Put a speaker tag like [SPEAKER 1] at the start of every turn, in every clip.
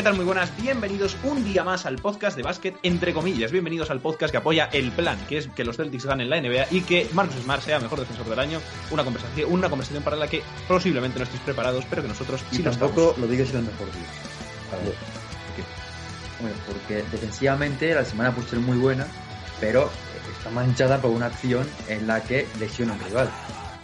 [SPEAKER 1] ¿qué tal? Muy buenas. Bienvenidos un día más al podcast de básquet, entre comillas. Bienvenidos al podcast que apoya el plan, que es que los Celtics ganen la NBA y que Marcus Smart sea mejor defensor del año. Una conversación, una conversación para la que posiblemente no estéis preparados, pero que nosotros
[SPEAKER 2] y
[SPEAKER 1] sí lo
[SPEAKER 2] tampoco
[SPEAKER 1] estamos.
[SPEAKER 2] lo digas en el mejor día.
[SPEAKER 1] ¿Por qué?
[SPEAKER 2] Hombre, porque defensivamente la semana puede ser muy buena, pero está manchada por una acción en la que lesiona a un rival.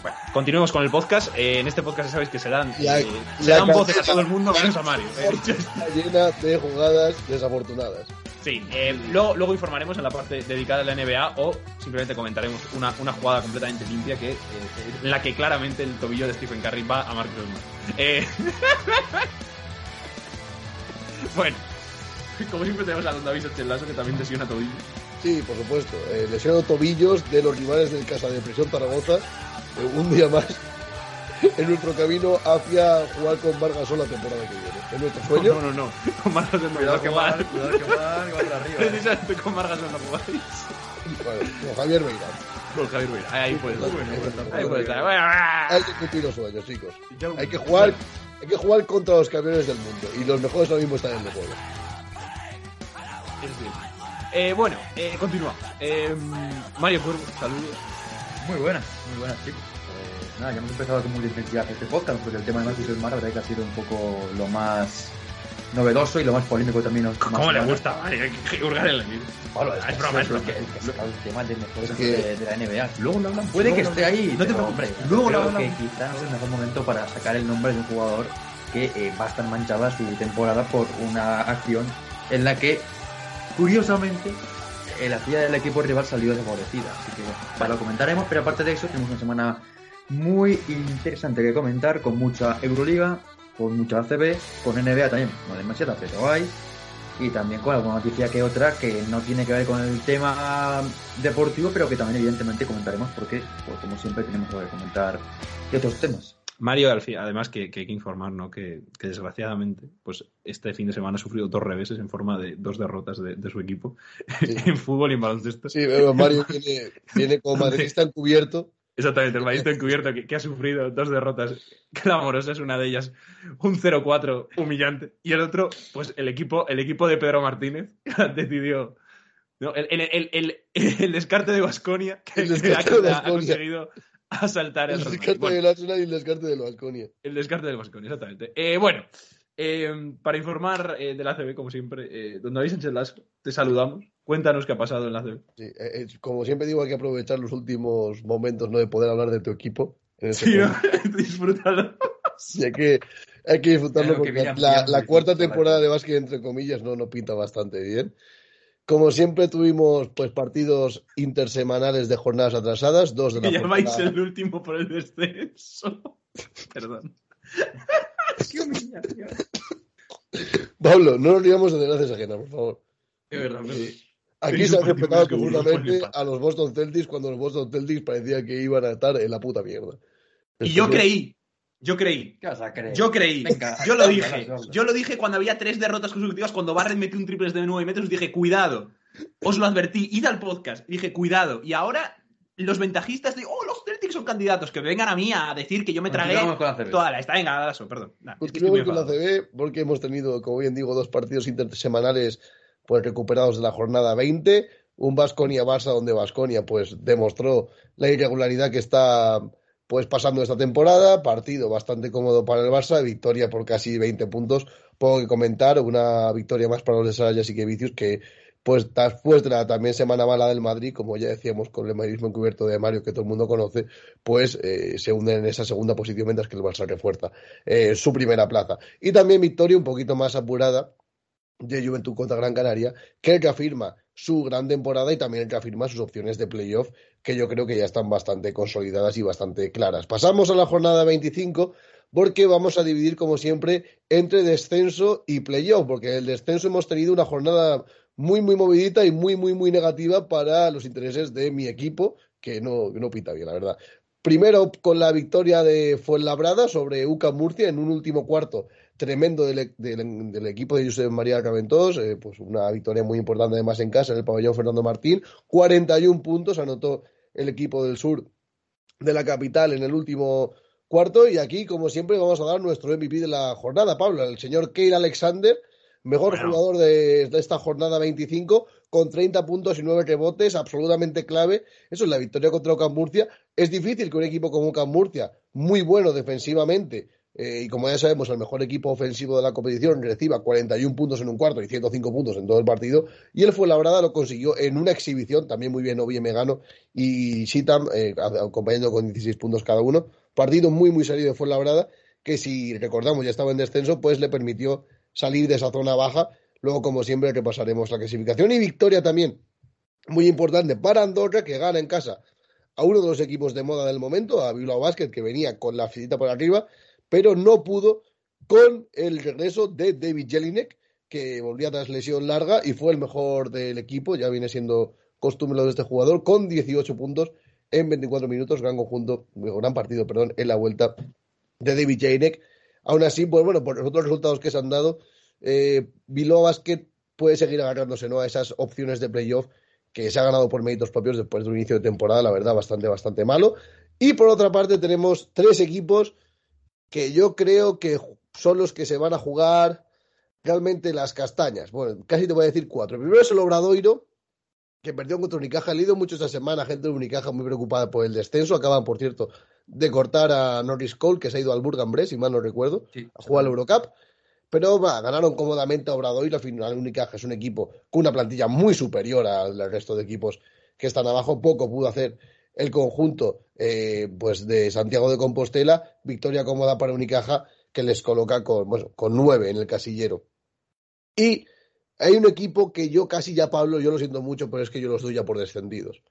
[SPEAKER 1] Bueno, continuemos con el podcast. Eh, en este podcast ya sabéis que se dan,
[SPEAKER 3] La-
[SPEAKER 1] eh, se dan voces a todo el mundo, menos a Mario.
[SPEAKER 3] Está llena de jugadas desafortunadas.
[SPEAKER 1] Sí, eh, luego, luego informaremos en la parte dedicada a la NBA o simplemente comentaremos una, una jugada completamente limpia que, eh, en la que claramente el tobillo de Stephen Curry va a Marcus Smart. Eh, bueno, como siempre tenemos a Don David Sánchez Lasso que también lesiona tobillo.
[SPEAKER 3] Sí, por supuesto. Lesionado tobillos de los rivales del Casa de Prisión Zaragoza. un día más en nuestro camino hacia jugar con Vargas la temporada que viene. Es nuestro sueño.
[SPEAKER 1] No, no, no. Con Marcos no cuidado que mal.
[SPEAKER 2] cuidado que mal, que va para arriba.
[SPEAKER 1] Precisamente con Marcos no jugáis.
[SPEAKER 3] Bueno, con Javier Beirán.
[SPEAKER 1] Con Javier Beira. Ahí puede estar. Ahí puede estar.
[SPEAKER 3] Hay que cumplir los sueños, chicos. Hay que jugar, hay que jugar contra los campeones del mundo. Y los mejores ahora mismo están en el juego.
[SPEAKER 1] Es bien. Eh, bueno, eh, continúa. Eh, Mario Cuervo, saludos.
[SPEAKER 2] Muy buenas, muy buenas, chicos. Pues nada, ya hemos empezado con mucha intensidad este podcast, porque el tema de Marcus Smart, la verdad que ha sido un poco lo más novedoso y lo más polémico también.
[SPEAKER 1] ¿Cómo le gusta? Hay que hurgar en.
[SPEAKER 2] Pablo,
[SPEAKER 1] Ah, es broma, es broma.
[SPEAKER 2] que, el que saca el tema del mejor
[SPEAKER 3] Es
[SPEAKER 2] defensor
[SPEAKER 3] que-
[SPEAKER 2] de, de la NBA.
[SPEAKER 1] Luego lo hablamos.
[SPEAKER 2] Puede que esté ahí.
[SPEAKER 1] No te preocupes. Luego lo hablamos.
[SPEAKER 2] que quizás no es el mejor momento para sacar el nombre de un jugador que eh, va a estar manchada su temporada por una acción en la que, curiosamente, la fila del equipo rival salió desfavorecida. Así que ya lo comentaremos, pero aparte de eso, tenemos una semana muy interesante que comentar, con mucha Euroliga, con mucha ACB, con NBA también, no demasiada, pero hay, y también con alguna noticia que otra que no tiene que ver con el tema deportivo, pero que también evidentemente comentaremos porque, pues, como siempre, tenemos que comentar de otros temas.
[SPEAKER 1] Mario, al fin- además, que, que hay que informar, ¿no? Que, que desgraciadamente, pues este fin de semana ha sufrido dos reveses en forma de dos derrotas de, de su equipo
[SPEAKER 3] Sí.
[SPEAKER 1] en fútbol y en baloncesto.
[SPEAKER 3] Sí, pero Mario viene, viene como madridista encubierto.
[SPEAKER 1] Exactamente, el maestro encubierto que, que ha sufrido dos derrotas clamorosas, una de ellas un 0-4 humillante, y el otro, pues el equipo, el equipo de Pedro Martínez decidió. ¿no? El, el, el, el- descarte de Basconia que, que ha, ha
[SPEAKER 3] Baskonia.
[SPEAKER 1] conseguido asaltar
[SPEAKER 3] El
[SPEAKER 1] el,
[SPEAKER 3] descarte
[SPEAKER 1] Bueno,
[SPEAKER 3] del Arsenal y el descarte del Vasconia.
[SPEAKER 1] el descarte del Basconia, exactamente. Eh, bueno, eh, para informar eh, de la ACB, como siempre, eh, don David Sánchez Lasco, te saludamos. Cuéntanos qué ha pasado en la ACB.
[SPEAKER 3] Sí, eh, eh, como siempre digo, hay que aprovechar los últimos momentos ¿no? de poder hablar de tu equipo. En este
[SPEAKER 1] Sí, ¿no? Disfrútalo.
[SPEAKER 3] Sí, hay que, hay que disfrutarlo
[SPEAKER 2] Claro, que
[SPEAKER 3] porque
[SPEAKER 2] viene
[SPEAKER 3] la, la cuarta temporada de básquet, entre comillas, no, no pinta bastante bien. Como siempre tuvimos pues partidos intersemanales de jornadas atrasadas, dos de la
[SPEAKER 1] llamáis
[SPEAKER 3] jornada-
[SPEAKER 1] el último por el descenso. Perdón. Qué humillación.
[SPEAKER 3] Pablo, no nos olvidemos de desgracias ajenas, por favor.
[SPEAKER 1] Es verdad,
[SPEAKER 3] Sí.
[SPEAKER 1] pero-
[SPEAKER 3] Aquí se ha respetado profundamente a los Boston Celtics cuando los Boston Celtics parecía que iban a estar en la puta mierda.
[SPEAKER 1] Y yo creí, yo creí,
[SPEAKER 2] ¿Qué vas a creer?
[SPEAKER 1] yo creí,
[SPEAKER 2] Venga,
[SPEAKER 1] yo lo dije, yo lo dije cuando había tres derrotas consecutivas, cuando Barrett metió un triple de 9 metros, dije, cuidado, os lo advertí, id al podcast, dije, cuidado, y ahora los ventajistas de, oh, los Celtics son candidatos, que vengan a mí a decir que yo me tragué
[SPEAKER 2] la
[SPEAKER 1] toda la, está, venga, perdón. Nah, es que
[SPEAKER 3] con la. CB porque hemos tenido, como bien digo, dos partidos intersemanales pues recuperados de la jornada 20. Un Basconia-Barça donde Basconia pues demostró la irregularidad que está pues pasando esta temporada. Partido bastante cómodo para el Barça, victoria por casi 20 puntos. Poco que comentar, una victoria más para los de Sarayas y que Vicius que pues después de la también semana mala del Madrid, como ya decíamos con el madridismo encubierto de Mario que todo el mundo conoce, pues eh, se hunden en esa segunda posición mientras que el Barça refuerza eh, su primera plaza. Y también victoria un poquito más apurada de Juventud contra Gran Canaria, que el que afirma su gran temporada y también el que afirma sus opciones de playoff, que yo creo que ya están bastante consolidadas y bastante claras. Pasamos a la jornada 25 porque vamos a dividir, como siempre, entre descenso y playoff, porque el descenso hemos tenido una jornada muy, muy movidita y muy, muy, muy negativa para los intereses de mi equipo, que no, no pinta bien, la verdad. Primero con la victoria de Fuenlabrada sobre UCA Murcia en un último cuarto tremendo del, del, equipo de Josep María Caventós, eh, pues una victoria muy importante además en casa en el pabellón Fernando Martín, 41 puntos anotó el equipo del sur de la capital en el último cuarto y aquí como siempre vamos a dar nuestro MVP de la jornada, Pablo, el señor Keir Alexander Mejor
[SPEAKER 1] Bueno.
[SPEAKER 3] jugador de, de esta jornada 25 con 30 puntos y 9 rebotes, absolutamente clave. Eso es la victoria contra Ocam Murcia. Es difícil que un equipo como Ocam Murcia, muy bueno defensivamente, eh, y como ya sabemos, el mejor equipo ofensivo de la competición, reciba 41 puntos en un cuarto y 105 puntos en todo el partido. Y el Fuenlabrada lo consiguió en una exhibición, también muy bien Ovie Megano y Shitam, eh, acompañando con 16 puntos cada uno. Partido muy, muy serio de Fuenlabrada, que si recordamos ya estaba en descenso, pues le permitió salir de esa zona baja. Luego, como siempre, repasaremos la clasificación y victoria también muy importante para Andorra, que gana en casa a uno de los equipos de moda del momento, a Bilbao Basket, que venía con la filita por arriba, pero no pudo con el regreso de David Jelinek, que volvía tras lesión larga y fue el mejor del equipo, ya viene siendo costumbre de este jugador, con 18 puntos en 24 minutos, gran conjunto, gran partido, perdón, en la vuelta de David Jelinek. Aún así, pues bueno, por los otros resultados que se han dado, eh, Bilbao Basket puede seguir agarrándose ¿no? a esas opciones de playoff que se ha ganado por méritos propios después de un inicio de temporada, la verdad, bastante, bastante malo. Y por otra parte tenemos tres equipos que yo creo que son los que se van a jugar realmente las castañas. Bueno, casi te voy a decir cuatro. El primero es el Obradoiro, que perdió contra Unicaja. He leído mucho esta semana, gente de Unicaja muy preocupada por el descenso. Acaban, por cierto, de cortar a Norris Cole, que se ha ido al Burgan Brest, si mal no recuerdo,
[SPEAKER 2] Sí,
[SPEAKER 3] a jugar al Eurocup. Pero va, ganaron cómodamente a Obradoiro. Al final, Unicaja es un equipo con una plantilla muy superior al resto de equipos que están abajo. Poco pudo hacer el conjunto eh, pues de Santiago de Compostela. Victoria cómoda para Unicaja, que les coloca con, bueno, con nueve en el casillero. Y hay un equipo que yo casi ya, Pablo, yo lo siento mucho, pero es que yo los doy ya por descendidos.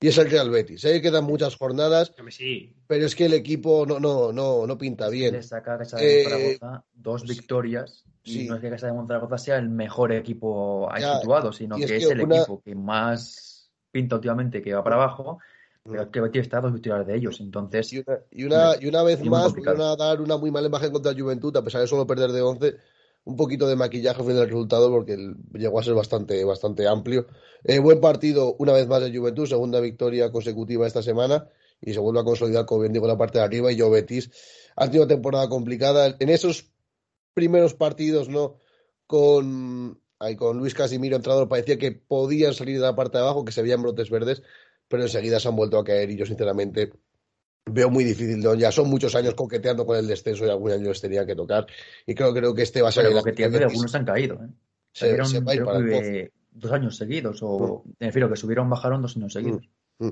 [SPEAKER 3] Y es el Real Betis. Sé que quedan muchas jornadas,
[SPEAKER 1] Sí,
[SPEAKER 3] pero es que el equipo no, no, no, no pinta bien.
[SPEAKER 2] Le saca a Casa de
[SPEAKER 3] Eh,
[SPEAKER 2] dos
[SPEAKER 3] sí.
[SPEAKER 2] victorias. Y
[SPEAKER 3] Sí.
[SPEAKER 2] no es que Casa de Monzaragoza sea el mejor equipo ahí
[SPEAKER 3] Ya,
[SPEAKER 2] situado, sino
[SPEAKER 3] y
[SPEAKER 2] que
[SPEAKER 3] es
[SPEAKER 2] el
[SPEAKER 3] una-
[SPEAKER 2] equipo que más pinta últimamente que va para abajo. Que Betis está a dos victorias de ellos. Entonces,
[SPEAKER 3] Y una, y una, y una vez más a dar una muy mala imagen contra el Juventud, a pesar de solo perder de 11. Un poquito de maquillaje fue el resultado porque llegó a ser bastante, bastante amplio. Eh, buen partido, una vez más de Juventud, segunda victoria consecutiva esta semana y se vuelve a consolidar, como bien digo, la parte de arriba. Y yo, Betis, ha tenido temporada complicada. En esos primeros partidos, ¿no? Con, ahí, con Luis Casimiro entrador, parecía que podían salir de la parte de abajo, que se veían brotes verdes, pero enseguida se han vuelto a caer y yo, sinceramente, veo muy difícil. ¿no? Ya son muchos años coqueteando con el descenso y algún año les tenía que tocar. Y creo, creo que este va a ser
[SPEAKER 2] coqueteando y algunos han caído. ¿eh?
[SPEAKER 3] se,
[SPEAKER 2] Cayeron,
[SPEAKER 3] se va a ir
[SPEAKER 2] creo
[SPEAKER 3] para el pozo.
[SPEAKER 2] que dos años seguidos. O me refiero que subieron, bajaron dos años seguidos.
[SPEAKER 3] Mm.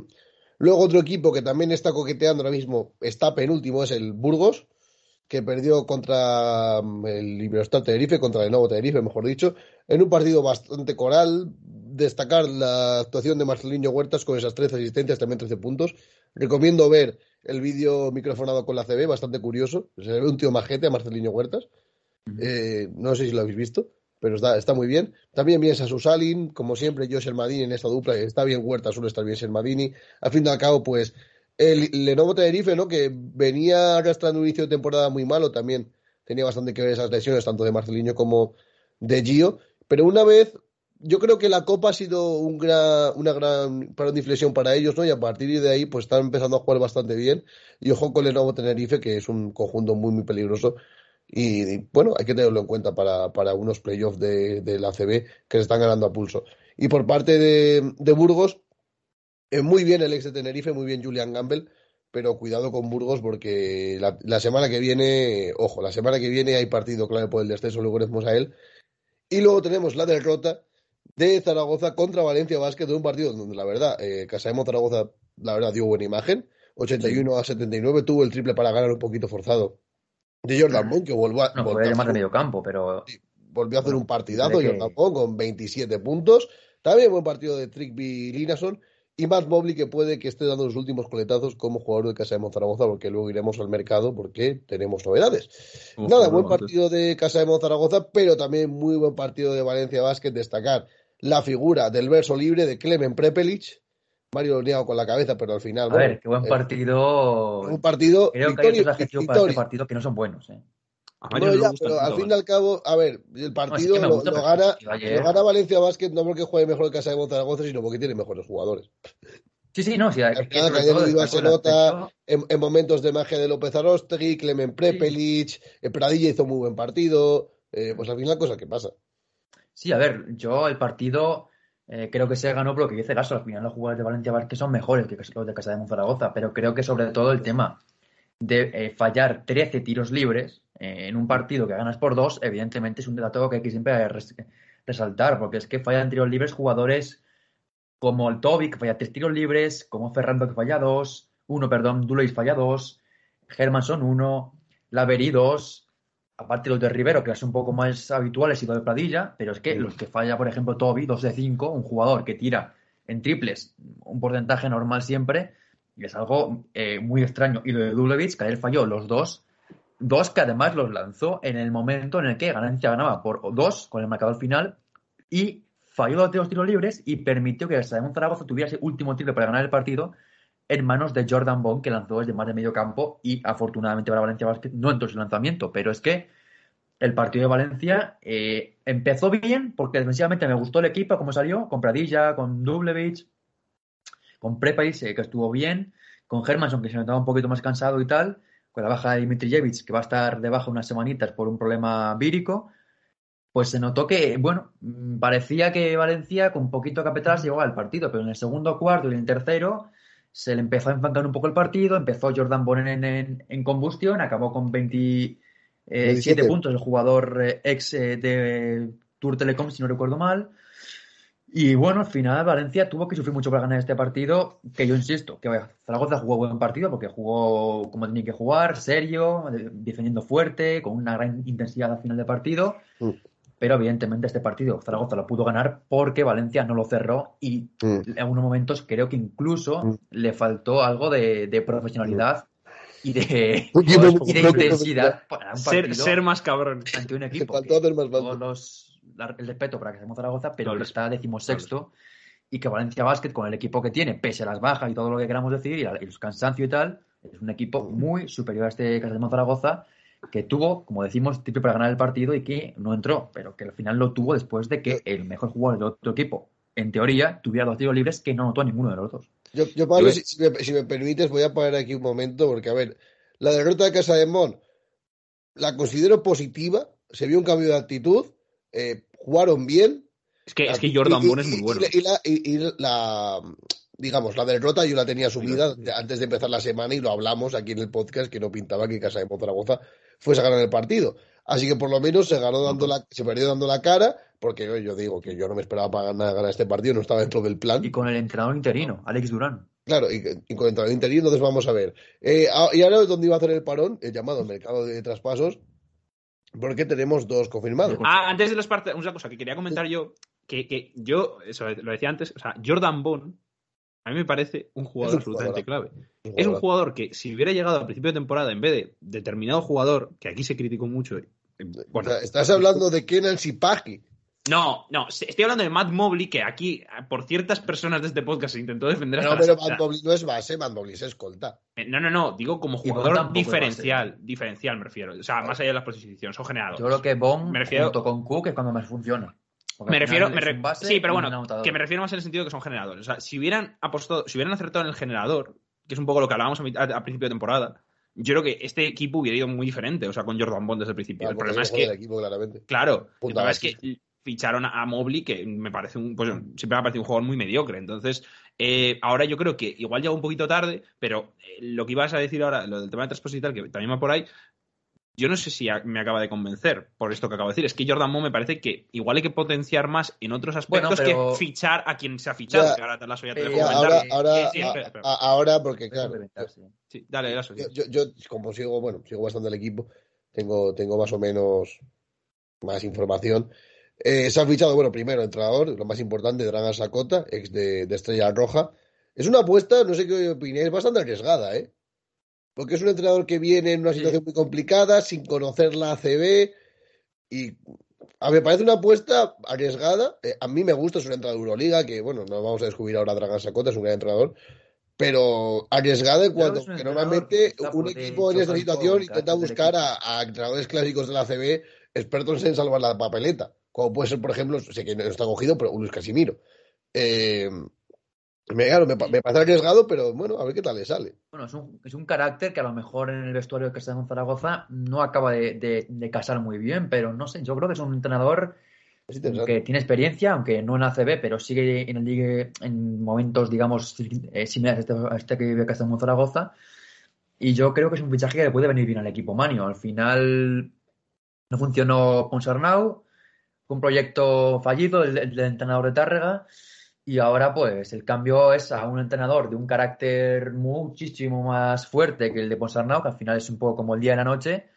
[SPEAKER 3] Luego otro equipo que también está coqueteando ahora mismo, está penúltimo, es el Burgos, que perdió contra mm, el Iberostar Tenerife, contra el Nuevo Tenerife, mejor dicho, en un partido bastante coral. Destacar la actuación de Marcelinho Huertas con esas 13 asistencias, también 13 puntos. Recomiendo ver el vídeo microfonado con la CB, bastante curioso. Se le ve un tío majete a Marcelinho Huertas. Eh, no sé si lo habéis visto, pero está, está muy bien. También bien Sasu Salin, como siempre, Josh Madini en esta dupla. Está bien Huerta, suele estar bien Madini. Al fin y al cabo, pues, el Lenovo Tenerife, ¿no? Que venía arrastrando un inicio de temporada muy malo, también tenía bastante que ver esas lesiones, tanto de Marcelinho como de Gio. Pero una vez, yo creo que la Copa ha sido un gran, una gran parón de inflexión para ellos, ¿no? Y a partir de ahí, pues están empezando a jugar bastante bien. Y ojo con Lenovo Tenerife, que es un conjunto muy, muy peligroso. Y, bueno, hay que tenerlo en cuenta para, para unos playoffs de, de la CB que se están ganando a pulso. Y por parte de, de Burgos, eh, muy bien el ex de Tenerife, muy bien Julian Gamble, pero cuidado con Burgos porque la, la semana que viene, ojo, la semana que viene hay partido clave por el descenso, luego veremos a él. Y luego tenemos la derrota de Zaragoza contra Valencia Basket, de un partido donde la verdad, eh, Casaemo Zaragoza, la verdad, dio buena imagen. 81 a 79, tuvo el triple para ganar un poquito forzado de Jordan Moon, que volvió a,
[SPEAKER 2] No,
[SPEAKER 3] volvió a
[SPEAKER 2] de medio campo, pero
[SPEAKER 3] volvió a hacer un partidazo,
[SPEAKER 2] que-
[SPEAKER 3] Jordan Moon, con 27 puntos. También buen partido de Trickby Linason. Y Matt Mobley, que puede que esté dando los últimos coletazos como jugador de Casa de Monzaragoza, porque luego iremos al mercado porque tenemos novedades.
[SPEAKER 2] Uf,
[SPEAKER 3] Nada, buen partido de Casa de Monzaragoza, pero también muy buen partido de Valencia Basket. Destacar la figura del verso libre de Clemen Prepelic. Mario lo niega con la cabeza, pero al final.
[SPEAKER 2] A
[SPEAKER 3] bueno,
[SPEAKER 2] ver, qué buen
[SPEAKER 3] eh,
[SPEAKER 2] partido.
[SPEAKER 3] un partido.
[SPEAKER 2] Creo que hay otros para este partido que no son buenos. ¿eh?
[SPEAKER 1] A
[SPEAKER 3] No,
[SPEAKER 1] Mario no
[SPEAKER 3] ya,
[SPEAKER 1] le gusta
[SPEAKER 3] pero
[SPEAKER 1] el
[SPEAKER 3] al fin y al cabo, a ver, el partido
[SPEAKER 2] que
[SPEAKER 3] lo,
[SPEAKER 2] gusta,
[SPEAKER 3] lo
[SPEAKER 2] pero
[SPEAKER 3] gana,
[SPEAKER 2] ayer-
[SPEAKER 3] lo gana Valencia Basket no porque juegue mejor que Casa de Monzaragoza, sino porque tiene mejores jugadores.
[SPEAKER 2] Sí, sí, no, sí, es que destacó
[SPEAKER 3] se
[SPEAKER 2] el
[SPEAKER 3] nota, En, en momentos de magia de López Arostegui, Clemen Prepelic, eh, Pradilla hizo muy buen partido, eh, pues al final cosa que pasa.
[SPEAKER 2] Sí, a ver, yo el partido eh, creo que se ganó por lo que dice Lasso. Al final los jugadores de Valencia Vázquez son mejores que los de Casa de Monzaragoza, pero creo que sobre todo el tema de eh, fallar 13 tiros libres eh, en un partido que ganas por dos, evidentemente es un dato que hay que siempre resaltar, porque es que fallan tiros libres jugadores como el Toby, que falla tres tiros libres, como Ferrando, que falla dos, uno, perdón, Duleis falla dos, Germanson uno, Laveri dos, aparte los de Rivero, que es un poco más habituales y lo de Pradilla, pero es que los que falla, por ejemplo, Toby, dos de cinco, un jugador que tira en triples un porcentaje normal siempre, es algo eh, muy extraño. Y lo de Dulevic, que él falló los dos, dos que además los lanzó en el momento en el que Ganancia ganaba por dos con el marcador final y falló los dos tiros libres y permitió que el Stadium Zaragoza tuviera ese último tiro para ganar el partido en manos de Jordan Bond, que lanzó desde más de medio campo y afortunadamente para Valencia Basket no entró su lanzamiento. Pero es que el partido de Valencia eh, empezó bien porque defensivamente me gustó el equipo, como salió, con Pradilla, con Dublevich, con Prepais, eh, que estuvo bien, con Hermanson, que se notaba un poquito más cansado y tal, con la baja de Dimitrijevic, que va a estar de baja unas semanitas por un problema vírico pues se notó que, bueno, parecía que Valencia con poquito de capetas llegó al partido, pero en el segundo cuarto y en el tercero se le empezó a enfancar un poco el partido, empezó Jordan Bonen en, combustión, acabó con 27 puntos el jugador eh, ex eh, de Tour Telecom, si no recuerdo mal. Y bueno, al final Valencia tuvo que sufrir mucho para ganar este partido, que yo insisto, que Zaragoza jugó buen partido porque jugó como tenía que jugar, serio, defendiendo fuerte, con una gran intensidad al final del partido. Mm pero evidentemente este partido Zaragoza lo pudo ganar porque Valencia no lo cerró y mm. en algunos momentos creo que incluso mm. le faltó algo de, profesionalidad y de, intensidad
[SPEAKER 1] para ser, más cabrón
[SPEAKER 2] ante un equipo el respeto para que seamos Zaragoza pero no, está decimosexto y que Valencia Basket con el equipo que tiene pese a las bajas y todo lo que queramos decir y, el cansancio y tal es un equipo mm. muy superior a este que de Zaragoza que tuvo, como decimos, triple para ganar el partido y que no entró, pero que al final lo tuvo después de que el mejor jugador del otro equipo, en teoría, tuviera dos tiros libres que no notó a ninguno de los dos.
[SPEAKER 3] Yo, yo Pablo, si, me, permites, voy a parar aquí un momento, porque, a ver, la derrota de Casa de Mon la considero positiva, se vio un cambio de actitud, eh, jugaron bien.
[SPEAKER 1] Es que, es que Jordan Bond es muy bueno.
[SPEAKER 3] Y, la, digamos, la derrota yo la tenía subida antes de empezar la semana y lo hablamos aquí en el podcast que no pintaba que Casa de Zaragoza fuese a ganar el partido. Así que por lo menos se ganó dando la, se perdió dando la cara, porque yo digo que yo no me esperaba para ganar, ganar este partido, no estaba dentro del plan.
[SPEAKER 2] Y con el entrenador interino, Alex Durán.
[SPEAKER 3] Claro, y, con el entrenador interino, entonces vamos a ver. Eh, y ahora dónde iba a hacer el parón, el llamado mercado de traspasos, porque tenemos dos confirmados.
[SPEAKER 1] Ah, antes de los partidos, una cosa que quería comentar yo, que, que yo, eso lo decía antes, o sea, Jordan Bond a mí me parece un jugador absolutamente clave. Es un jugador que si hubiera llegado al principio de temporada en vez de determinado jugador, que aquí se criticó mucho. Eh,
[SPEAKER 3] bueno, Estás hablando de Kenan Sipagi.
[SPEAKER 1] No, no, estoy hablando de Matt Mobley, que aquí, por ciertas personas de este podcast, se intentó defender
[SPEAKER 3] No, pero Matt Mobley no es base, Matt Mobley es escolta.
[SPEAKER 1] Eh, no, no, no, digo como jugador diferencial, diferencial me refiero. O sea, más allá de las posiciones, son generadores.
[SPEAKER 2] Yo creo que Bond, me refiero... junto con Cook, es cuando más funciona
[SPEAKER 1] me refiero, sí, pero bueno, que me refiero más en el sentido de que son generadores. O sea, si hubieran apostado, si hubieran acertado en el generador, que es un poco lo que hablábamos a, principio de temporada, yo creo que este equipo hubiera ido muy diferente, o sea, con Jordan Bond desde el principio. el problema es que, claro, el problema es que ficharon a Mobley, que me parece un, pues siempre me ha parecido un jugador muy mediocre. Entonces, eh, ahora yo creo que igual llega un poquito tarde, pero eh, lo que ibas a decir ahora, lo del tema de tal, que también va por ahí, yo no sé si me acaba de convencer por esto que acabo de decir. Es que Jordan Moore me parece que igual hay que potenciar más en otros aspectos que fichar a quien se ha fichado. ahora te la soy a
[SPEAKER 3] eh, ahora, ahora, ahora, porque claro.
[SPEAKER 1] Sí, dale,
[SPEAKER 3] yo, yo, como sigo, bueno, sigo bastante el equipo, tengo, tengo más o menos más información. Eh, se ha fichado, bueno, primero entrenador, lo más importante, Dragan Sakota, ex de, de Estrella Roja. Es una apuesta, no sé qué opináis, bastante arriesgada, ¿eh? Porque es un entrenador que viene en una situación muy complicada, sin conocer la ACB. Y a mí me parece una apuesta arriesgada. Eh, a mí me gusta, es un entrenador de Euroliga, que bueno, no vamos a descubrir ahora a Dragan Sakota, es un gran entrenador. Pero arriesgada en cuanto que normalmente un equipo en esta situación intenta buscar a, entrenadores clásicos de la ACB expertos en salvar la papeleta. Como puede ser, por ejemplo, sé que no está cogido, pero Luis Casimiro. Eh, me, me, parece arriesgado, pero bueno, a ver qué tal le sale.
[SPEAKER 2] Bueno, es un, es un carácter que a lo mejor en el vestuario que está en Zaragoza no acaba de, casar muy bien, pero no sé, yo creo que es un entrenador que tiene experiencia, aunque no en ACB, pero sigue en el ligue en momentos, digamos, eh, similares a este, a este que vive Castelmo Zaragoza. Y yo creo que es un fichaje que le puede venir bien al equipo Manio. Al final no funcionó Ponsarnau, fue un proyecto fallido del, del entrenador de Tárrega. Y ahora, pues, el cambio es a un entrenador de un carácter muchísimo más fuerte que el de Ponsarnau, que al final es un poco como el día y la noche,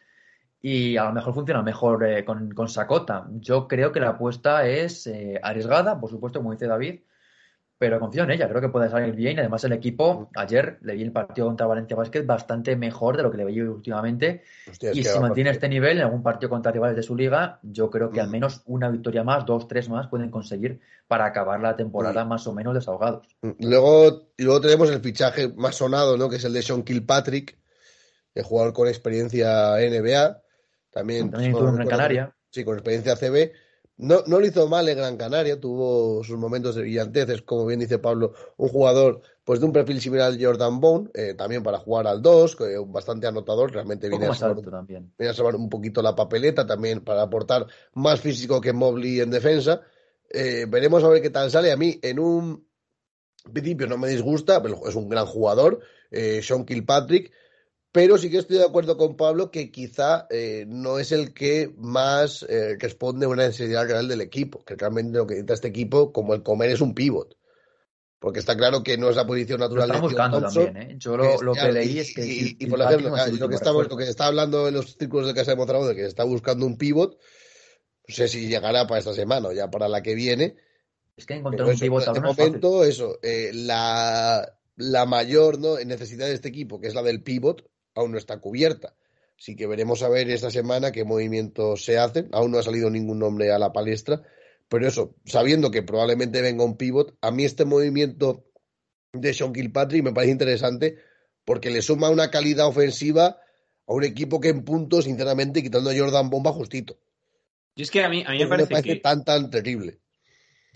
[SPEAKER 2] y a lo mejor funciona mejor eh, con, con Sakota. Yo creo que la apuesta es eh, arriesgada, por supuesto, como dice David, pero confío en ella, creo que puede salir bien. Y además, el equipo, ayer le vi el partido contra Valencia Basket bastante mejor de lo que le veía últimamente.
[SPEAKER 3] Hostia,
[SPEAKER 2] y si mantiene este nivel en algún partido contra rivales de su liga, yo creo que al menos una victoria más, dos, tres más, pueden conseguir para acabar la temporada más o menos desahogados.
[SPEAKER 3] Luego, y luego tenemos el fichaje más sonado, ¿no? Que es el de Sean Kilpatrick, el jugador con experiencia NBA. También,
[SPEAKER 2] También estuvo en Canaria.
[SPEAKER 3] Sí, con experiencia CB. No, no lo hizo mal en Gran Canaria, tuvo sus momentos de brillantez, es como bien dice Pablo, un jugador pues de un perfil similar al Jordan Bone, eh, también para jugar al 2, que, bastante anotador, realmente viene a, salvar,
[SPEAKER 2] alto también.
[SPEAKER 3] viene a salvar un poquito la papeleta también para aportar más físico que Mobley en defensa. Eh, veremos a ver qué tal sale. A mí en un principio no me disgusta, pero es un gran jugador, eh, Sean Kilpatrick, pero sí que estoy de acuerdo con Pablo que quizá eh, no es el que más eh, responde a una necesidad real del equipo, que realmente lo que necesita este equipo, como el comer, es un pivot. Porque está claro que no es la posición natural de
[SPEAKER 2] buscando
[SPEAKER 3] Thompson,
[SPEAKER 2] también, ¿eh? Yo lo, lo que leí es que.
[SPEAKER 3] y, por ejemplo, lo que, estamos, lo que está hablando en los círculos de Casa de Mondragón, de que está buscando un pivot, no sé si llegará para esta semana o ya para la que viene,
[SPEAKER 2] Es que encontrar un pivot
[SPEAKER 3] de
[SPEAKER 2] ahora no es fácil.
[SPEAKER 3] momento, eso, eh, la, la mayor ¿no? necesidad de este equipo, que es la del pivot, aún no está cubierta. Así que veremos a ver esta semana qué movimientos se hacen. Aún no ha salido ningún nombre a la palestra. Pero eso, sabiendo que probablemente venga un pivot, a mí este movimiento de Sean Kilpatrick me parece interesante porque le suma una calidad ofensiva a un equipo que en puntos, sinceramente, quitando a Jordan Bomba justito.
[SPEAKER 1] Y es que a mí, a mí me parece,
[SPEAKER 3] me parece
[SPEAKER 1] que...
[SPEAKER 3] tan, tan terrible.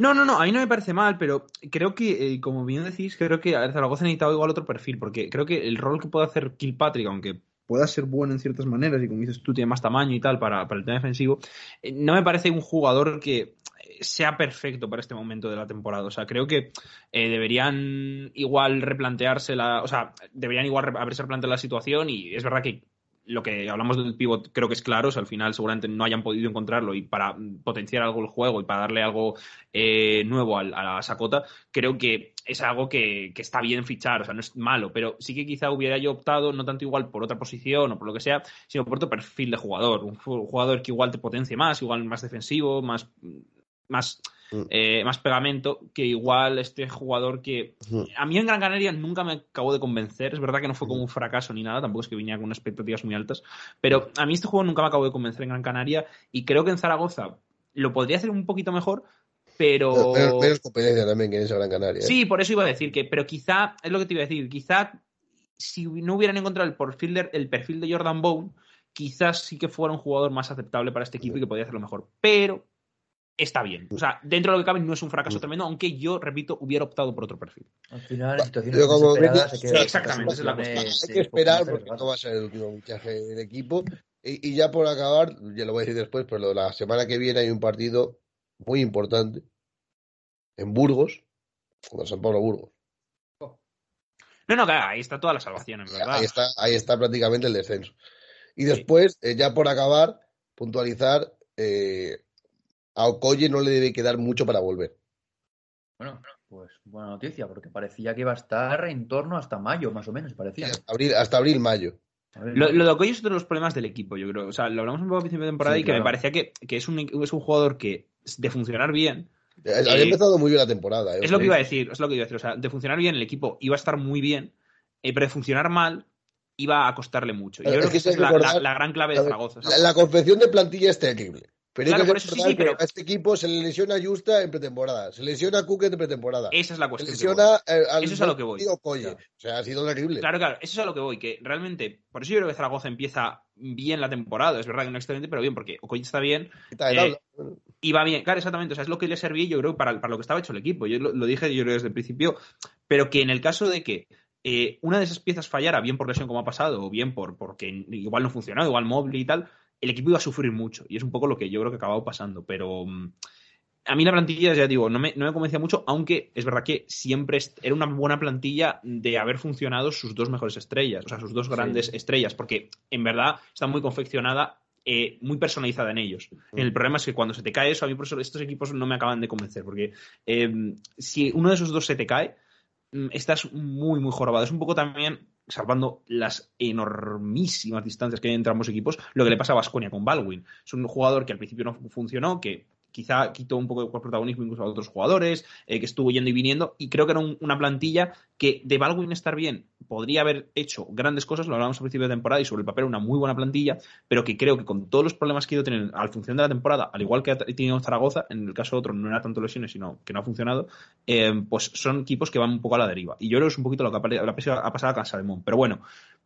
[SPEAKER 1] No, no, no, a mí no me parece mal, pero creo que, eh, como bien decís, creo que el Zaragoza necesitaba igual otro perfil, porque creo que el rol que puede hacer Kilpatrick, aunque pueda ser bueno en ciertas maneras, y como dices tú, tiene más tamaño y tal para, el tema defensivo, eh, no me parece un jugador que eh, sea perfecto para este momento de la temporada. O sea, creo que deberían igual replantearse la. O sea, deberían igual haberse replanteado la situación y es verdad que lo que hablamos del pivot creo que es claro, o sea, al final seguramente no hayan podido encontrarlo y para potenciar algo el juego y para darle algo eh, nuevo a, la Sakota, creo que es algo que, que está bien fichar, o sea, no es malo, pero sí que quizá hubiera yo optado no tanto igual por otra posición o por lo que sea, sino por otro perfil de jugador, un jugador que igual te potencie más, igual más defensivo, más más,
[SPEAKER 3] Mm.
[SPEAKER 1] eh, más pegamento que igual este jugador que
[SPEAKER 3] Mm.
[SPEAKER 1] a mí en Gran Canaria nunca me acabó de convencer. Es verdad que no fue como un fracaso ni nada, tampoco es que venía con unas expectativas muy altas. Pero a mí este juego nunca me acabó de convencer en Gran Canaria y creo que en Zaragoza lo podría hacer un poquito mejor, pero.
[SPEAKER 3] Menos, menos competencia también que en esa Gran Canaria. ¿eh?
[SPEAKER 1] Sí, por eso iba a decir que, pero quizá, es lo que te iba a decir, quizá si no hubieran encontrado el perfil de, el perfil de Jordan Bone, quizás sí que fuera un jugador más aceptable para este equipo y que podría hacerlo mejor. Pero está bien. O sea, dentro de lo que cabe no es un fracaso
[SPEAKER 3] Mm.
[SPEAKER 1] tremendo, aunque yo, repito, hubiera optado por otro perfil.
[SPEAKER 2] Al final, en situaciones
[SPEAKER 3] como
[SPEAKER 2] desesperadas, hay que-
[SPEAKER 1] exactamente, esa es la
[SPEAKER 2] situaciones,
[SPEAKER 3] Hay que esperar porque no va a ser el último fichaje del equipo. Y, y ya por acabar, ya lo voy a decir después, pero la semana que viene hay un partido muy importante en Burgos, con San Pablo Burgos.
[SPEAKER 1] No, no, claro, ahí está toda la salvación, en verdad.
[SPEAKER 3] Ahí está, ahí está prácticamente el descenso. Y después, eh, ya por acabar, puntualizar, eh, a Okoye no le debe quedar mucho para volver.
[SPEAKER 2] Bueno, pues buena noticia, porque parecía que iba a estar en torno hasta mayo, más o menos, parecía.
[SPEAKER 3] Hasta abril, hasta abril, mayo.
[SPEAKER 1] Lo, lo de Okoye es otro de los problemas del equipo, yo creo. O sea, lo hablamos un poco a principio de temporada
[SPEAKER 2] Sí,
[SPEAKER 1] y que me parecía que, que es, un, es un jugador que, de funcionar bien,
[SPEAKER 3] Eh, Había
[SPEAKER 1] Eh,
[SPEAKER 3] empezado muy bien la temporada. eh.
[SPEAKER 1] es lo que iba a decir, es lo que iba a decir. O sea, de funcionar bien el equipo iba a estar muy bien, eh, pero de funcionar mal iba a costarle mucho. Y yo creo que
[SPEAKER 3] que
[SPEAKER 1] esa es la, la- gran clave de Zaragoza.
[SPEAKER 3] la- la confección de plantilla es terrible. Pero
[SPEAKER 1] Claro,
[SPEAKER 3] hay que
[SPEAKER 1] por eso sí,
[SPEAKER 3] que
[SPEAKER 1] pero-
[SPEAKER 3] a este equipo se le lesiona a Justa en pretemporada, se lesiona a Cook en pretemporada,
[SPEAKER 1] Esa es la
[SPEAKER 3] se
[SPEAKER 1] cuestión. que
[SPEAKER 3] lesiona eh, al
[SPEAKER 1] Eso es a lo que voy.
[SPEAKER 2] Claro.
[SPEAKER 3] O sea, ha sido terrible.
[SPEAKER 1] Claro, claro, eso es a lo que voy, que realmente, por eso yo creo que Zaragoza empieza bien la temporada, es verdad que no excelente, pero bien, porque Okoye está bien, eh, y va bien, claro, exactamente, o sea, es lo que le servía yo creo para, para lo que estaba hecho el equipo, yo lo, lo dije yo creo desde el principio, pero que en el caso de que eh, una de esas piezas fallara, bien por lesión como ha pasado, o bien por porque igual no funcionó, igual móvil y tal, el equipo iba a sufrir mucho, y es un poco lo que yo creo que ha acabado pasando, pero... mm, a mí la plantilla, ya digo, no me, no me convencía mucho, aunque es verdad que siempre era una buena plantilla de haber funcionado sus dos mejores estrellas, o sea, sus dos grandes
[SPEAKER 2] Sí.
[SPEAKER 1] estrellas, porque en verdad está muy confeccionada, eh, muy personalizada en ellos. El problema es que cuando se te cae eso, a mí por eso estos equipos no me acaban de convencer, porque eh, si uno de esos dos se te cae, mm, estás muy, muy jorobado. Es un poco también, salvando las enormísimas distancias que hay entre ambos equipos, lo que le pasa a Vasconia con Baldwin. Es un jugador que al principio no funcionó, que quizá quitó un poco de protagonismo incluso a otros jugadores, eh, que estuvo yendo y viniendo, y creo que era un- una plantilla que de Baldwin estar bien podría haber hecho grandes cosas, lo hablábamos al principio de temporada y sobre el papel una muy buena plantilla, pero que creo que con todos los problemas que ha ido teniendo al función de la temporada, al igual que ha tenido Zaragoza, en el caso de otro no era tanto lesiones, sino que no ha funcionado, eh, pues son equipos que van un poco a la deriva. Y yo creo que es un poquito lo que ha, ha pasado a Casademont. Pero bueno,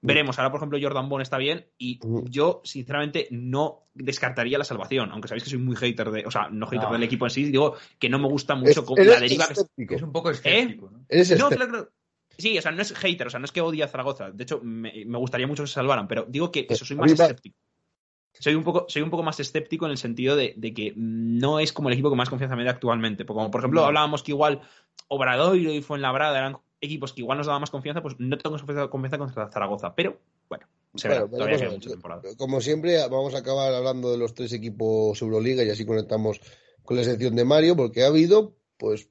[SPEAKER 1] veremos. Ahora, por ejemplo, Jordan Bond está bien y
[SPEAKER 3] Mm.
[SPEAKER 1] yo, sinceramente, no descartaría la salvación, aunque sabéis que soy muy hater de, o sea, no hater
[SPEAKER 2] No.
[SPEAKER 1] del equipo en sí, digo que no me gusta mucho
[SPEAKER 3] Es-
[SPEAKER 1] con la deriva.
[SPEAKER 3] escéptico.
[SPEAKER 2] Es un poco escéptico, ¿no?
[SPEAKER 3] Eres
[SPEAKER 1] No,
[SPEAKER 3] escéptico.
[SPEAKER 1] claro, claro. Sí, o sea, no es hater, o sea, no es que odie a Zaragoza. De hecho, me, me gustaría mucho que se salvaran, pero digo que eso, soy
[SPEAKER 3] A
[SPEAKER 1] más escéptico. Soy un, poco, soy un poco más escéptico en el sentido de, de que no es como el equipo que más confianza me da actualmente. Porque como por ejemplo
[SPEAKER 2] No.
[SPEAKER 1] hablábamos que igual Obradoiro y Fuenlabrada eran equipos que igual nos daban más confianza, pues no tengo confianza, confianza contra Zaragoza. Pero, bueno, se verá. Todavía queda mucha temporada.
[SPEAKER 3] Como siempre, vamos a acabar hablando de los tres equipos Euroliga y así conectamos con la sección de Mario, porque ha habido, pues,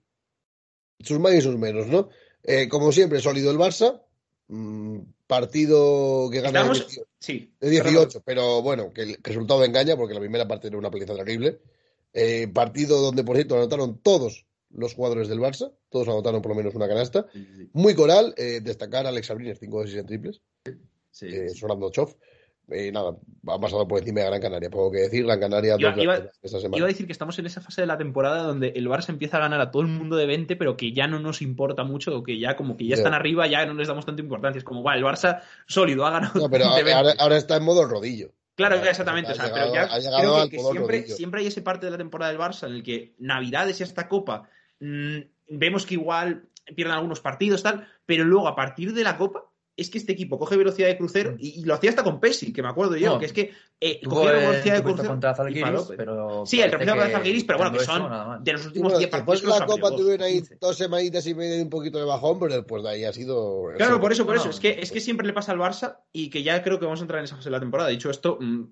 [SPEAKER 3] sus más y sus menos, ¿no? Eh, como siempre, sólido el Barça, mm, partido que gana de
[SPEAKER 1] Estamos-
[SPEAKER 3] 18,
[SPEAKER 1] Sí.
[SPEAKER 3] de 18, pero bueno, que el resultado engaña, porque la primera parte era una paliza terrible. Eh, partido donde, por cierto, anotaron todos los jugadores del Barça, todos anotaron por lo menos una canasta. Muy coral, eh, destacar a Alex Abrines, 5 de 6 en triples.
[SPEAKER 2] Sí,
[SPEAKER 3] eh,
[SPEAKER 2] sí.
[SPEAKER 3] sonando Chof. Eh, nada, ha pasado por encima de Gran Canaria, poco que decir. Gran Canaria
[SPEAKER 1] Iba-
[SPEAKER 3] dos de
[SPEAKER 1] iba-
[SPEAKER 3] las esta semana.
[SPEAKER 1] Iba a decir que estamos en esa fase de la temporada donde el Barça empieza a ganar a todo el mundo de 20, pero que ya no nos importa mucho, o que ya como que ya están arriba, ya no les damos tanta importancia. Es como, va, el Barça sólido, ha ganado
[SPEAKER 3] No, pero
[SPEAKER 1] de 20.
[SPEAKER 3] ahora, ahora está en modo rodillo.
[SPEAKER 1] Claro,
[SPEAKER 3] Ha-
[SPEAKER 1] exactamente.
[SPEAKER 3] ha
[SPEAKER 1] o sea,
[SPEAKER 3] llegado-
[SPEAKER 1] pero ya creo
[SPEAKER 3] al
[SPEAKER 1] que, siempre, siempre hay ese parte de la temporada del Barça en el que Navidades y esta Copa mm, vemos que igual pierden algunos partidos, tal, pero luego a partir de la Copa es que este equipo coge velocidad de crucero y, y lo hacía hasta con Pesi, que me acuerdo yo,
[SPEAKER 2] No,
[SPEAKER 1] que es que eh, cogía velocidad de crucero
[SPEAKER 2] contra Zalgiris, pero
[SPEAKER 1] Sí, el tropiezo contra Zalgiris, pero bueno, que son
[SPEAKER 2] eso,
[SPEAKER 1] de los últimos
[SPEAKER 3] bueno,
[SPEAKER 1] 10
[SPEAKER 3] después
[SPEAKER 1] partidos
[SPEAKER 3] de
[SPEAKER 1] que los
[SPEAKER 3] la Copa tuvieron ahí
[SPEAKER 1] 15.
[SPEAKER 3] dos semanitas y medio de un poquito de bajón, pero después de ahí ha sido.
[SPEAKER 1] Claro, por eso, por
[SPEAKER 2] No,
[SPEAKER 1] eso.
[SPEAKER 2] no.
[SPEAKER 1] Es que, es que siempre le pasa al Barça y que ya creo que vamos a entrar en esa fase de la temporada. Dicho esto, mm,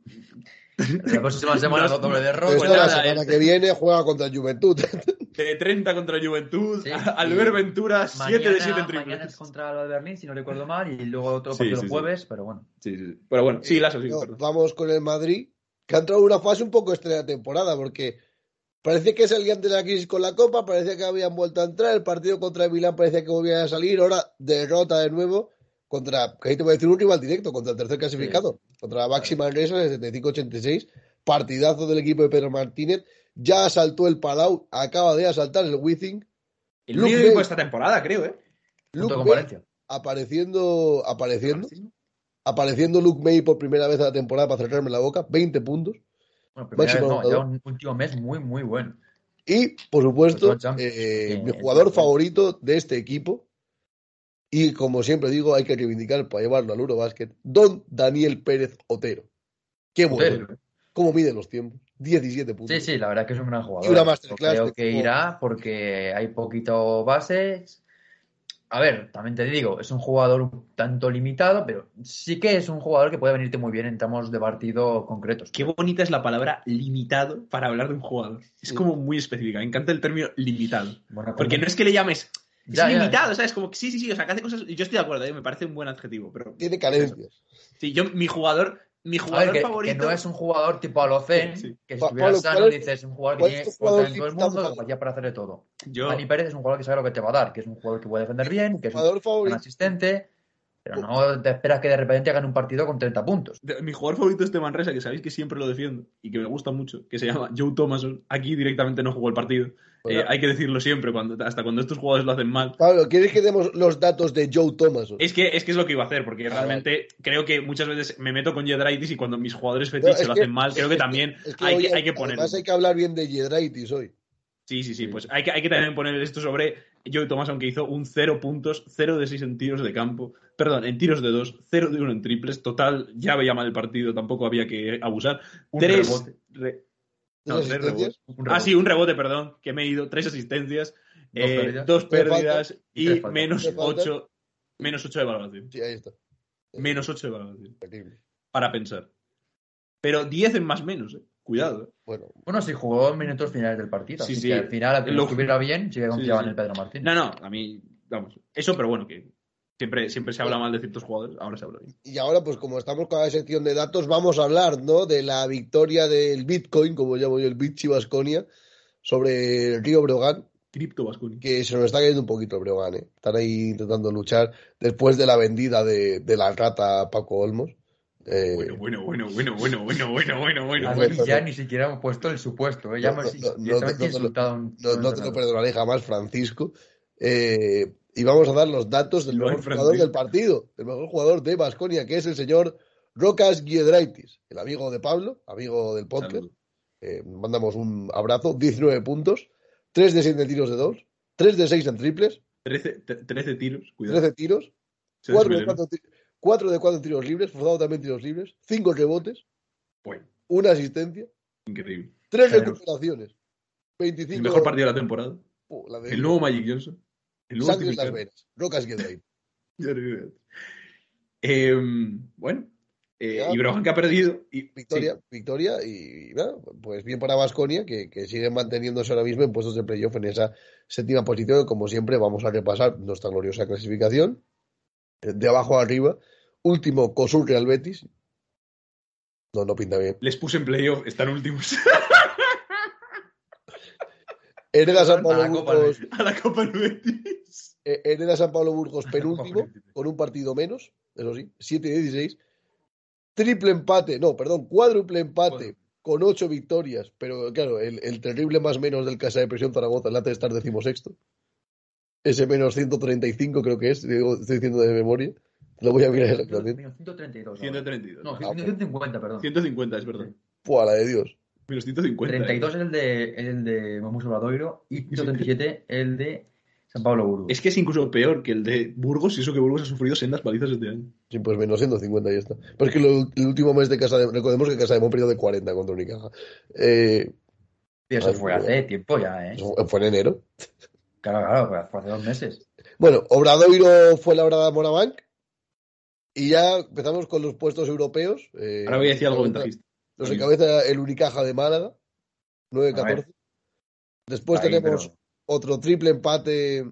[SPEAKER 2] La próxima semana
[SPEAKER 1] No,
[SPEAKER 2] doble
[SPEAKER 3] esto
[SPEAKER 1] pues
[SPEAKER 3] la semana que viene juega contra el Juventud.
[SPEAKER 1] de 30 contra Juventud,
[SPEAKER 2] Sí,
[SPEAKER 1] Albert Ventura, 7 de 7 en
[SPEAKER 2] Mañana es
[SPEAKER 1] triples.
[SPEAKER 2] contra el Berlín, si no recuerdo mal, y luego otro partido
[SPEAKER 1] sí,
[SPEAKER 2] el
[SPEAKER 1] sí.
[SPEAKER 2] jueves, pero bueno.
[SPEAKER 1] Sí. Pero bueno, sí, Lazo, sí,
[SPEAKER 3] No, vamos con el Madrid, que ha entrado en una fase un poco extraña de temporada, porque parece que salían de la crisis con la Copa, parecía que habían vuelto a entrar, el partido contra el Milán parecía que volvían a salir, ahora derrota de nuevo contra, que ahí te voy a decir un rival directo, contra el tercer clasificado, contra la Máxima Manresa de 75-86, partidazo del equipo de Pedro Martínez, ya asaltó el Palau, acaba de asaltar el Wizzing,
[SPEAKER 1] El
[SPEAKER 3] Luke
[SPEAKER 1] único
[SPEAKER 3] May.
[SPEAKER 1] equipo de esta temporada, creo, ¿eh?
[SPEAKER 3] Luke May apareciendo, apareciendo, apareciendo Luke May por primera vez a la temporada para cerrarme la boca, 20 puntos.
[SPEAKER 2] Bueno, primera
[SPEAKER 3] Máximo
[SPEAKER 2] vez no,
[SPEAKER 3] anotador.
[SPEAKER 2] ya un último mes muy, muy bueno.
[SPEAKER 3] Y, por supuesto, eh, mi jugador favorito de este equipo, y como siempre digo, hay que reivindicar para llevarlo al Eurobasket, don Daniel Pérez Otero. Qué bueno.
[SPEAKER 2] Otero.
[SPEAKER 3] ¿Cómo mide los tiempos? 17 puntos.
[SPEAKER 2] Sí, sí, la verdad es que es un gran jugador.
[SPEAKER 3] Y una masterclass
[SPEAKER 2] Creo
[SPEAKER 3] que
[SPEAKER 2] irá porque hay poquito bases. A ver, también te digo, es un jugador un tanto limitado, pero sí que es un jugador que puede venirte muy bien en tramos de partido concretos.
[SPEAKER 1] Qué bonita es la palabra limitado para hablar de un jugador. Es
[SPEAKER 3] Sí.
[SPEAKER 1] como muy específica. Me encanta el término limitado.
[SPEAKER 2] Bueno,
[SPEAKER 1] Porque no es que le llames. Es
[SPEAKER 2] Ya, ya,
[SPEAKER 1] limitado, ¿sabes? Como que sí, sí, sí. O sea, que hace cosas. Yo estoy de acuerdo, ¿eh? me parece un buen adjetivo. Pero.
[SPEAKER 3] Tiene carencias.
[SPEAKER 1] Sí, yo, mi jugador. Mi
[SPEAKER 2] ver,
[SPEAKER 1] jugador
[SPEAKER 2] que, que
[SPEAKER 1] favorito.
[SPEAKER 2] no es un jugador tipo Alocen,
[SPEAKER 1] Sí, sí.
[SPEAKER 2] que si estuviera
[SPEAKER 3] Pablo,
[SPEAKER 2] sano
[SPEAKER 3] ¿cuál es-
[SPEAKER 2] dices un jugador que tiene cuota en todo el mundo,
[SPEAKER 3] favorito?
[SPEAKER 2] capacidad para hacer de todo.
[SPEAKER 1] Yo,
[SPEAKER 2] Dani Pérez es un jugador que sabe lo que te va a dar, que es un jugador que puede defender bien, que es un
[SPEAKER 3] favorito.
[SPEAKER 2] asistente, pero no te esperas que de repente gane un partido con 30 puntos.
[SPEAKER 1] mi jugador favorito es de Manresa, que sabéis que siempre lo defiendo y que me gusta mucho, que se llama Joe Thomason. Aquí directamente no jugó el partido. Eh, hay que decirlo siempre, cuando, hasta cuando estos jugadores lo hacen mal.
[SPEAKER 3] Pablo, ¿quieres que demos los datos de Joe Thomas?
[SPEAKER 1] Es que, es que es lo que iba a hacer, porque
[SPEAKER 3] Ah,
[SPEAKER 1] realmente creo que muchas veces me meto con Jedraitis y cuando mis jugadores fetiches
[SPEAKER 3] es
[SPEAKER 1] lo
[SPEAKER 3] que-
[SPEAKER 1] hacen mal, creo que también
[SPEAKER 3] es
[SPEAKER 1] hay, que, hay que poner.
[SPEAKER 3] Además hay que hablar bien de Jedraitis hoy.
[SPEAKER 1] Sí, sí, sí, pues hay que, hay que también poner esto sobre Joe Thomason, que hizo un 0 puntos, 0 de 6 en tiros de campo, perdón, en tiros de 2, 0 de 1 en triples, total, ya veía mal el partido, tampoco había que abusar.
[SPEAKER 2] Un
[SPEAKER 1] 3
[SPEAKER 2] rebote.
[SPEAKER 1] No,
[SPEAKER 3] Tres
[SPEAKER 1] tres
[SPEAKER 3] asistencias.
[SPEAKER 1] rebotes.
[SPEAKER 2] Un
[SPEAKER 1] Ah, sí, un rebote, perdón, que me he ido. Tres asistencias,
[SPEAKER 2] Dos
[SPEAKER 1] eh,
[SPEAKER 2] pérdidas.
[SPEAKER 1] dos
[SPEAKER 3] Tres
[SPEAKER 1] pérdidas
[SPEAKER 2] y
[SPEAKER 1] menos ocho, menos ocho de valoración.
[SPEAKER 3] Sí, ahí está.
[SPEAKER 1] Menos ocho de valoración.
[SPEAKER 3] Terrible.
[SPEAKER 1] Para pensar. Pero 10 en más menos, eh. Cuidado. eh.
[SPEAKER 3] Bueno,
[SPEAKER 2] Bueno, sí, jugó en minutos finales del partido.
[SPEAKER 1] Sí,
[SPEAKER 2] así
[SPEAKER 1] sí.
[SPEAKER 2] que al final, a que
[SPEAKER 1] Lo-
[SPEAKER 2] estuviera bien, sí que confiaba
[SPEAKER 1] sí.
[SPEAKER 2] en el Pedro Martín.
[SPEAKER 1] No, no, a mí, vamos. Eso, pero bueno, que siempre, siempre se habla mal de ciertos jugadores, ahora se habla bien.
[SPEAKER 3] y ahora, pues como estamos con la sección de datos, vamos a hablar, ¿no? De la victoria del Bitcoin, como llamo yo, el Bitchi Vasconia, sobre el Río Breogán,
[SPEAKER 1] Cripto Vasconi.
[SPEAKER 3] que se nos está cayendo un poquito el Breogán, ¿eh? Están ahí intentando luchar después de la vendida de, de la rata a Paco Olmos. Eh,
[SPEAKER 1] Bueno, bueno, bueno, bueno, bueno, bueno, bueno, bueno, bueno.
[SPEAKER 2] Ya ni siquiera hemos puesto el supuesto. ¿eh? Ya
[SPEAKER 3] No,
[SPEAKER 2] hemos
[SPEAKER 3] no, no, no te- no te lo- perdonaré jamás, Francisco. Eh, y vamos a dar los datos del mejor jugador del partido, el mejor jugador de Basconia, que es el señor Rocas Giedraitis, el amigo de Pablo, amigo del podcast. Eh, mandamos un abrazo, 19 puntos, 3 de 7 tiros de 2, 3 de 6 en triples,
[SPEAKER 1] 13, tre- 13 tiros, cuidado.
[SPEAKER 3] 13 tiros,
[SPEAKER 1] Se
[SPEAKER 3] 4 de
[SPEAKER 1] desveló.
[SPEAKER 3] 4, de 4 tiros libres, forzado también tiros libres, 5 rebotes,
[SPEAKER 1] Bueno,
[SPEAKER 3] una asistencia,
[SPEAKER 1] increíble.
[SPEAKER 3] 3
[SPEAKER 2] Generoso.
[SPEAKER 3] recuperaciones, 25
[SPEAKER 1] El mejor partido de la temporada.
[SPEAKER 3] Oh, la de-
[SPEAKER 1] El nuevo Magic Johnson.
[SPEAKER 3] Sangre en las venas, Rocas.
[SPEAKER 1] Eh, bueno, eh, y Brogan que ha perdido. Y,
[SPEAKER 3] Victoria, victoria y, nada, pues bien para Vasconia que, que sigue manteniéndose ahora mismo en puestos de playoff en esa séptima posición. Como siempre, vamos a repasar nuestra gloriosa clasificación. De abajo a arriba, último Cosul Real Betis. No, no pinta bien.
[SPEAKER 1] Les puse en playoff, están últimos
[SPEAKER 3] Hereda San
[SPEAKER 2] A
[SPEAKER 3] Pablo
[SPEAKER 2] Copa
[SPEAKER 3] Burgos,
[SPEAKER 1] a la Copa del Betis.
[SPEAKER 3] eh, Hereda San Pablo Burgos penúltimo, con un partido menos, eso sí, 7-16. Triple empate, no, perdón, cuádruple empate con ocho victorias, pero claro, el, el terrible más menos del Casa de Presión Zaragoza, el de estar decimosexto. Ese menos 135 creo que es, digo, estoy diciendo de memoria. Lo voy a mirar exactamente.
[SPEAKER 2] Menos 132. ahora.
[SPEAKER 1] 132.
[SPEAKER 2] No,
[SPEAKER 1] No,
[SPEAKER 2] 150, perdón.
[SPEAKER 1] 150, es verdad.
[SPEAKER 3] Fua, la de Dios.
[SPEAKER 1] Menos 150.
[SPEAKER 2] 32
[SPEAKER 1] eh.
[SPEAKER 2] es el de, es el de Mamus Obradoiro y 137 el de San Pablo Burgos.
[SPEAKER 1] Es que es incluso peor que el de Burgos, y eso que Burgos ha sufrido sendas palizas este año.
[SPEAKER 3] Sí, pues menos 150 y ya está. Pero es que lo- el último mes de Casa de... Recordemos que Casa de Mon perdió de 40 contra Unicaja. Eh,
[SPEAKER 2] Y eso fue hace tiempo ya, ¿eh?
[SPEAKER 3] fue en enero.
[SPEAKER 2] Claro, claro, fue- hace dos meses.
[SPEAKER 3] Bueno, Obradoiro fue la hora de Morabank. Y ya empezamos con los puestos europeos. Eh,
[SPEAKER 1] Ahora voy a decir algo
[SPEAKER 3] encabeza-
[SPEAKER 1] ventajista.
[SPEAKER 3] Nos encabeza el Unicaja de Málaga, 9-14. Después
[SPEAKER 2] Ahí,
[SPEAKER 3] tenemos
[SPEAKER 2] pero-
[SPEAKER 3] otro triple empate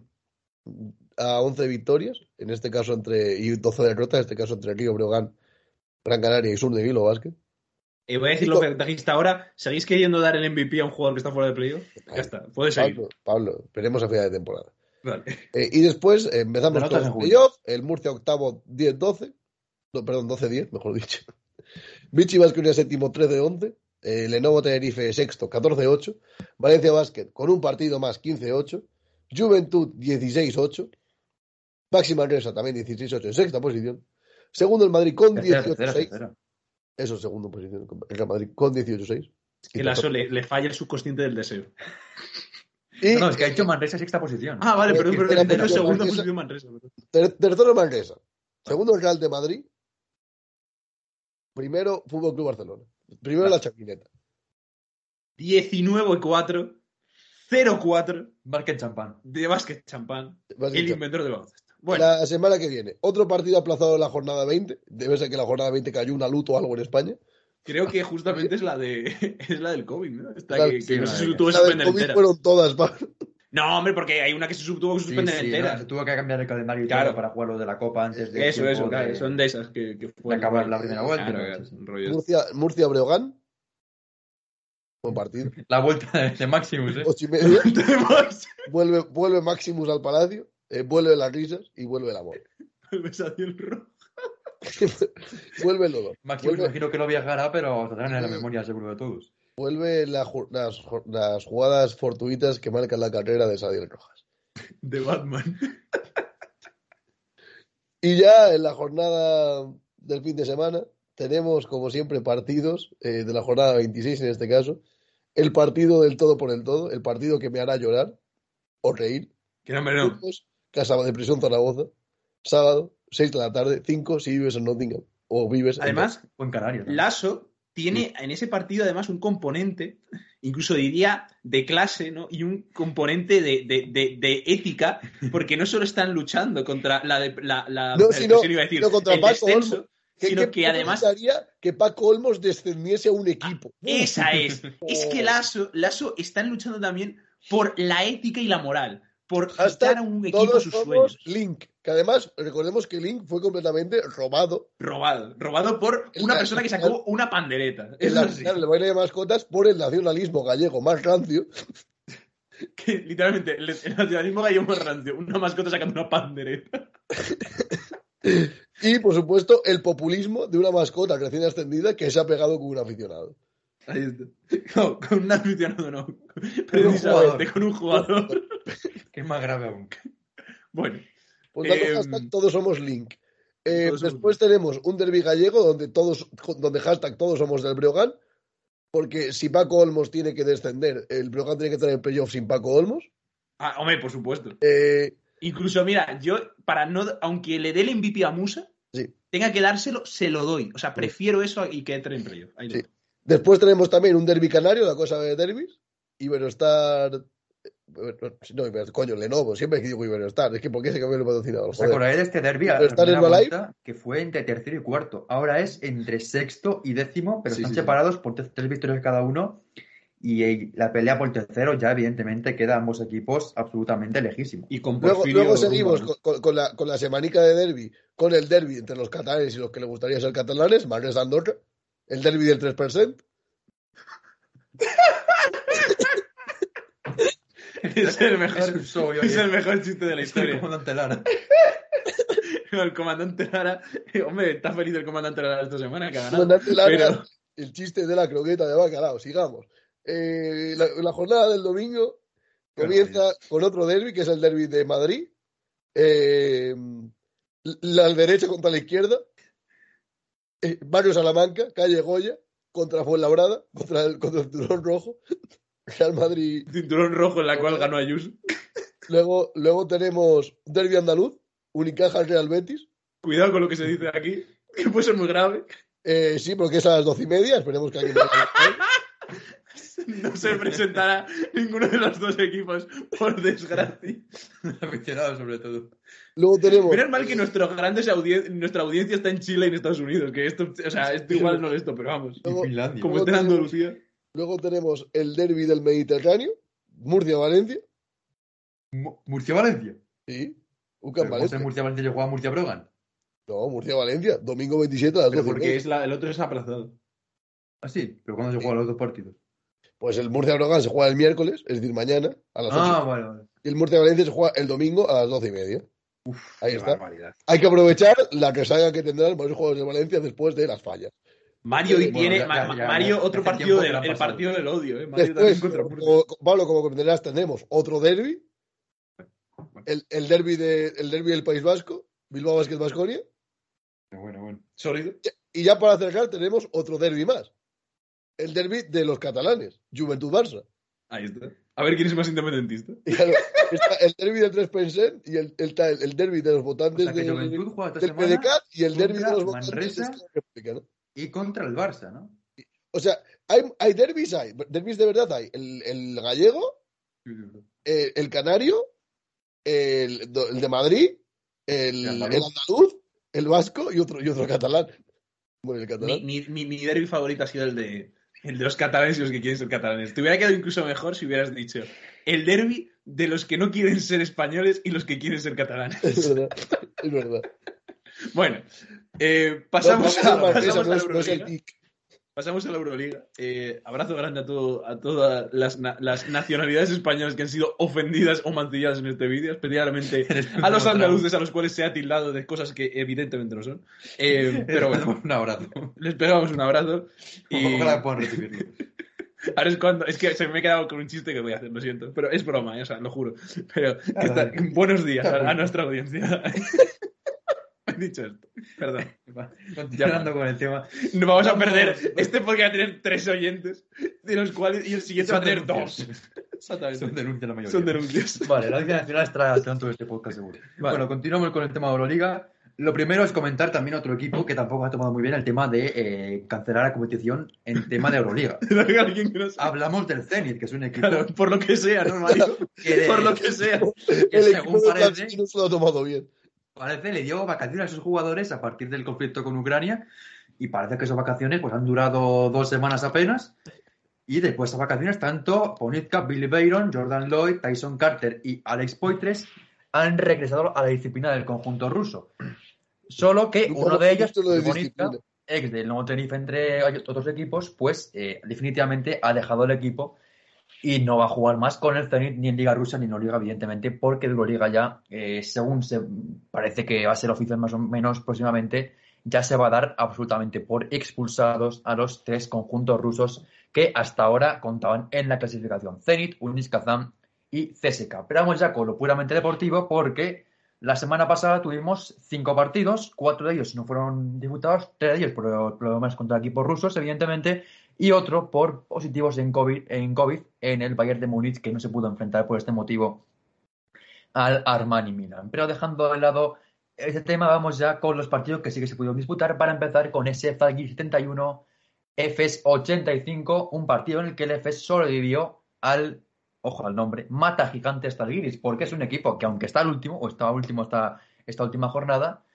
[SPEAKER 3] a 11 victorias, en este caso entre y 12 derrotas, en este caso entre Río Breogán, Gran Canaria y Sur de Vilo Basket.
[SPEAKER 1] Eh, voy a decir lo ventajista ahora. ¿Seguís queriendo dar el MVP a un jugador que está fuera de playoff? Ya está, puedes seguir.
[SPEAKER 3] Pablo, Pablo, esperemos a final de temporada.
[SPEAKER 1] Vale.
[SPEAKER 3] Eh, y después eh, empezamos con
[SPEAKER 2] en
[SPEAKER 3] los
[SPEAKER 2] julio.
[SPEAKER 3] playoffs, el Murcia octavo 10-12, no, perdón, 12-10, mejor dicho. Vichy Vasconia séptimo 13-11, eh, Lenovo Tenerife sexto 14-8, Valencia Basket con un partido más 15-8, Juventud 16-8, Maxi Manresa también 16-8 en sexta posición, segundo el Madrid con
[SPEAKER 2] Tercera, tercera,
[SPEAKER 3] 18-6,
[SPEAKER 2] tercera.
[SPEAKER 3] eso es segundo posición, el Real Madrid con 18-6.
[SPEAKER 1] Es que Lasso le, le falla el subconsciente del deseo.
[SPEAKER 3] Y
[SPEAKER 2] No, es que ha hecho Manresa sexta posición.
[SPEAKER 1] Ah, vale,
[SPEAKER 3] Eh,
[SPEAKER 1] pero pero segunda
[SPEAKER 3] Manresa.
[SPEAKER 1] posición Manresa. perdón.
[SPEAKER 3] ter- tercero Manresa, segundo el Real de Madrid, primero Fútbol Club Barcelona, primero la Chaquineta.
[SPEAKER 1] 19-4, 0-4
[SPEAKER 2] Market champán.
[SPEAKER 1] de básquet champán.
[SPEAKER 3] Basket
[SPEAKER 1] El
[SPEAKER 3] Champán.
[SPEAKER 1] inventor del baloncesto. Bueno,
[SPEAKER 3] La semana que viene, otro partido aplazado en la jornada 20. Debe ser que la jornada 20 cayó una luto o algo en España.
[SPEAKER 1] creo que justamente es la de es la del COVID, ¿no? Esta
[SPEAKER 3] Claro,
[SPEAKER 1] que,
[SPEAKER 3] sí,
[SPEAKER 1] que no
[SPEAKER 2] la
[SPEAKER 1] se
[SPEAKER 2] de-
[SPEAKER 1] tuvo que
[SPEAKER 3] La del COVID
[SPEAKER 1] entera.
[SPEAKER 3] fueron todas, Pablo.
[SPEAKER 1] No, hombre, porque hay una que se tuvo que suspender
[SPEAKER 2] sí,
[SPEAKER 1] entera.
[SPEAKER 2] ¿no? Se tuvo que cambiar el calendario y
[SPEAKER 1] Claro.
[SPEAKER 2] para jugar los de la Copa antes de
[SPEAKER 1] Eso, eso,
[SPEAKER 2] de-
[SPEAKER 1] son de esas que, que fue.
[SPEAKER 2] de acabar la primera vuelta,
[SPEAKER 1] Claro,
[SPEAKER 2] ¿no?
[SPEAKER 3] Murcia, Murcia Breogán. Buen partido.
[SPEAKER 2] La vuelta de, Maximus, ¿eh?
[SPEAKER 3] Ocho y media. Vuelve, vuelve Maximus al palacio. eh, vuelve las risas y vuelve el amor.
[SPEAKER 1] el besación rojo.
[SPEAKER 3] vuelve el dolor.
[SPEAKER 2] Maximus
[SPEAKER 3] Vuelve,
[SPEAKER 2] imagino que lo viajará, pero estarán en la memoria seguro de todos.
[SPEAKER 3] Vuelve la las, las jugadas fortuitas que marcan la carrera de Sadiel Rojas.
[SPEAKER 1] De Batman.
[SPEAKER 3] Y ya en la jornada del fin de semana tenemos, como siempre, partidos eh, de la jornada 26 en este caso. El partido del todo por el todo, el partido que me hará llorar o reír.
[SPEAKER 1] Que no, no.
[SPEAKER 3] Casa de Prisión Zaragoza, sábado, 6 de la tarde, 5 si vives en Nottingham o vives en
[SPEAKER 1] Además,
[SPEAKER 2] Buen canario. ¿no?
[SPEAKER 1] Lasso tiene en ese partido además un componente, incluso diría de clase, ¿no? Y un componente de, de- de- de ética, porque no solo están luchando contra la, de- la, la
[SPEAKER 3] No, sino-
[SPEAKER 1] iba a decir,
[SPEAKER 3] sino contra
[SPEAKER 1] el
[SPEAKER 3] Paco
[SPEAKER 1] descenso,
[SPEAKER 3] Olmos, ¿Qué-
[SPEAKER 1] sino que
[SPEAKER 3] cómo
[SPEAKER 1] además
[SPEAKER 3] que Paco Olmos descendiese a un equipo?
[SPEAKER 1] Esa es. Es que Lasso, Lasso están luchando también por la ética y la moral. Por quitar a un equipo
[SPEAKER 3] Todos
[SPEAKER 1] sus
[SPEAKER 3] somos
[SPEAKER 1] sueños.
[SPEAKER 3] Link. Que además, recordemos que Link fue completamente robado
[SPEAKER 1] Robado. Robado por una
[SPEAKER 3] la-
[SPEAKER 1] persona que sacó una pandereta.
[SPEAKER 3] en
[SPEAKER 1] Eso
[SPEAKER 3] la
[SPEAKER 1] sí.
[SPEAKER 3] final del baile de mascotas por el nacionalismo gallego más rancio.
[SPEAKER 1] Que, literalmente, el, el nacionalismo gallego más rancio. Una mascota sacando una pandereta.
[SPEAKER 3] Y, por supuesto, el populismo de una mascota recién ascendida que se ha pegado con un aficionado.
[SPEAKER 1] Ahí está. No, con un aficionado no.
[SPEAKER 2] jugador.
[SPEAKER 1] Precisamente, con un jugador.
[SPEAKER 2] Que es más grave aún.
[SPEAKER 1] Bueno,
[SPEAKER 3] Por tanto, hashtag todos somos Link. Eh,
[SPEAKER 1] todos somos
[SPEAKER 3] después tenemos un derbi gallego donde todos, donde hashtag todos somos del Breogán. Porque si Paco Olmos tiene que descender, el Breogán tiene que tener el playoff sin Paco Olmos.
[SPEAKER 1] ah, hombre, por supuesto.
[SPEAKER 3] Eh,
[SPEAKER 1] Incluso, mira, yo, para no, aunque le dé el MVP a Musa,
[SPEAKER 3] Sí.
[SPEAKER 1] tenga que dárselo, se lo doy. O sea, prefiero eso y que entre en playoff.
[SPEAKER 3] Sí. después tenemos también un derbi canario, la cosa de derbis. Iberostar. eh, No, coño, Lenovo, siempre digo Iberostar. Es que ¿por qué se cambió el patrocinador?
[SPEAKER 2] ¿Os acordáis de este derby?
[SPEAKER 3] El
[SPEAKER 2] que fue entre tercero y cuarto. Ahora es entre sexto y décimo, pero
[SPEAKER 1] Sí,
[SPEAKER 2] están
[SPEAKER 1] sí, sí.
[SPEAKER 2] separados por tres, tres victorias cada uno. Y la pelea por tercero ya, evidentemente, queda ambos equipos absolutamente lejísimos.
[SPEAKER 1] Y con
[SPEAKER 3] Luego, luego seguimos con, con- con la, con la semanica de derby, con el derby entre los catalanes y los que le gustaría ser catalanes, Manresa Andorra, el derby del 3%.
[SPEAKER 1] es el mejor,
[SPEAKER 2] Es un show, yo-
[SPEAKER 1] es el mejor chiste de la historia.
[SPEAKER 2] comandante Lara.
[SPEAKER 1] el comandante Lara, eh, hombre, está feliz el comandante Lara esta semana que ha ganado.
[SPEAKER 3] Comandante Lara,
[SPEAKER 1] Pero,
[SPEAKER 3] el chiste de la croqueta de bacalao, sigamos. Eh, la, la jornada del domingo comienza con otro derby, que es el derby de Madrid. Eh, la derecha contra la izquierda. Eh, Barrio Salamanca, calle Goya, contra Fuenlabrada, contra el, contra el Turón Rojo. Real Madrid.
[SPEAKER 1] cinturón rojo en la cual ganó Ayuso.
[SPEAKER 3] Luego, luego tenemos derby andaluz, Unicaja Real Betis.
[SPEAKER 1] Cuidado con lo que se dice aquí, que puede ser muy grave.
[SPEAKER 3] Eh, sí, porque es a las doce y media. Esperemos que alguien
[SPEAKER 1] No se presentará ninguno de los dos equipos, por desgracia.
[SPEAKER 2] Aficionados, sobre todo.
[SPEAKER 3] Luego tenemos.
[SPEAKER 1] Menos mal que nuestros grandes audien- nuestra audiencia está en Chile y en Estados Unidos, que esto, o sea, esto igual no es esto, pero vamos.
[SPEAKER 3] Luego,
[SPEAKER 2] Finlandia.
[SPEAKER 1] Como está en
[SPEAKER 3] tenemos-
[SPEAKER 1] Andalucía.
[SPEAKER 3] Luego tenemos el derby del Mediterráneo, Murcia-Valencia.
[SPEAKER 2] Mu- Murcia-Valencia.
[SPEAKER 3] Sí,
[SPEAKER 2] Pero
[SPEAKER 3] UCAM
[SPEAKER 2] ¿cómo
[SPEAKER 3] Valencia.
[SPEAKER 2] se Murcia-Valencia yo jugaba Murcia-Brogan?
[SPEAKER 3] No, Murcia-Valencia, domingo 27 a las
[SPEAKER 1] Pero
[SPEAKER 3] 12 y
[SPEAKER 1] porque
[SPEAKER 3] media.
[SPEAKER 1] es la- el otro es aplazado.
[SPEAKER 2] Ah, sí, pero ¿cuándo se juegan los dos partidos?
[SPEAKER 3] Pues el Murcia-Brogan se juega el miércoles, es decir, mañana a las 8.
[SPEAKER 2] Ah, vale, vale.
[SPEAKER 3] Y el Murcia-Valencia se juega el domingo a las 12 y media. Ahí
[SPEAKER 1] Qué
[SPEAKER 3] está.
[SPEAKER 1] barbaridad.
[SPEAKER 3] Hay que aprovechar la resaga que tendrán los juegos de Valencia después de las fallas.
[SPEAKER 1] Mario hoy
[SPEAKER 2] Bueno,
[SPEAKER 1] tiene
[SPEAKER 2] ya-
[SPEAKER 1] Ma-
[SPEAKER 2] ya-
[SPEAKER 1] Ma-
[SPEAKER 2] ya-
[SPEAKER 1] Mario
[SPEAKER 2] ya
[SPEAKER 1] otro partido del el partido del odio, eh. Mario
[SPEAKER 3] Después,
[SPEAKER 1] también contra
[SPEAKER 3] como- Pablo, como comprenderás, tenemos otro derby, el, el derby de, el derby del País Vasco, Bilbao Basket Basconia,
[SPEAKER 2] Bueno, bueno.
[SPEAKER 1] Sólido.
[SPEAKER 3] y ya para cerrar tenemos otro derby más, el derby de los catalanes, Juventud Barça.
[SPEAKER 1] Ahí está. A ver quién es más independentista.
[SPEAKER 3] Claro, está el derby del 3% y el, el, el, el derby de los
[SPEAKER 2] O
[SPEAKER 3] votantes
[SPEAKER 2] sea, que
[SPEAKER 3] del,
[SPEAKER 2] Juventud juega esta
[SPEAKER 3] del
[SPEAKER 2] semana
[SPEAKER 3] PDCAT y el derby de los votantes
[SPEAKER 2] Manresa.
[SPEAKER 3] de Esquerra Republicana.
[SPEAKER 2] Y contra el Barça, ¿no?
[SPEAKER 3] O sea, hay, hay derbis, hay. Derbis de verdad hay. El, el gallego, el, el canario, el, el de Madrid, el,
[SPEAKER 2] andaluz.
[SPEAKER 3] el vasco y otro, y otro catalán. Bueno, el
[SPEAKER 1] Mi,
[SPEAKER 3] catalán.
[SPEAKER 1] mi, mi, mi derbi favorito ha sido el de, el de los catalanes y los que quieren ser catalanes. Te hubiera quedado incluso mejor si hubieras dicho el derby de los que no quieren ser españoles y los que quieren ser catalanes.
[SPEAKER 3] Es verdad. Es verdad.
[SPEAKER 1] Bueno, eh, pasamos,
[SPEAKER 3] No,
[SPEAKER 1] a,
[SPEAKER 3] no,
[SPEAKER 1] pasamos a la Euroliga.
[SPEAKER 3] tic.
[SPEAKER 1] Pasamos a la Euroliga. Eh, abrazo grande a, todo, a todas las, na- las nacionalidades españolas que han sido ofendidas o mancilladas en este vídeo, especialmente a los andaluces a los cuales se ha tildado de cosas que evidentemente no son. Eh, pero bueno,
[SPEAKER 2] un abrazo.
[SPEAKER 1] les pegamos un abrazo. Y
[SPEAKER 2] Ojalá puedan recibirlo.
[SPEAKER 1] ahora es cuando. Es que se me he quedado con un chiste que voy a hacer, lo siento. Pero es broma, eh, o sea, lo juro. Pero que está- buenos días a, a nuestra audiencia. Dicho esto, perdón.
[SPEAKER 2] Continuando con el tema.
[SPEAKER 1] No vamos a perder. Este podcast va a tener tres oyentes, de los cuales. Y el siguiente va a tener dos. Exactamente.
[SPEAKER 2] Son denuncias la mayoría.
[SPEAKER 1] Son denuncias.
[SPEAKER 2] Vale, la Audiencia Nacional estará al tanto de este podcast seguro.
[SPEAKER 1] Vale.
[SPEAKER 2] Bueno, continuamos con el tema de Euroliga. Lo primero es comentar también otro equipo que tampoco ha tomado muy bien el tema de eh, cancelar la competición en tema de Euroliga. Hablamos del Zenit, que es un equipo
[SPEAKER 1] Claro, por lo que sea, ¿no, Mario?
[SPEAKER 2] que, de-
[SPEAKER 1] Por lo que sea.
[SPEAKER 2] que
[SPEAKER 3] El
[SPEAKER 2] según
[SPEAKER 3] equipo
[SPEAKER 2] parece,
[SPEAKER 3] no se lo ha tomado bien.
[SPEAKER 2] Parece le dio vacaciones a sus jugadores a partir del conflicto con Ucrania y parece que esas vacaciones pues han durado dos semanas apenas y después de esas vacaciones tanto Ponitka, Billy Bayron, Jordan Lloyd, Tyson Carter y Alex Poitres han regresado a la disciplina del conjunto ruso. Solo que uno de ellos,
[SPEAKER 3] de
[SPEAKER 2] ex del Nuevo Tenerife entre otros equipos, pues eh, definitivamente ha dejado el equipo y no va a jugar más con el Zenit ni en Liga Rusa ni en Euroliga, evidentemente, porque Euroliga ya, eh, según se parece que va a ser oficial más o menos próximamente, ya se va a dar absolutamente por expulsados a los tres conjuntos rusos que hasta ahora contaban en la clasificación: Zenit, Unis Kazan y CSK. Pero vamos ya con lo puramente deportivo, porque la semana pasada tuvimos cinco partidos, cuatro de ellos no fueron disputados, tres de ellos problemas contra equipos rusos, evidentemente, y otro por positivos en COVID, en COVID en el Bayern de Múnich, que no se pudo enfrentar por este motivo al Armani Milan. Pero dejando de lado este tema, vamos ya con los partidos que sí que se pudieron disputar, para empezar con ese Zalgiris 71, EFES 85, un partido en el que el EFES sobrevivió al, ojo al nombre, Mata Gigantes Zalgiris, porque es un equipo que aunque está al último, o estaba último esta, esta última jornada,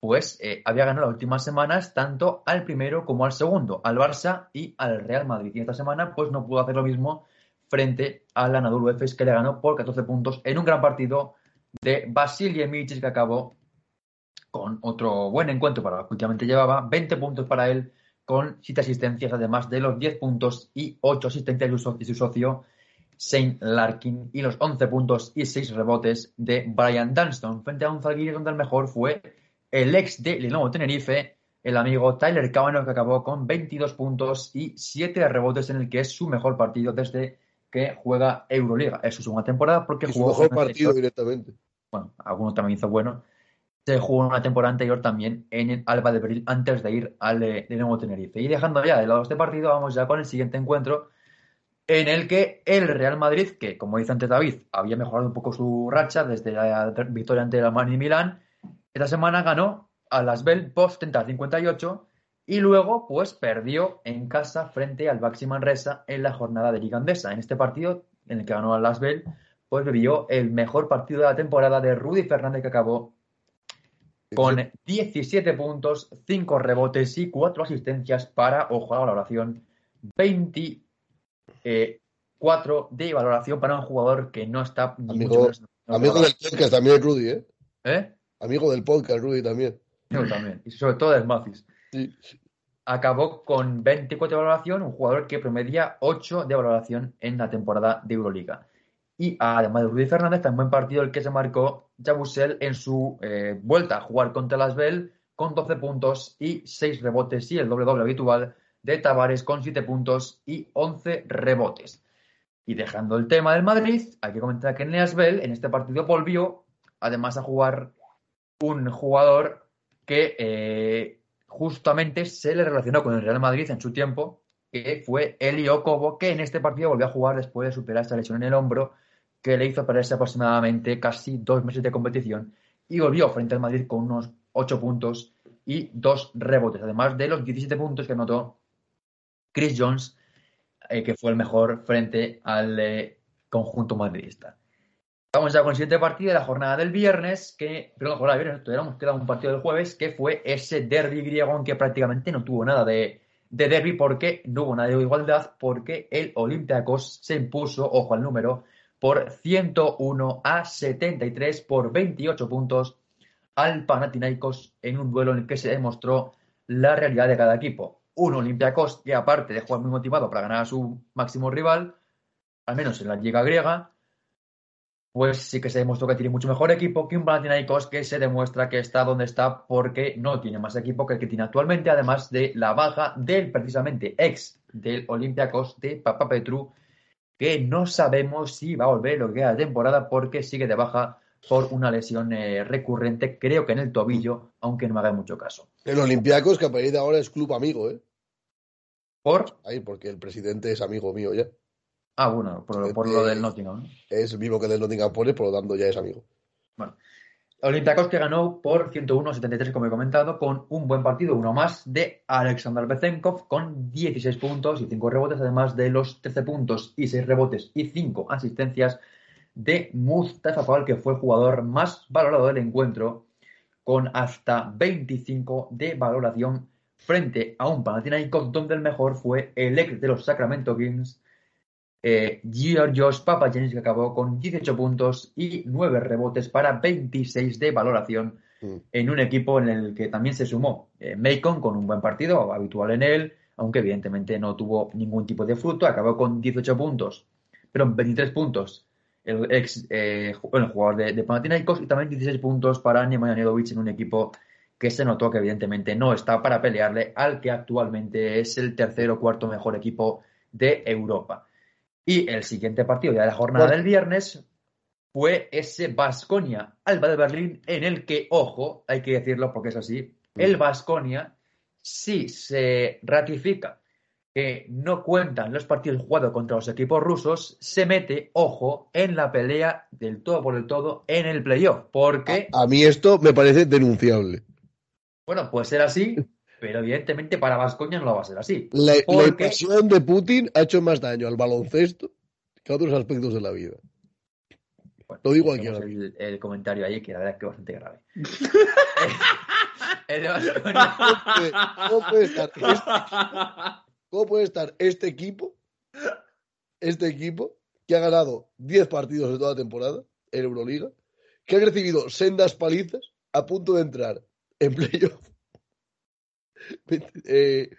[SPEAKER 2] pues eh, había ganado las últimas semanas tanto al primero como al segundo, al Barça y al Real Madrid. Y esta semana pues no pudo hacer lo mismo frente al Anadolu Efes que le ganó por 14 puntos en un gran partido de Vasilij Michis que acabó con otro buen encuentro para lo que últimamente llevaba, 20 puntos para él con 7 asistencias además de los 10 puntos y 8 asistencias de su, su socio Shane Larkin y los 11 puntos y 6 rebotes de Brian Dunston frente a un Zalgiris donde el mejor fue el ex de Lenovo Tenerife, el amigo Tyler Cavanaugh, que acabó con 22 puntos y 7 rebotes en el que es su mejor partido desde que juega Euroliga. Es su segunda temporada porque
[SPEAKER 3] su
[SPEAKER 2] jugó
[SPEAKER 3] mejor
[SPEAKER 2] con el
[SPEAKER 3] partido
[SPEAKER 2] anterior-
[SPEAKER 3] directamente.
[SPEAKER 2] bueno, alguno también hizo bueno. Se jugó una temporada anterior también en el Alba de Bril antes de ir al de, de nuevo Tenerife. Y dejando ya de lado este partido, vamos ya con el siguiente encuentro en el que el Real Madrid, que como dice antes David, había mejorado un poco su racha desde la victoria ante el Armani Milán, esta semana ganó a Las Bell post 30-58 y luego pues perdió en casa frente al Baxi Manresa en la jornada de Liga Andesa. En este partido en el que ganó a Las Bell, pues vivió el mejor partido de la temporada de Rudy Fernández que acabó con 17 puntos, 5 rebotes y 4 asistencias para, ojo a la valoración, 24 de valoración para un jugador que no está ni
[SPEAKER 3] Amigo-
[SPEAKER 2] mucho menos-
[SPEAKER 3] Amigo del podcast también, Rudy, ¿eh?
[SPEAKER 2] ¿Eh?
[SPEAKER 3] Amigo del podcast, Rudy también.
[SPEAKER 2] Yo también. Y sobre todo del Macis.
[SPEAKER 3] Sí.
[SPEAKER 2] Acabó con 24 de valoración, un jugador que promedia 8 de valoración en la temporada de Euroliga. Y además de Rudy Fernández, tan buen partido el que se marcó Jabusel en su eh, vuelta a jugar contra las Bell con 12 puntos y 6 rebotes y el doble doble habitual de Tavares con 7 puntos y 11 rebotes. Y dejando el tema del Madrid, hay que comentar que Bell en este partido volvió además a jugar un jugador que eh, justamente se le relacionó con el Real Madrid en su tiempo, que fue Elio Cobo, que en este partido volvió a jugar después de superar esta lesión en el hombro, que le hizo perderse aproximadamente casi dos meses de competición, y volvió frente al Madrid con unos 8 puntos y dos rebotes, además de los 17 puntos que anotó Chris Jones, eh, que fue el mejor frente al eh, conjunto madridista. Vamos ya con el siguiente partido de la jornada del viernes, que, perdón, jornada del viernes, todavía nos queda un partido del jueves, que fue ese derby griego en que prácticamente no tuvo nada de, de derby porque no hubo nada de igualdad, porque el Olympiacos se impuso, ojo al número, por 101 a 73 por 28 puntos al Panathinaikos en un duelo en el que se demostró la realidad de cada equipo. Un Olympiacos que aparte de jugar muy motivado para ganar a su máximo rival, al menos en la liga griega, pues sí que se demostró que tiene mucho mejor equipo que un Panathinaikos que se demuestra que está donde está porque no tiene más equipo que el que tiene actualmente, además de la baja del precisamente ex del Olympiacos de Papa Petru, que no sabemos si va a volver lo que queda de temporada porque sigue de baja por una lesión eh, recurrente, creo que en el tobillo, aunque no me haga mucho caso.
[SPEAKER 3] El Olympiacos, que a partir de ahora es club amigo, ¿eh?
[SPEAKER 2] Por,
[SPEAKER 3] Ahí, porque el presidente es amigo mío ya.
[SPEAKER 2] Ah, bueno, por, por lo del Nottingham. ¿no?
[SPEAKER 3] Es vivo que del Nottingham Forest, por lo tanto ya es amigo.
[SPEAKER 2] Olympiacos que ganó por 101-73, como he comentado, con un buen partido, uno más de Alexander Bezenkov con 16 puntos y 5 rebotes, además de los 13 puntos y 6 rebotes y 5 asistencias de Mustafa Fall, que fue el jugador más valorado del encuentro, con hasta 25 de valoración frente a un Panathinaikos donde el mejor fue el ex de los Sacramento Kings, eh, Georgios Papagenis, que acabó con 18 puntos y 9 rebotes para 26 de valoración
[SPEAKER 3] Mm.
[SPEAKER 2] en un equipo en el que también se sumó eh, Macon con un buen partido, habitual en él, aunque evidentemente no tuvo ningún tipo de fruto, acabó con 18 puntos, pero 23 puntos el ex eh, el jugador de, de Panathinaikos y también 16 puntos para Nemanja Nedovic en un equipo que se notó que evidentemente no está para pelearle al que actualmente es el tercer o cuarto mejor equipo de Europa. Y el siguiente partido ya de la jornada del viernes fue ese Basconia Alba de Berlín en el que, ojo, hay que decirlo porque es así, el Basconia si se ratifica que no cuentan los partidos jugados contra los equipos rusos, se mete, ojo, en la pelea del todo por el todo en el playoff. Porque,
[SPEAKER 3] A mí esto me parece denunciable.
[SPEAKER 2] bueno, puede ser así, pero evidentemente para Vascoña no lo va a ser así.
[SPEAKER 3] La, la
[SPEAKER 2] Porque-
[SPEAKER 3] invasión de Putin ha hecho más daño al baloncesto que a otros aspectos de la vida.
[SPEAKER 2] Bueno,
[SPEAKER 3] Lo digo aquí
[SPEAKER 2] el, el comentario ahí, que la verdad es que es bastante grave. el de Baskonia-
[SPEAKER 3] ¿Cómo puede estar este, cómo puede estar este equipo, este equipo, que ha ganado 10 partidos de toda la temporada en Euroliga, que ha recibido sendas palizas a punto de entrar en playoff eh,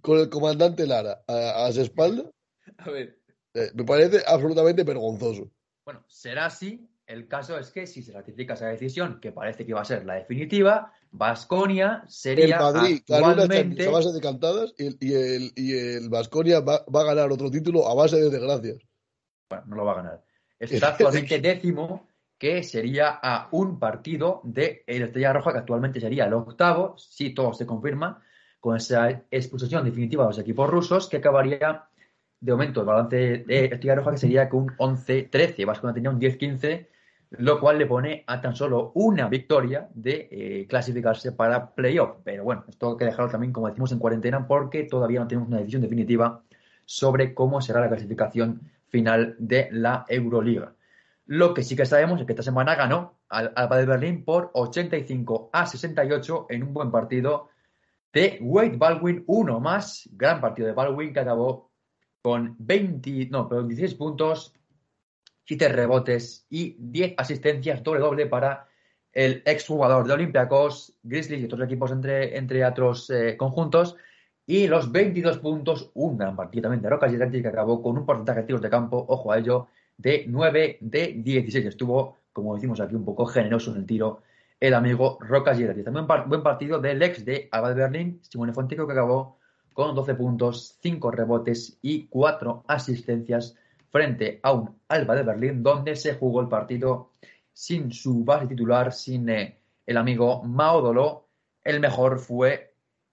[SPEAKER 3] con el comandante Lara a, a su espalda?
[SPEAKER 1] A ver,
[SPEAKER 3] Eh, me parece absolutamente vergonzoso.
[SPEAKER 2] Bueno, será así. El caso es que si se ratifica esa decisión, que parece que va a ser la definitiva, Vasconia
[SPEAKER 3] El
[SPEAKER 2] sería
[SPEAKER 3] Madrid ganó una
[SPEAKER 2] actualmente...
[SPEAKER 3] A base de cantadas y el, y el, y el va, va a ganar otro título a base de desgracias.
[SPEAKER 2] Bueno, no lo va a ganar. Está actualmente décimo, que sería a un partido de el Estrella Roja, que actualmente sería el octavo, si todo se confirma, con esa expulsión definitiva de los equipos rusos, que acabaría, de momento, el balance de Estrella Roja, que sería con un 11-13. Vasconia tenía un 10-15, lo cual le pone a tan solo una victoria de eh, clasificarse para playoff. Pero bueno, esto hay que dejarlo también, como decimos, en cuarentena, porque todavía no tenemos una decisión definitiva sobre cómo será la clasificación final de la Euroliga. Lo que sí que sabemos es que esta semana ganó al Alba de Berlín por 85 a 68 en un buen partido de Wade Baldwin, uno más, gran partido de Baldwin que acabó con 20, no, pero 16 puntos, 7 rebotes y 10 asistencias doble doble para el exjugador de Olympiacos, Grizzlies y otros equipos entre, entre otros eh, conjuntos. Y los 22 puntos, un gran partido también de Roca Girardi que acabó con un porcentaje de tiros de campo, ojo a ello, de 9 de 16. Estuvo, como decimos aquí, un poco generoso en el tiro el amigo Roca Girardi. También un buen partido del ex de Alba de Berlín, Simone Fontico, que acabó con 12 puntos, 5 rebotes y 4 asistencias frente a un Alba de Berlín, donde se jugó el partido sin su base titular, sin eh, el amigo Mao Dolo. El mejor fue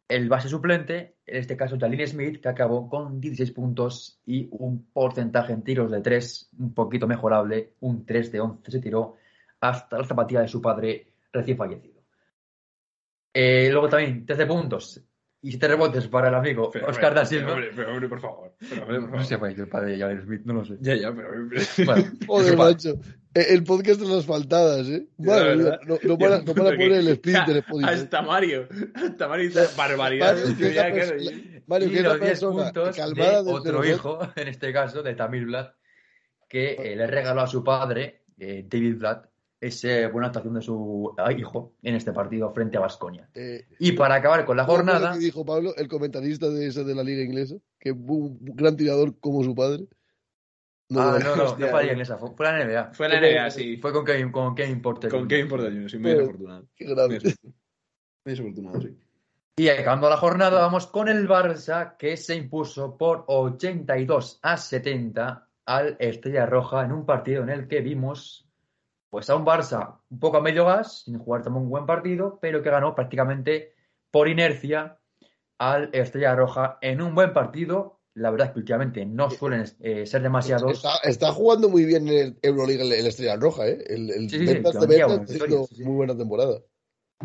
[SPEAKER 2] el base suplente, en este caso Jalil Smith, que acabó con 16 puntos y un porcentaje en tiros de 3 un poquito mejorable, un 3 de 11 se tiró hasta la zapatilla de su padre recién fallecido. Eh, luego también 13 puntos y 7 rebotes para el amigo
[SPEAKER 1] pero,
[SPEAKER 2] Oscar da Silva.
[SPEAKER 1] Pero, hombre, pero, hombre, por favor. Pero, hombre, por
[SPEAKER 2] No sé,
[SPEAKER 1] favor.
[SPEAKER 2] pues, el padre de Jalil Smith, no lo sé.
[SPEAKER 1] Ya, ya, pero.
[SPEAKER 2] Bueno,
[SPEAKER 3] Joder, macho. Eh, El podcast de las faltadas, ¿eh? No, no para, no para poner el sprint del Spotify.
[SPEAKER 1] Hasta Mario. Hasta Mario dice barbaridades.
[SPEAKER 3] Mario, que
[SPEAKER 1] ya.
[SPEAKER 3] Mario,
[SPEAKER 2] los 10
[SPEAKER 3] persona
[SPEAKER 2] puntos
[SPEAKER 3] calmada
[SPEAKER 2] de otro hijo, en este caso de Tamir Vlad, que eh, le regaló a su padre, eh, David Vlad, esa buena actuación de su ah, hijo en este partido frente a Vasconia.
[SPEAKER 3] Eh,
[SPEAKER 2] Y para acabar con la
[SPEAKER 3] ¿cómo fue lo
[SPEAKER 2] jornada,
[SPEAKER 3] que dijo Pablo, el comentarista de ese de la liga inglesa, que fue un gran tirador como su padre. No,
[SPEAKER 2] ah, no, no,
[SPEAKER 1] Hostia,
[SPEAKER 2] no fue la
[SPEAKER 1] eh.
[SPEAKER 2] inglesa, fue, la NBA.
[SPEAKER 1] Fue la NBA, sí.
[SPEAKER 2] Fue con Kevin, con Kevin Porter.
[SPEAKER 1] ¿Con importa yo? Soy muy
[SPEAKER 3] Pues-
[SPEAKER 1] desafortunado.
[SPEAKER 3] qué
[SPEAKER 1] Muy
[SPEAKER 3] grave.
[SPEAKER 1] desafortunado. Muy desafortunado, sí.
[SPEAKER 2] Y acabando la jornada, vamos con el Barça, que se impuso por 82 a 70 al Estrella Roja en un partido en el que vimos pues a un Barça un poco a medio gas, sin jugar también un buen partido, pero que ganó prácticamente por inercia al Estrella Roja en un buen partido. La verdad es que últimamente no suelen eh, ser demasiados.
[SPEAKER 3] Está, está, jugando muy bien en el Euroliga en la Estrella Roja, ¿eh? El, el
[SPEAKER 2] Sí, sí,
[SPEAKER 3] Ventas
[SPEAKER 2] sí,
[SPEAKER 3] de Ventas
[SPEAKER 2] victoria,
[SPEAKER 3] muy buena temporada.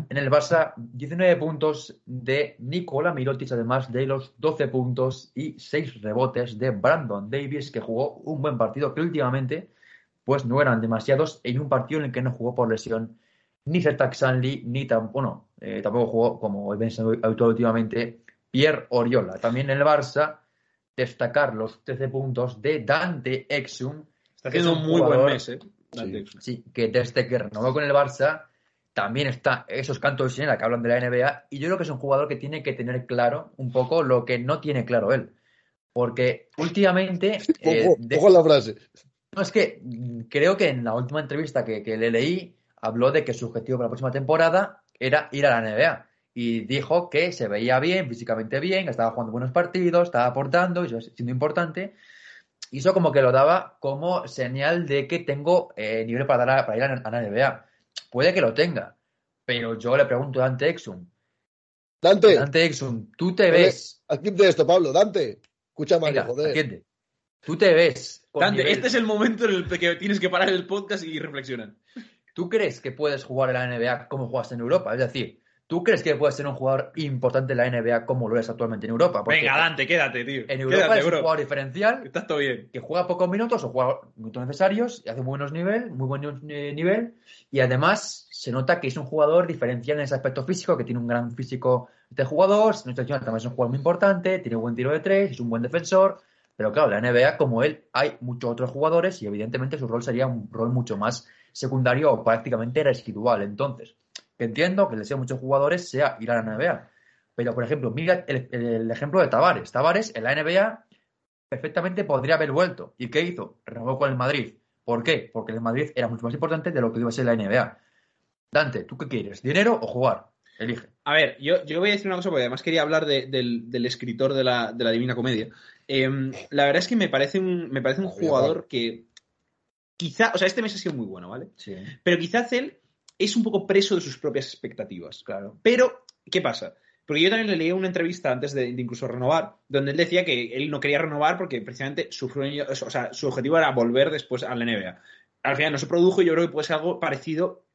[SPEAKER 2] En el Barça, 19 puntos de Nikola Mirotic, además de los 12 puntos y 6 rebotes de Brandon Davis, que jugó un buen partido, que últimamente pues no eran demasiados en un partido en el que no jugó por lesión ni Zertak Sanli, ni tam- bueno, eh, tampoco jugó, como habitual últimamente, Pierre Oriola. También en el Barça, destacar los 13 puntos de Dante Exum,
[SPEAKER 1] Está
[SPEAKER 2] es
[SPEAKER 1] haciendo
[SPEAKER 2] un
[SPEAKER 1] muy buen mes, ¿eh? Dante.
[SPEAKER 2] Sí, que desde que renovó con el Barça también está esos cantos de sirena que hablan de la NBA y yo creo que es un jugador que tiene que tener claro un poco lo que no tiene claro él. Porque últimamente... eh,
[SPEAKER 3] Ojo,
[SPEAKER 2] de-
[SPEAKER 3] ojo la frase.
[SPEAKER 2] no, es que creo que en la última entrevista que, que le leí habló de que su objetivo para la próxima temporada era ir a la NBA. Y dijo que se veía bien, físicamente bien, que estaba jugando buenos partidos, estaba aportando y eso siendo importante. Y eso como que lo daba como señal de que tengo eh, nivel para, dar a- para ir a, a la NBA. Puede que lo tenga, pero yo le pregunto a Dante Exum.
[SPEAKER 3] Dante,
[SPEAKER 2] Dante Exum, ¿tú te ves?
[SPEAKER 3] atiende esto, Pablo. Dante, escucha
[SPEAKER 2] Venga,
[SPEAKER 3] joder.
[SPEAKER 2] atiende. ¿Tú te ves?
[SPEAKER 1] Dante,
[SPEAKER 2] nivel-
[SPEAKER 1] este es el momento en el que tienes que parar el podcast y reflexionar.
[SPEAKER 2] ¿Tú crees que puedes jugar en la NBA como juegas en Europa? Es decir, ¿tú crees que puedes ser un jujugador importante en la NBA como lo eres actualmente en Europa? Porque
[SPEAKER 1] Venga, Dante, quédate, tío.
[SPEAKER 2] En Europa
[SPEAKER 1] quédate,
[SPEAKER 2] es un
[SPEAKER 1] bro.
[SPEAKER 2] jugador diferencial
[SPEAKER 1] Estás todo bien.
[SPEAKER 2] que juega pocos minutos o juega minutos necesarios y hace buenos nivel, muy buen nivel y además se nota que es un jugador diferencial en ese aspecto físico, que tiene un gran físico de jugador, si no estoy equivocado, también es un jugador muy importante, tiene buen tiro de tres, es un buen defensor, pero claro, la NBA como él hay muchos otros jugadores y evidentemente su rol sería un rol mucho más secundario o prácticamente residual. Entonces, que entiendo que deseo de muchos jugadores sea ir a la NBA. Pero, por ejemplo, mira el, el ejemplo de Tavares. Tavares en la NBA perfectamente podría haber vuelto. ¿Y qué hizo? Renovó con el Madrid. ¿Por qué? Porque el Madrid era mucho más importante de lo que iba a ser la NBA. Dante, ¿tú qué quieres? ¿Dinero o jugar? Elige.
[SPEAKER 1] A ver, yo, yo voy a decir una cosa porque además quería hablar de- del, del escritor de la, de la Divina Comedia. Em, la verdad es que me parece un, me parece un jugador que quizá, o sea, este mes ha sido muy bueno, ¿vale?
[SPEAKER 2] Sí.
[SPEAKER 1] Pero quizás él es un poco preso de sus propias expectativas.
[SPEAKER 2] Claro.
[SPEAKER 1] Pero, ¿qué pasa? Porque yo también le leí una entrevista antes de, de incluso renovar, donde él decía que él no quería renovar porque precisamente su o sea, su objetivo era volver después a la NBA. Al final no se produjo y yo creo que puede ser algo parecido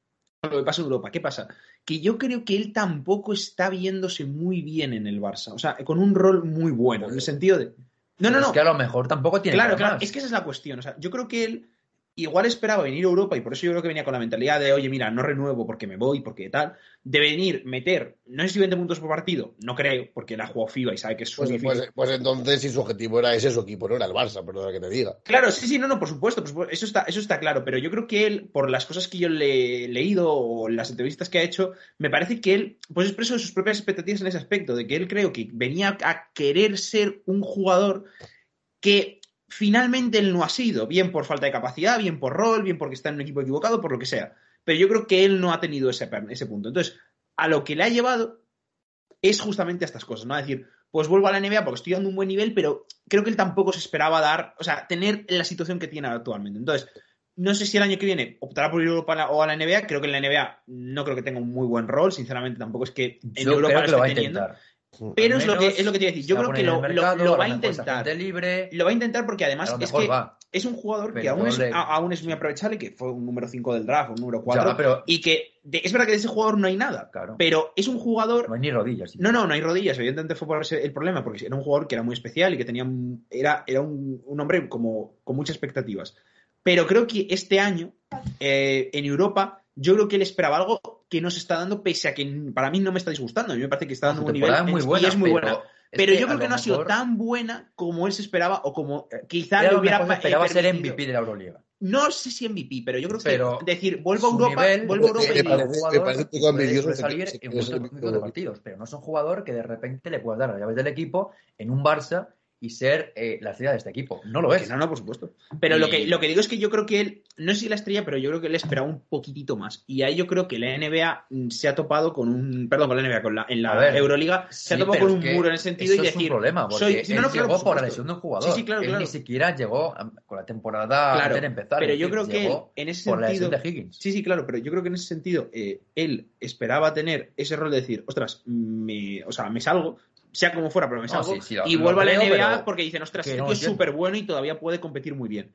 [SPEAKER 1] a lo que pasa en Europa. ¿Qué pasa? Que yo creo que él tampoco está viéndose muy bien en el Barça. O sea, con un rol muy bueno, en el sentido de... No, no,
[SPEAKER 2] Pero
[SPEAKER 1] no.
[SPEAKER 2] Es que a lo mejor tampoco tiene
[SPEAKER 1] Claro, claro,
[SPEAKER 2] más.
[SPEAKER 1] es que esa es la cuestión. O sea, yo creo que él igual esperaba venir a Europa y por eso yo creo que venía con la mentalidad de, oye, mira, no renuevo porque me voy, porque tal, de venir, meter, no sé si 20 puntos por partido, no creo, porque él ha jugado FIBA y sabe que es
[SPEAKER 3] Pues, pues- pues entonces, si su objetivo era ese, su equipo no era el Barça, perdona que te diga.
[SPEAKER 1] Claro, sí, sí, no, no, por supuesto, por supuesto, eso está, eso está claro, pero yo creo que él, por las cosas que yo le he leído o las entrevistas que ha hecho, me parece que él, pues es preso de sus propias expectativas en ese aspecto, de que él creo que venía a querer ser un jugador que finalmente él no ha sido, bien por falta de capacidad, bien por rol, bien porque está en un equipo equivocado, por lo que sea. Pero yo creo que él no ha tenido ese, ese punto. Entonces, a lo que le ha llevado es justamente a estas cosas, ¿no? A decir, pues vuelvo a la NBA porque estoy dando un buen nivel, pero creo que él tampoco se esperaba dar, o sea, tener la situación que tiene actualmente. Entonces, no sé si el año que viene optará por ir a Europa o a la NBA. Creo que en la NBA no creo que tenga un muy buen rol. Sinceramente, tampoco es que en
[SPEAKER 2] Yo
[SPEAKER 1] Europa
[SPEAKER 2] creo
[SPEAKER 1] lo
[SPEAKER 2] que lo va a
[SPEAKER 1] esté teniendo.
[SPEAKER 2] intentar.
[SPEAKER 1] Pero es lo, que, es lo que te iba a decir. Yo creo que lo, va a intentar.
[SPEAKER 2] libre.
[SPEAKER 1] Lo va a intentar porque además es que
[SPEAKER 2] va.
[SPEAKER 1] es un jugador que aún es, a- aún es muy aprovechable, que fue un número 5 del draft, un número 4.
[SPEAKER 2] Ya, pero
[SPEAKER 1] Y que de- es verdad que de ese jugador no hay nada.
[SPEAKER 2] Claro.
[SPEAKER 1] Pero es un jugador
[SPEAKER 2] no hay ni rodillas.
[SPEAKER 1] no, no, no hay rodillas. Evidentemente fue por ese el problema, porque era un jugador que era muy especial y que tenía un- era, era un, un hombre como con muchas expectativas. Pero creo que este año, eh, en Europa, yo creo que él esperaba algo que no se está dando, pese a que para mí no me está disgustando. A mí me parece que está dando un nivel
[SPEAKER 2] es muy
[SPEAKER 1] y
[SPEAKER 2] buena,
[SPEAKER 1] es muy
[SPEAKER 2] pero
[SPEAKER 1] buena. Pero yo creo que no ha sido tan buena como él se esperaba o como eh, quizá le
[SPEAKER 2] lo
[SPEAKER 1] hubiera
[SPEAKER 2] esperaba ser. MVP de la Euroliga.
[SPEAKER 1] No sé si MVP, pero yo creo que decir, vuelvo a Europa,
[SPEAKER 2] nivel-
[SPEAKER 1] vuelvo a Europa y
[SPEAKER 3] parece-
[SPEAKER 2] salir en muchos partidos, pero no es un jugador que de repente le puedas dar las llaves del equipo en un Barça y ser eh, la estrella de este equipo. No lo
[SPEAKER 1] Que
[SPEAKER 2] es.
[SPEAKER 1] no, no, por supuesto. Pero
[SPEAKER 2] Y-
[SPEAKER 1] lo, que, lo que digo es que yo creo que él, no sé si la estrella, pero yo creo que él esperaba un poquitito más. Y ahí yo creo que la NBA mm, se ha topado con un. Perdón, con la NBA, con la, en la
[SPEAKER 2] ver,
[SPEAKER 1] Euroliga, se ha topado con
[SPEAKER 2] es
[SPEAKER 1] un muro en ese sentido
[SPEAKER 2] eso
[SPEAKER 1] y
[SPEAKER 2] es
[SPEAKER 1] decir.
[SPEAKER 2] un problema, porque
[SPEAKER 1] soy- sí, no,
[SPEAKER 2] él
[SPEAKER 1] no, claro,
[SPEAKER 2] llegó por la
[SPEAKER 1] supuesto.
[SPEAKER 2] lesión de un jugador.
[SPEAKER 1] Sí, sí, claro,
[SPEAKER 2] él
[SPEAKER 1] claro.
[SPEAKER 2] ni siquiera llegó a- con la temporada
[SPEAKER 1] Claro,
[SPEAKER 2] antes de empezar.
[SPEAKER 1] pero
[SPEAKER 2] es
[SPEAKER 1] yo
[SPEAKER 2] decir,
[SPEAKER 1] creo que él, en ese
[SPEAKER 2] por la lesión
[SPEAKER 1] sentido.
[SPEAKER 2] de Higgins.
[SPEAKER 1] Sí, sí, claro, pero yo creo que en ese sentido eh, él esperaba tener ese rol de decir, ostras, me, o sea, me salgo,
[SPEAKER 4] sea como fuera, pero me
[SPEAKER 2] No,
[SPEAKER 4] salgo,
[SPEAKER 2] sí, sí, lo-
[SPEAKER 4] y vuelvo a la NBA porque dicen, ostras,
[SPEAKER 2] que
[SPEAKER 4] este
[SPEAKER 2] no
[SPEAKER 4] tío es súper bueno y todavía puede competir muy bien.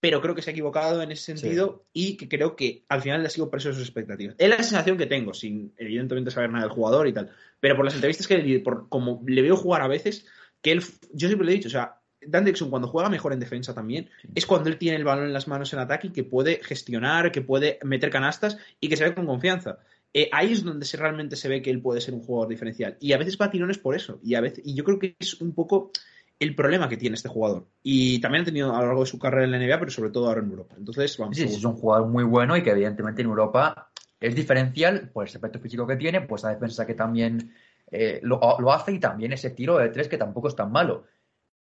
[SPEAKER 4] Pero creo que se ha equivocado en ese sentido y que creo que al final le ha sido preso de sus expectativas. Es la sensación que tengo, sin evidentemente saber nada del jugador y tal. Pero por las entrevistas que le por como le veo jugar a veces, que él, yo siempre le he dicho, o sea, Dan Dixon cuando juega mejor en defensa también, es cuando él tiene el balón en las manos en ataque y que puede gestionar, que puede meter canastas y que se ve con confianza. Eh, ahí es donde se, realmente se ve que él puede ser un jugador diferencial. Y a veces va a tirones por eso. Y, a veces, y yo creo que es un poco el problema que tiene este jugador. Y también ha tenido a lo largo de su carrera en la NBA, pero sobre todo ahora en Europa. Entonces, vamos.
[SPEAKER 2] Sí, sí, es un jugador muy bueno y que evidentemente en Europa es diferencial por ese aspecto físico que tiene, pues la defensa que también eh, lo, lo hace y también ese tiro de tres que tampoco es tan malo.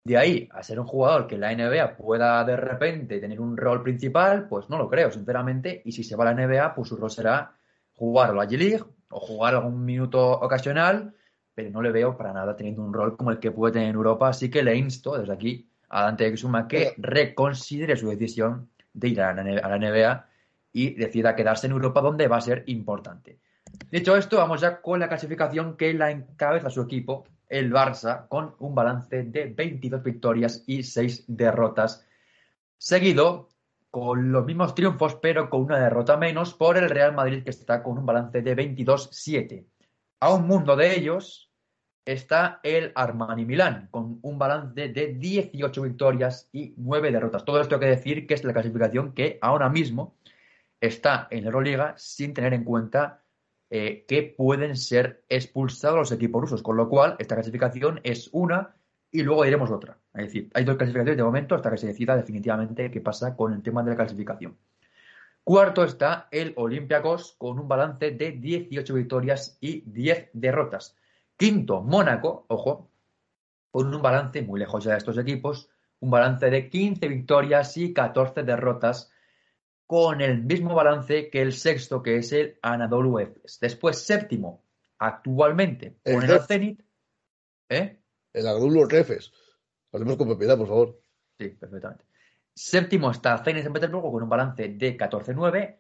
[SPEAKER 2] De ahí a ser un jugador que en la NBA pueda de repente tener un rol principal, pues no lo creo, sinceramente. Y si se va a la NBA, pues su rol será jugar a la G-League o jugar algún minuto ocasional, pero no le veo para nada teniendo un rol como el que puede tener en Europa. Así que le insto desde aquí a Dante Exuma que reconsidere su decisión de ir a la, a la NBA y decida quedarse en Europa donde va a ser importante. Dicho esto, vamos ya con la clasificación que la encabeza su equipo, el Barça, con un balance de 22 victorias y 6 derrotas, seguido con los mismos triunfos, pero con una derrota menos, por el Real Madrid, que está con un balance de 22-7. A un mundo de ellos está el Armani Milán, con un balance de 18 victorias y 9 derrotas. Todo esto hay que decir que es la clasificación que ahora mismo está en la Euroliga sin tener en cuenta eh, que pueden ser expulsados los equipos rusos, con lo cual esta clasificación es una y luego diremos otra. Es decir, hay dos clasificaciones de momento hasta que se decida definitivamente qué pasa con el tema de la clasificación. Cuarto está el Olympiacos con un balance de 18 victorias y 10 derrotas. Quinto, Mónaco, ojo, con un balance muy lejos ya de estos equipos, un balance de 15 victorias y 14 derrotas, con el mismo balance que el sexto, que es el Anadolu Efes. Después, séptimo, actualmente,
[SPEAKER 3] El
[SPEAKER 2] con el
[SPEAKER 3] Ref-
[SPEAKER 2] Zenit. ¿Eh?
[SPEAKER 3] El Agdulo Refes. Hablemos con propiedad, por favor.
[SPEAKER 2] Sí, perfectamente. Séptimo está Zenit San Petersburgo con un balance de 14-9.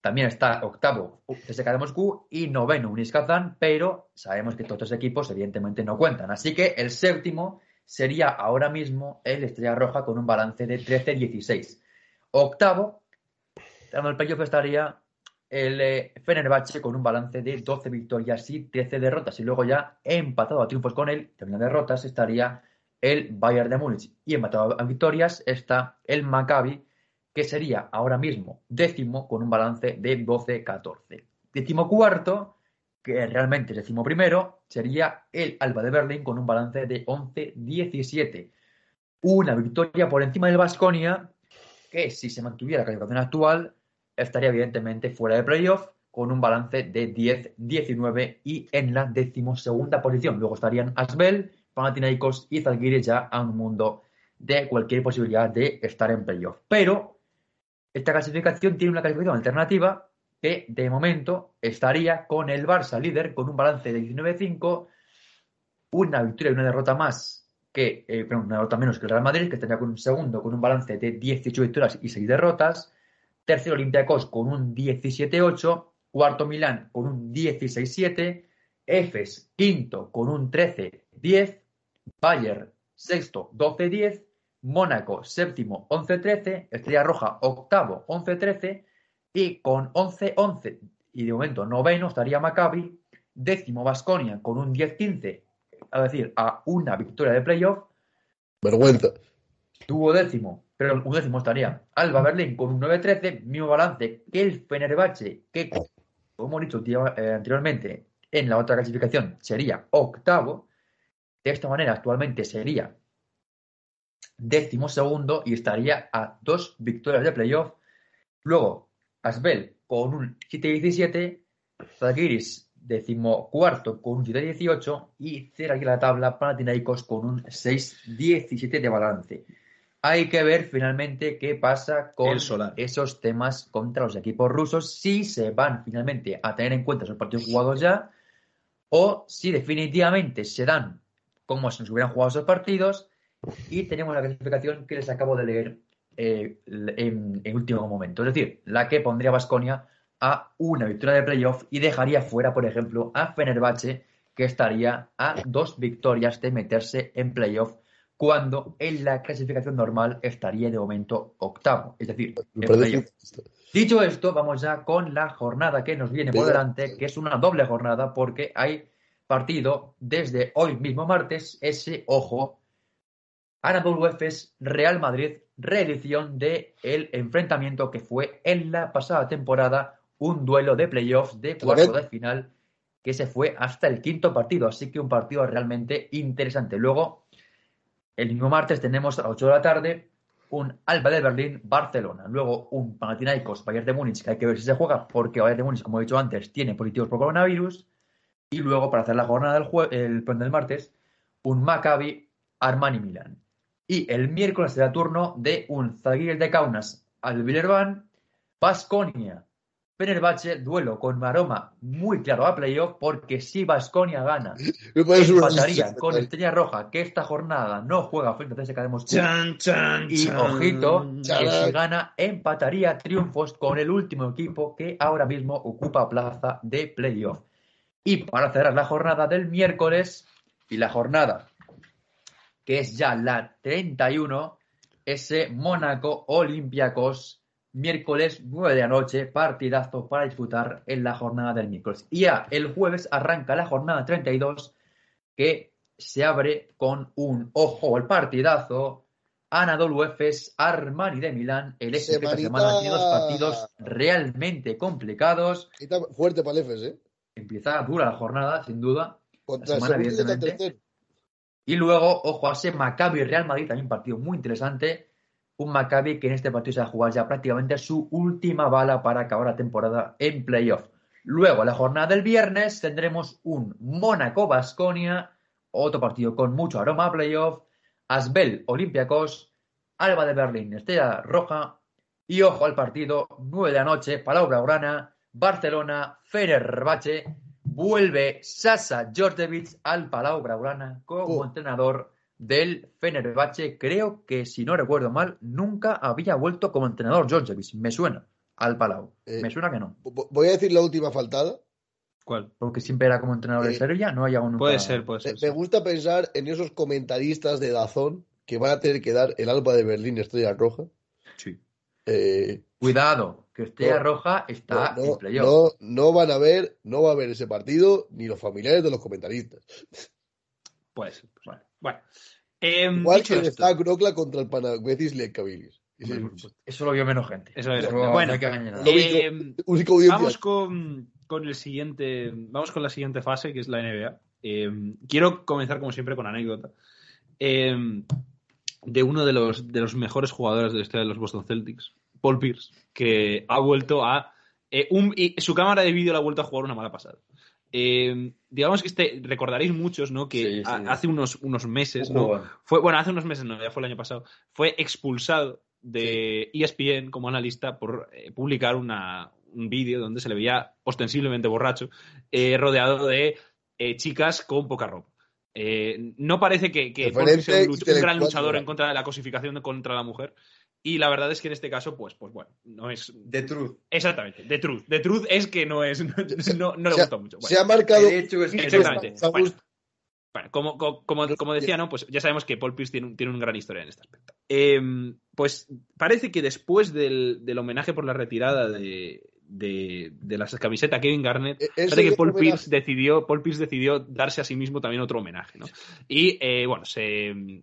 [SPEAKER 2] También está octavo CSKA de Moscú y noveno Unis Kazán, pero sabemos que todos estos equipos evidentemente no cuentan. Así que el séptimo sería ahora mismo el Estrella Roja con un balance de 13-16. Octavo, dando el playoff estaría el eh, Fenerbahce con un balance de 12 victorias y 13 derrotas. Y luego ya empatado a triunfos con él, terminando derrotas, estaría el Bayern de Múnich. Y empatado a victorias está el Maccabi, que sería ahora mismo décimo con un balance de 12-14. Décimo cuarto, que realmente es décimo primero, sería el Alba de Berlín con un balance de 11-17. Una victoria por encima del Vasconia, que si se mantuviera la calificación actual, estaría evidentemente fuera de playoff con un balance de 10-19 y en la decimosegunda posición. Luego estarían Asbel, Panathinaikos y Zalgiris ya a un mundo de cualquier posibilidad de estar en playoff. Pero esta clasificación tiene una clasificación alternativa que de momento estaría con el Barça líder con un balance de 19-5, una victoria y una derrota más que, eh, una derrota menos que el Real Madrid, que estaría con un segundo con un balance de 18 victorias y 6 derrotas, tercero Olympiacos con un 17-8, cuarto Milán con un 16-7, Efes quinto con un 13-10, Bayern sexto 12-10, Mónaco séptimo 11-13, Estrella Roja octavo 11-13 y con 11-11 y de momento noveno estaría Maccabi, décimo Vasconia con un 10-15, es decir, a una victoria de playoff,
[SPEAKER 3] Vergüenza.
[SPEAKER 2] tuvo décimo, pero un décimo estaría Alba Berlín con un 9-13, mismo balance que el Fenerbahce, que como hemos dicho eh, anteriormente en la otra clasificación sería octavo, de esta manera actualmente sería décimo segundo y estaría a dos victorias de playoff. Luego, Asbel con un 7-17, Zalgiris decimocuarto con un 7-18 y cierra aquí la tabla Panathinaikos con un 6-17 de balance. Hay que ver finalmente qué pasa con
[SPEAKER 4] Solar.
[SPEAKER 2] esos temas contra los equipos rusos, si se van finalmente a tener en cuenta esos partidos jugados ya, o si definitivamente se dan como si nos hubieran jugado esos partidos, y tenemos la clasificación que les acabo de leer eh, en, en último momento. Es decir, la que pondría a Basconia a una victoria de playoff y dejaría fuera, por ejemplo, a Fenerbahce, que estaría a dos victorias de meterse en playoff cuando en la clasificación normal estaría de momento octavo, es decir. Dicho esto, vamos ya con la jornada que nos viene por delante, que es una doble jornada porque hay partido desde hoy mismo martes, ese, ojo, Anadolu Efes Real Madrid, reedición de el enfrentamiento que fue en la pasada temporada un duelo de playoffs de cuarto de final que se fue hasta el quinto partido, así que un partido realmente interesante. Luego, el mismo martes tenemos a las 8 de la tarde un Alba de Berlín, Barcelona. Luego un Panathinaikos, Bayern de Múnich, que hay que ver si se juega, porque Bayern de Múnich, como he dicho antes, tiene positivos por coronavirus. Y luego, para hacer la jornada del, el, del martes, un Maccabi, Armani Milan. Y el miércoles será turno de un Zaguir de Kaunas, al Villerban, Basconia, Fenerbahce, duelo con Maroma muy claro a playoff, porque si Basconia gana, empataría con Estrella Roja, que esta jornada no juega frente a CSKA de Moscú. y ojito, que si gana, empataría triunfos con el último equipo que ahora mismo ocupa plaza de playoff. Y para cerrar la jornada del miércoles y la jornada que es ya la 31, ese Mónaco Olympiacos miércoles 9 de la noche, partidazo para disfrutar en la jornada del miércoles. Y ya el jueves arranca la jornada 32 que se abre con un ojo al partidazo. Anadolu Efes, Armani de Milán, el Efes esta semana tiene dos partidos realmente complicados.
[SPEAKER 3] Fuerte para el Efes, ¿eh?
[SPEAKER 2] Empieza dura la jornada, sin duda. Y luego, ojo a ese Maccabi Real Madrid, también partido muy interesante un Maccabi que en este partido se va a jugar ya prácticamente su última bala para acabar la temporada en playoff. Luego, la jornada del viernes, tendremos un Mónaco-Basconia, otro partido con mucho aroma a playoff, Asbel Olympiacos, Alba de Berlín, Estrella Roja, y ojo al partido, 9 de la noche, Palau Blaugrana, Barcelona, Fenerbahce, vuelve Sasa Djordjevic al Palau Blaugrana como entrenador del Fenerbahce. Creo que, si no recuerdo mal, nunca había vuelto como entrenador Georgievich. Me suena al Palau. Eh, Me suena que no.
[SPEAKER 3] Voy a decir la última faltada.
[SPEAKER 2] ¿Cuál? Porque siempre era como entrenador de eh, Serbia, no haya uno.
[SPEAKER 1] Puede ser, puede ser.
[SPEAKER 3] Me, gusta pensar en esos comentaristas de Dazón que van a tener que dar el Alba de Berlín Estrella Roja.
[SPEAKER 2] Sí.
[SPEAKER 3] Eh,
[SPEAKER 2] Cuidado, que Estrella Roja está
[SPEAKER 3] no, en No, no van a ver, no va a ver ese partido ni los familiares de los comentaristas.
[SPEAKER 1] Pues, bueno. Bueno. Eh,
[SPEAKER 3] Igual que está Grocla contra el Panagüecis Lekabilis.
[SPEAKER 2] Eso lo vio menos gente.
[SPEAKER 1] Eso es. bueno, eh, vamos con, con, el siguiente. Vamos con la siguiente fase, que es la NBA. Eh, quiero comenzar, como siempre, con anécdota. Eh, de uno de los, de los mejores jugadores de la historia de los Boston Celtics, Paul Pierce, que ha vuelto a. Un, y su cámara de vídeo la ha vuelto a jugar una mala pasada. Eh, digamos que este, recordaréis muchos, ¿no? Que hace unos, unos meses, ¿no? Fue, bueno, hace unos meses, no, ya fue el año pasado, fue expulsado de ESPN como analista por eh, publicar una, un vídeo donde se le veía ostensiblemente borracho, eh, rodeado de chicas con poca ropa. no parece que, que sea un, un, gran luchador en contra de la cosificación contra la mujer, y la verdad es que en este caso, pues, pues bueno, no es.
[SPEAKER 2] The Truth.
[SPEAKER 1] Exactamente, The Truth. The Truth es que no es. No, no le gusta mucho.
[SPEAKER 3] se ha marcado.
[SPEAKER 1] exactamente. Bueno, como, como, como, decía, ¿no? Pues ya sabemos que Paul Pierce tiene, tiene una gran historia en este aspecto. Em, pues parece que después del, del, homenaje por la retirada de, de, de la camiseta Kevin Garnett, e-, parece que Paul Pierce, decidió, Paul Pierce decidió darse a sí mismo también otro homenaje, ¿no? Y eh, bueno, se em,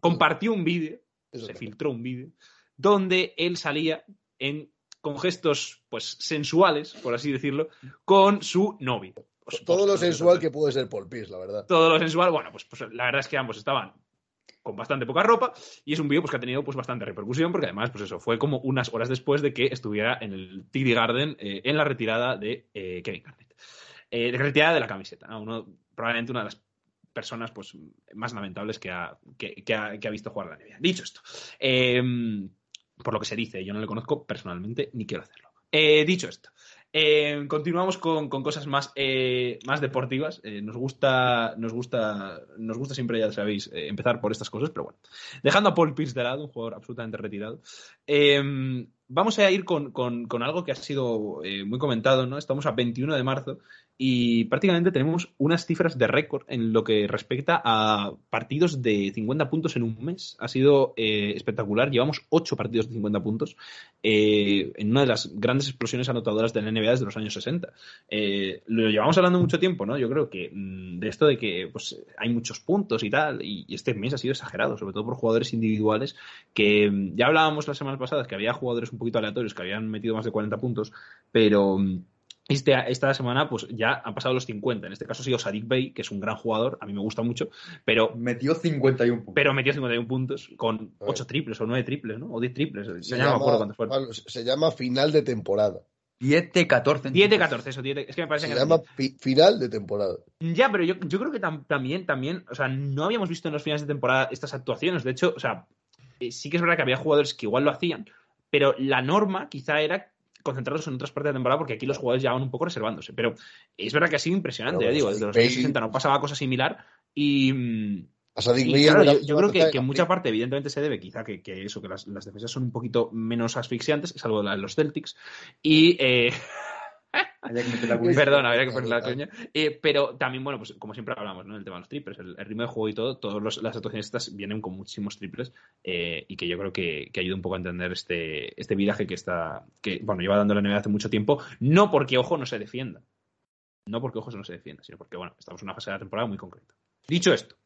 [SPEAKER 1] compartió un vídeo se filtró un vídeo donde él salía en, con gestos pues sensuales, por así decirlo, con su novio. Pues,
[SPEAKER 3] todo pues, lo sensual que puede ser Paul Pierce, la verdad.
[SPEAKER 1] Todo lo sensual, bueno, pues, pues, la verdad es que ambos estaban con bastante poca ropa y es un vídeo pues, que ha tenido pues, bastante repercusión porque además pues eso fue como unas horas después de que estuviera en el TD Garden eh, en la retirada de eh, Kevin Garnett. Eh, de retirada de la camiseta, Uno, probablemente una de las personas pues, más lamentables que ha, que, ha, visto jugar la NBA. Dicho esto, em, por lo que se dice, yo no le conozco personalmente ni quiero hacerlo. Eh, dicho esto, em, continuamos con, cosas más, eh, más deportivas. Eh, nos gusta, nos gusta, nos gusta siempre, ya sabéis, empezar por estas cosas, pero bueno. Dejando a Paul Pierce de lado, un jugador absolutamente retirado. Vamos a ir con, con, con algo que ha sido eh, muy comentado, ¿no? Estamos a 21 de marzo y prácticamente tenemos unas cifras de récord en lo que respecta a partidos de 50 puntos en un mes. Ha sido eh, espectacular. Llevamos 8 partidos de 50 puntos eh, en una de las grandes explosiones anotadoras de la NBA desde los años 60. Eh, lo llevamos hablando mucho tiempo, ¿no? Yo creo que mm, de esto de que pues, hay muchos puntos y tal, y, y este mes ha sido exagerado, sobre todo por jugadores individuales, que mm, ya hablábamos las semanas pasadas que había jugadores un poquito aleatorios que habían metido más de 40 puntos, pero mm, este, esta semana pues ya han pasado los 50. En este caso ha sido Sadik Bey, que es un gran jugador, a mí me gusta mucho, pero
[SPEAKER 2] Metió 51 puntos.
[SPEAKER 1] pero metió 51 puntos con 8 triples o 9 triples, ¿no? O 10 triples.
[SPEAKER 3] Se,
[SPEAKER 1] ya no me acuerdo
[SPEAKER 3] llama,
[SPEAKER 1] cuántos fueron.
[SPEAKER 3] Pablo, se llama final de temporada.
[SPEAKER 2] 10 de 14. en
[SPEAKER 1] 10 de
[SPEAKER 2] triples.
[SPEAKER 1] 14, eso, 10 de- es que me parece
[SPEAKER 3] Se
[SPEAKER 1] que
[SPEAKER 3] llama fi- final de temporada.
[SPEAKER 1] Ya, pero yo, yo creo que tam- también, también, o sea, no habíamos visto en los finales de temporada estas actuaciones. De hecho, o sea, eh, sí que es verdad que había jugadores que igual lo hacían, pero la norma quizá era concentrarlos en otras partes de la temporada porque aquí los jugadores llevaban un poco reservándose. Pero es verdad que ha sido impresionante,
[SPEAKER 3] Pero
[SPEAKER 1] ya digo,
[SPEAKER 3] Sadik
[SPEAKER 1] desde los años 60 no pasaba cosa similar y, mm,
[SPEAKER 3] A Sadik
[SPEAKER 1] y claro, yo, yo creo que, que mucha parte, evidentemente, se debe quizá que, que eso, que las, las defensas son un poquito menos asfixiantes, salvo la de los Celtics. Y eh, Perdón, habría que poner la coña. Eh, pero también, bueno, pues como siempre hablamos, ¿no? El tema de los triples, el, el ritmo de juego y todo, todas las actuaciones estas vienen con muchísimos triples eh, y que yo creo que, que ayuda un poco a entender este, este viraje que está, que, bueno, lleva dando la NBA hace mucho tiempo, no porque Ojo no se defienda, no porque Ojo no se defienda, sino porque, bueno, estamos en una fase de la temporada muy concreta. Dicho esto,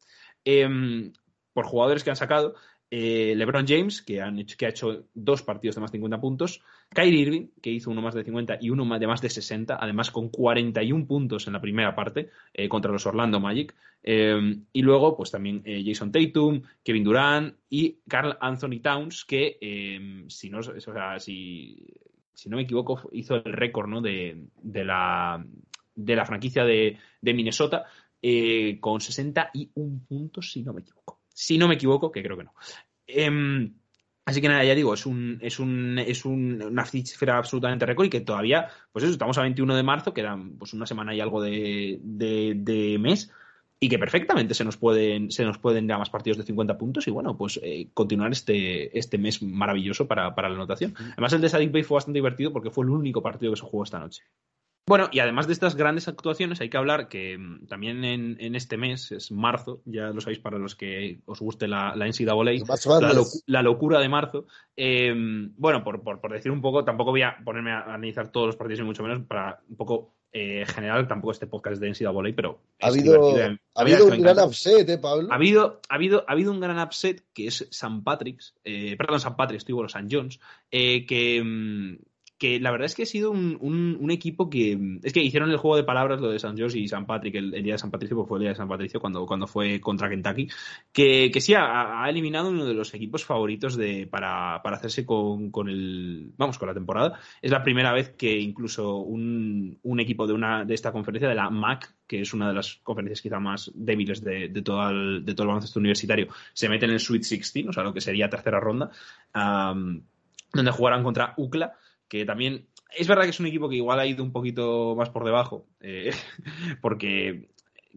[SPEAKER 1] em, por jugadores que han sacado, eh, LeBron James, que, ha hecho dos partidos de más de 50 puntos, Kyrie Irving, que hizo uno más de 50 y uno más de más de 60, además con 41 puntos en la primera parte eh, contra los Orlando Magic. Eh, y luego, pues también eh, Jason Tatum, Kevin Durant y Carl Anthony Towns, que eh, si, no, si, no me equivoco, hizo el récord ¿no? de, de, la, de la franquicia de, de Minnesota con 61 puntos, si no me equivoco. Si no me equivoco, que creo que no. Em, Así que nada, ya digo, es un, es un, es un, una cifra absolutamente récord y que todavía, pues eso, estamos a 21 de marzo, quedan pues una semana y algo de, de, de mes, y que perfectamente se nos pueden, se nos pueden dar más partidos de 50 puntos y bueno, pues eh, continuar este, este mes maravilloso para, para la anotación. Además, el de Sadik Bay fue bastante divertido porque fue el único partido que se jugó esta noche. Bueno, y además de estas grandes actuaciones, hay que hablar que mm, también en, en este mes, es marzo, ya lo sabéis para los que os guste la, la NCAA, la, locu- la locura de marzo. Eh, bueno, por, por, por decir un poco, tampoco voy a ponerme a analizar todos los partidos, ni mucho menos, para un poco eh, general, tampoco este podcast de NCAA, pero
[SPEAKER 3] Ha habido, ha habido un gran upset, ¿eh, Pablo?
[SPEAKER 1] Ha habido, ha, habido, ha habido un gran upset que es San Patrick's, eh, perdón, San Patrick's, estoy bueno, San John's, eh, que, mm, que la verdad es que ha sido un, un- equipo que. Es que hicieron el juego de palabras lo de San John's y San Patrick, el, día de San Patricio, porque fue el día de San Patricio cuando, cuando fue contra Kentucky, que, que sí ha, eliminado uno de los equipos favoritos de, para, para hacerse con, con el. Vamos, con la temporada. Es la primera vez que incluso un, un equipo de, una, de esta conferencia, de la MAC, que es una de las conferencias quizá más débiles de, de todo, el, de todo el baloncesto universitario, se mete en el Sweet 16, o sea, lo que sería tercera ronda, donde jugarán contra UCLA, que también es verdad que es un equipo que igual ha ido un poquito más por debajo, eh, porque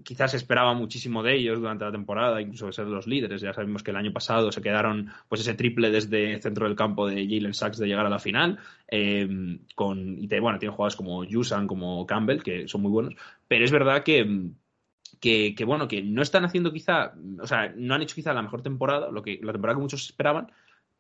[SPEAKER 1] quizás esperaba muchísimo de ellos durante la temporada, incluso de ser los líderes. Ya sabemos que el año pasado se quedaron pues ese triple desde el centro del campo de Jalen Sachs de llegar a la final. eh, con, y bueno, tienen jugadores como Yusan, como Campbell, que son muy buenos. Pero es verdad que, que, que, bueno, que no están haciendo quizá, o sea, no han hecho quizá la mejor temporada, lo que, la temporada que muchos esperaban,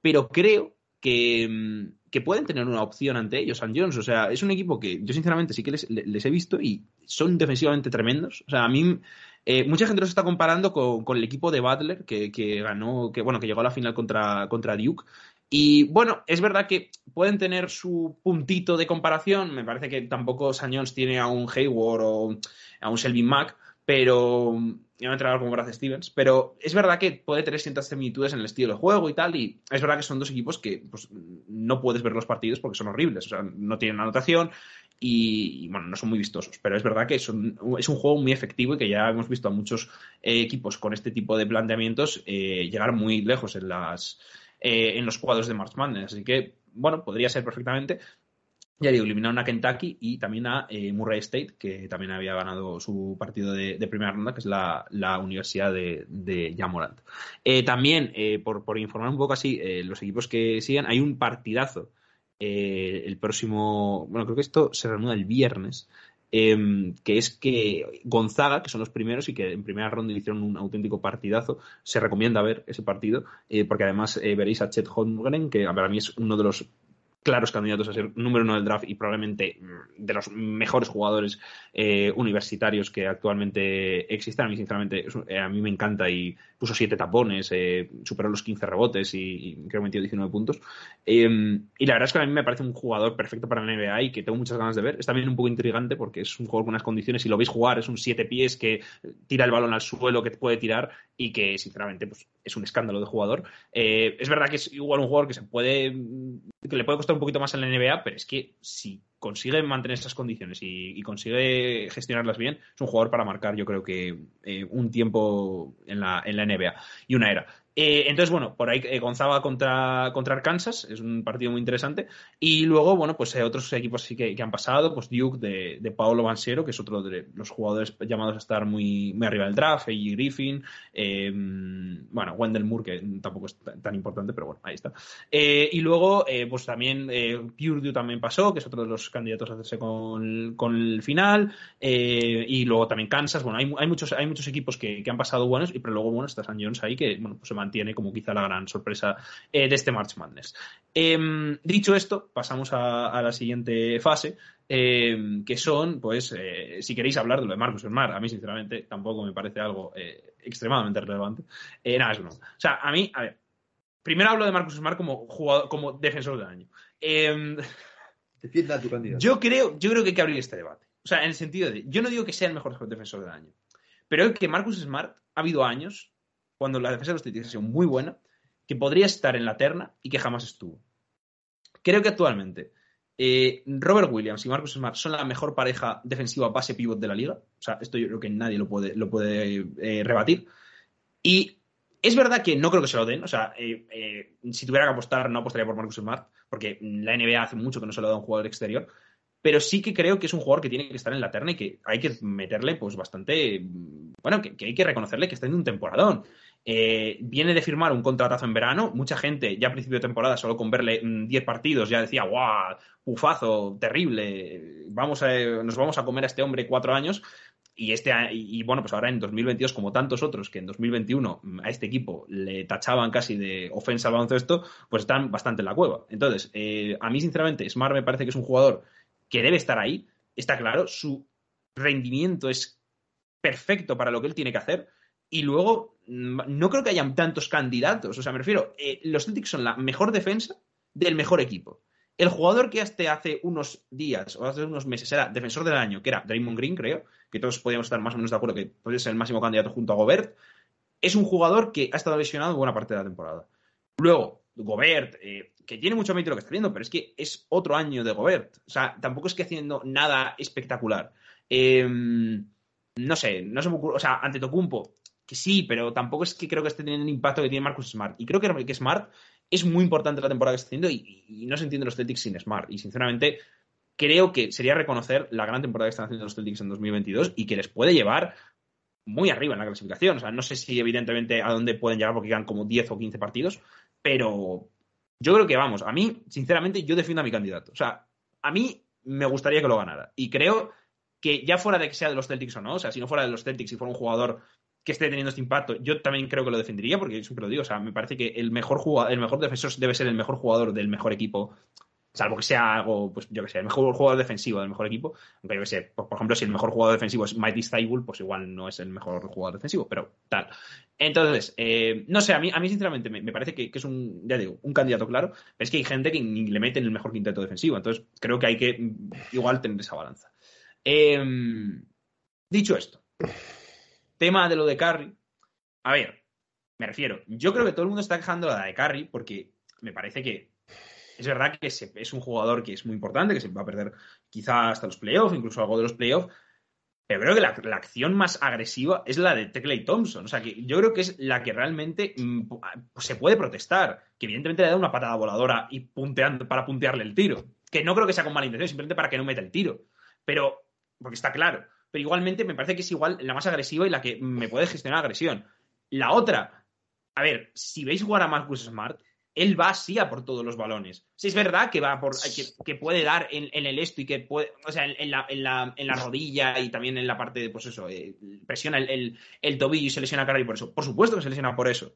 [SPEAKER 1] pero creo que, pueden tener una opción ante ellos, San Jones. O sea, es un equipo que yo sinceramente sí que les, he visto y son defensivamente tremendos. O sea, a mí eh, mucha gente los está comparando con, el equipo de Butler que, que ganó, que bueno, que llegó a la final contra, contra Duke. Y bueno, es verdad que pueden tener su puntito de comparación. Me parece que tampoco San Jones tiene a un Hayward o a un Selvin Mack, pero y un entrenador como Brad Stevens, pero es verdad que puede tener ciertas similitudes en el estilo de juego y tal, y es verdad que son dos equipos que pues, no puedes ver los partidos porque son horribles, o sea, no tienen anotación y, bueno, no son muy vistosos, pero es verdad que es un juego muy efectivo y que ya hemos visto a muchos eh, equipos con este tipo de planteamientos eh, llegar muy lejos en las eh, en los cuadros de March Madness, así que bueno, podría ser perfectamente ya digo, eliminaron a Kentucky y también a eh, Murray State, que también había ganado su partido de, primera ronda, que es la, la Universidad de, de. Eh, también, eh, por, por, informar un poco así, los equipos que siguen, hay un partidazo el próximo. Bueno, creo que esto se reanuda el viernes. em, que es que Gonzaga, que son los primeros y que en primera ronda hicieron un auténtico partidazo, se recomienda ver ese partido, porque además veréis a Chet Holmgren, que para mí es uno de los claros candidatos a ser número uno del draft y probablemente mm, de los mejores jugadores eh, universitarios que actualmente existen. A mí, sinceramente, eh, a mí me encanta y puso siete tapones, eh, superó los 15 rebotes y, y creo que metió 19 puntos. Eh, y la verdad es que a mí me parece un jugador perfecto para la NBA y que tengo muchas ganas de ver. Es también un poco intrigante porque es un jugador con unas condiciones, si lo veis jugar, es un siete pies que tira el balón al suelo, que puede tirar y que, sinceramente, pues es un escándalo de jugador. Eh, es verdad que es igual un jugador que se puede le puede costar un poquito más en la NBA, pero es que si consigue mantener esas condiciones y, y consigue gestionarlas bien, es un jugador para marcar, yo creo que eh, un tiempo en la, en la NBA y una era. Eh, entonces, bueno, por ahí eh, Gonzaga contra, contra Arkansas, es un partido muy interesante. Y luego, bueno, pues eh, otros equipos que, han pasado, pues Duke de, de Paolo Banchero, que es otro de los jugadores llamados a estar muy, muy arriba del draft, A.J. Griffin, eh, bueno, Wendell Moore, que tampoco es tan, tan importante, pero bueno, ahí está. Eh, y luego, pues también Purdue también pasó, que es otro de los candidatos a hacerse con, con el final. y luego también Kansas. Bueno, hay, hay, muchos, hay muchos equipos que, que han pasado buenos, y pero luego, bueno, está San Jones ahí, que bueno, pues se mantiene como quizá la gran sorpresa eh, de este March Madness. Em, dicho esto, pasamos a, a la siguiente fase. em, que son, pues, eh, si queréis hablar de lo de Marcus Smart, a mí, sinceramente, tampoco me parece algo eh, extremadamente relevante. Nada, es broma. O sea, a mí, a ver, primero hablo de Marcus Smart como jugador, como defensor del año. Em,
[SPEAKER 2] Defienda a tu candidato.
[SPEAKER 1] yo creo, yo creo que hay que abrir este debate. O sea, en el sentido de, yo no digo que sea el mejor defensor del año, pero que Marcus Smart ha habido años cuando la defensa de los Celtics ha sido muy buena, que podría estar en la terna y que jamás estuvo. Creo que actualmente eh, Robert Williams y Marcus Smart son la mejor pareja defensiva base pivot de la liga. O sea, esto yo creo que nadie lo puede, lo puede eh, rebatir. Y es verdad que no creo que se lo den. O sea, eh, si tuviera que apostar, no apostaría por Marcus Smart, porque la NBA hace mucho que no se lo da a un jugador exterior. Pero sí que creo que es un jugador que tiene que estar en la terna y que hay que meterle, pues, bastante. Bueno, que, que hay que reconocerle que está en un temporadón. Eh, viene de firmar un contratazo en verano. Mucha gente, ya a principio de temporada, solo con verle mm, 10 partidos, ya decía, ¡guau! Pufazo, terrible. Vamos a, nos vamos a comer a este hombre cuatro años. Y, este, y, bueno, pues ahora en 2022, como tantos otros que en 2021 a este equipo le tachaban casi de ofensa al baloncesto, pues están bastante en la cueva. Entonces, eh, a mí, sinceramente, Smart me parece que es un jugador que debe estar ahí. Está claro, su rendimiento es perfecto para lo que él tiene que hacer. Y luego, no creo que hayan tantos candidatos. O sea, me refiero, eh, los Celtics son la mejor defensa del mejor equipo. El jugador que hasta hace unos días o hace unos meses era defensor del año, que era Draymond Green, creo, que todos podíamos estar más o menos de acuerdo que puede ser el máximo candidato junto a Gobert, es un jugador que ha estado lesionado buena parte de la temporada. Luego, Gobert, eh, que tiene mucho mérito lo que está haciendo, pero es que es otro año de Gobert. O sea, tampoco es que haciendo nada espectacular. Eh, no sé, no se me ocurre. O sea, ante Tocumpo, que sí, pero tampoco es que creo que esté teniendo el impacto que tiene Marcus Smart. Y creo que, Smart es muy importante la temporada que está haciendo y, y, no se entiende los Celtics sin Smart. Y sinceramente, creo que sería reconocer la gran temporada que están haciendo los Celtics en 2022 y que les puede llevar muy arriba en la clasificación. O sea, no sé si evidentemente a dónde pueden llegar porque quedan como 10 o 15 partidos, pero yo creo que vamos, a mí, sinceramente, yo defiendo a mi candidato. O sea, a mí me gustaría que lo ganara. Y creo que ya fuera de que sea de los Celtics o no, o sea, si no fuera de los Celtics y fuera un jugador que esté teniendo este impacto, yo también creo que lo defendería, porque siempre lo digo, o sea, me parece que el mejor jugador, el mejor defensor debe ser el mejor jugador del mejor equipo, salvo que sea algo, pues yo que sé, el mejor jugador defensivo del mejor equipo, aunque yo que sé, por, por ejemplo, si el mejor jugador defensivo es Mighty Stable, pues igual no es el mejor jugador defensivo, pero tal. Entonces, eh, no sé, a mí, a mí sinceramente me, parece que, es un, ya digo, un candidato claro, es que hay gente que le mete en el mejor quinteto defensivo, entonces creo que hay que igual tener esa balanza. Eh, dicho esto, tema de lo de Curry, a ver, me refiero, yo creo que todo el mundo está quejando la de Curry porque me parece que es verdad que es un jugador que es muy importante, que se va a perder quizá hasta los playoffs, incluso algo de los playoffs, pero creo que la, acción más agresiva es la de Teclay Thompson. O sea, que yo creo que es la que realmente mm, se puede protestar. Que evidentemente le da una patada voladora y punteando, para puntearle el tiro. Que no creo que sea con mala intención, simplemente para que no meta el tiro. Pero, porque está claro. Pero igualmente me parece que es igual la más agresiva y la que me puede gestionar agresión. La otra, a ver, si veis jugar a Marcus Smart, él va así a por todos los balones. Sí, es verdad que va por que, que puede dar en, el esto y que puede, o sea, en, en, la, en, la, rodilla y también en la parte de, pues eso, eh, presiona el, el, tobillo y se lesiona Curry por eso. Por supuesto que se lesiona por eso.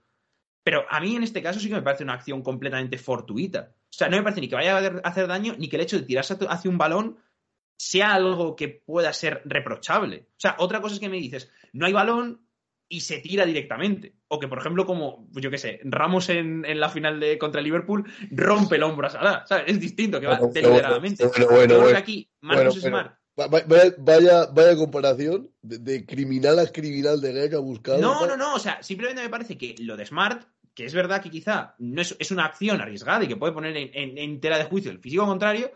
[SPEAKER 1] Pero a mí en este caso sí que me parece una acción completamente fortuita. O sea, no me parece ni que vaya a hacer daño ni que el hecho de tirarse hacia un balón sea algo que pueda ser reprochable. O sea, otra cosa es que me dices, no hay balón y se tira directamente. O que, por ejemplo, como, yo qué sé, Ramos en, en, la final de contra Liverpool rompe el hombro a Salah. ¿sabes? Es distinto, que va bueno, deliberadamente.
[SPEAKER 3] Bueno, bueno,
[SPEAKER 1] Yo creo que
[SPEAKER 3] bueno.
[SPEAKER 1] aquí Smart.
[SPEAKER 3] Vaya, vaya, vaya comparación de, de, criminal a criminal de guerra buscado.
[SPEAKER 1] No, no, no. O sea, simplemente me parece que lo de Smart, que es verdad que quizá no es, es una acción arriesgada y que puede poner en, en, en tela de juicio el físico contrario,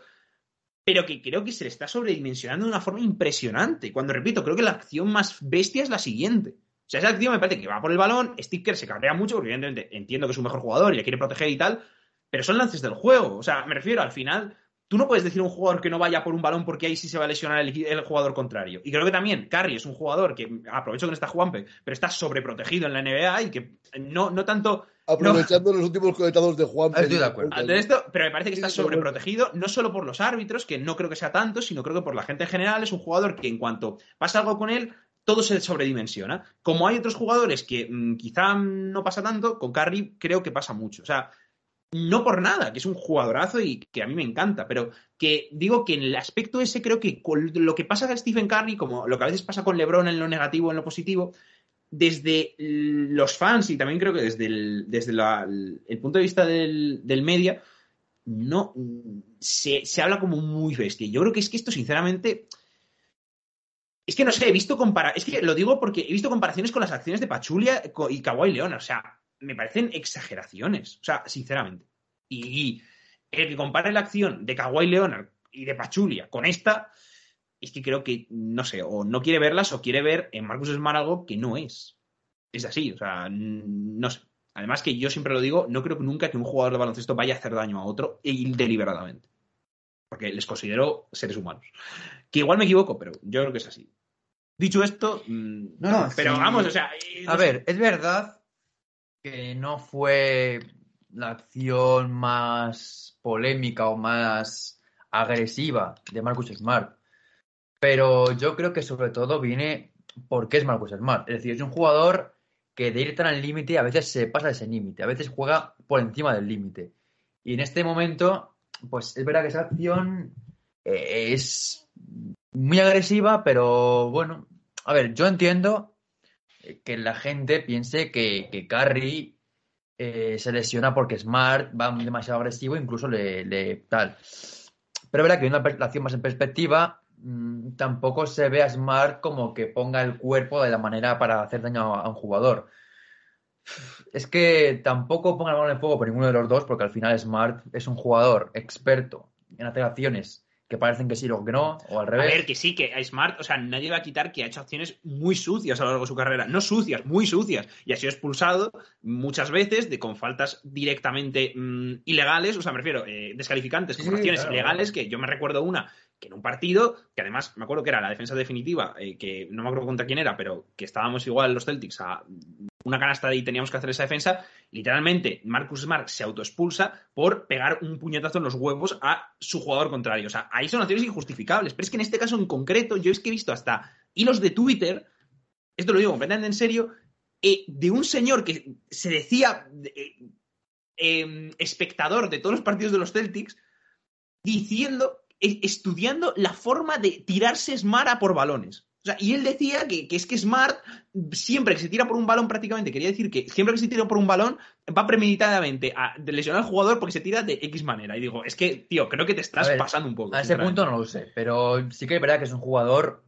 [SPEAKER 1] pero que creo que se le está sobredimensionando de una forma impresionante. Cuando repito, creo que la acción más bestia es la siguiente. O sea, esa acción me parece que va por el balón, Sticker se cabrea mucho, porque evidentemente entiendo que es un mejor jugador y le quiere proteger y tal, pero son lances del juego. O sea, me refiero, al final, tú no puedes decir a un jugador que no vaya por un balón porque ahí sí se va a lesionar el, jugador contrario. Y creo que también Curry es un jugador que, aprovecho que no está Juanpe, pero está sobreprotegido en la NBA y que no, no tanto
[SPEAKER 3] Aprovechando no. los últimos conectados de Juan.
[SPEAKER 2] Estoy de acuerdo.
[SPEAKER 1] De esto, pero me parece que está sobreprotegido, no solo por los árbitros, que no creo que sea tanto, sino creo que por la gente en general. Es un jugador que en cuanto pasa algo con él, todo se sobredimensiona. Como hay otros jugadores que mmm, quizá no pasa tanto, con Curry creo que pasa mucho. O sea, no por nada, que es un jugadorazo y que a mí me encanta, pero que digo que en el aspecto ese creo que con lo que pasa con Stephen Curry, como lo que a veces pasa con LeBron en lo negativo, en lo positivo, desde los fans y también creo que desde el, desde el punto de vista del, del media, no se, se, habla como muy bestia. Yo creo que es que esto, sinceramente, es que no sé, he visto compara es que lo digo porque he visto comparaciones con las acciones de Pachulia y Kawhi Leonard. O sea, me parecen exageraciones. O sea, sinceramente. Y el que compare la acción de Kawhi Leonard y de Pachulia con esta, es que creo que, no sé, o no quiere verlas o quiere ver en Marcus Smart algo que no es. Es así, o sea, no sé. Además que yo siempre lo digo, no creo nunca que un jugador de baloncesto vaya a hacer daño a otro deliberadamente. Porque les considero seres humanos. Que igual me equivoco, pero yo creo que es así. Dicho esto,
[SPEAKER 2] no, no
[SPEAKER 1] pero
[SPEAKER 2] sí.
[SPEAKER 1] vamos, o sea...
[SPEAKER 2] No a ver, es verdad que no fue la acción más polémica o más agresiva de Marcus Smart. Pero yo creo que sobre todo viene porque es Marcus Smart. Es decir, es un jugador que de ir tan al límite a veces se pasa ese límite, a veces juega por encima del límite. Y en este momento, pues es verdad que esa acción eh, es muy agresiva, pero bueno, a ver, yo entiendo que la gente piense que, que eh, se lesiona porque Smart va demasiado agresivo, incluso le, le tal. Pero es verdad que viendo la acción más en perspectiva, mmm, tampoco se ve a Smart como que ponga el cuerpo de la manera para hacer daño a, a un jugador. Es que tampoco ponga la mano en el fuego por ninguno de los dos, porque al final Smart es un jugador experto en hacer acciones que parecen que sí, luego que no, o al revés.
[SPEAKER 1] A ver, que sí, que a Smart, o sea, nadie va a quitar que ha hecho acciones muy sucias a lo largo de su carrera. No sucias, muy sucias. Y ha sido expulsado muchas veces de, con faltas directamente mmm, ilegales, o sea, me refiero, eh, descalificantes, con sí, acciones claro, ilegales, que yo me recuerdo una que en un partido, que además me acuerdo que era la defensa definitiva, eh, que no me acuerdo contra quién era, pero que estábamos igual los Celtics a una canasta y teníamos que hacer esa defensa, literalmente Marcus Smart se autoexpulsa por pegar un puñetazo en los huevos a su jugador contrario. O sea, ahí son acciones injustificables. Pero es que en este caso en concreto, yo es que he visto hasta hilos de Twitter, esto lo digo completamente en serio, eh, de un señor que se decía eh, espectador de todos los partidos de los Celtics, diciendo, estudiando la forma de tirarse Smart a por balones. O sea, y él decía que, que, es que Smart, siempre que se tira por un balón prácticamente, quería decir que siempre que se tira por un balón, va premeditadamente a lesionar al jugador porque se tira de X manera. Y digo, es que, tío, creo que te estás ver, pasando un poco.
[SPEAKER 2] A ese punto no lo sé, pero sí que es verdad que es un jugador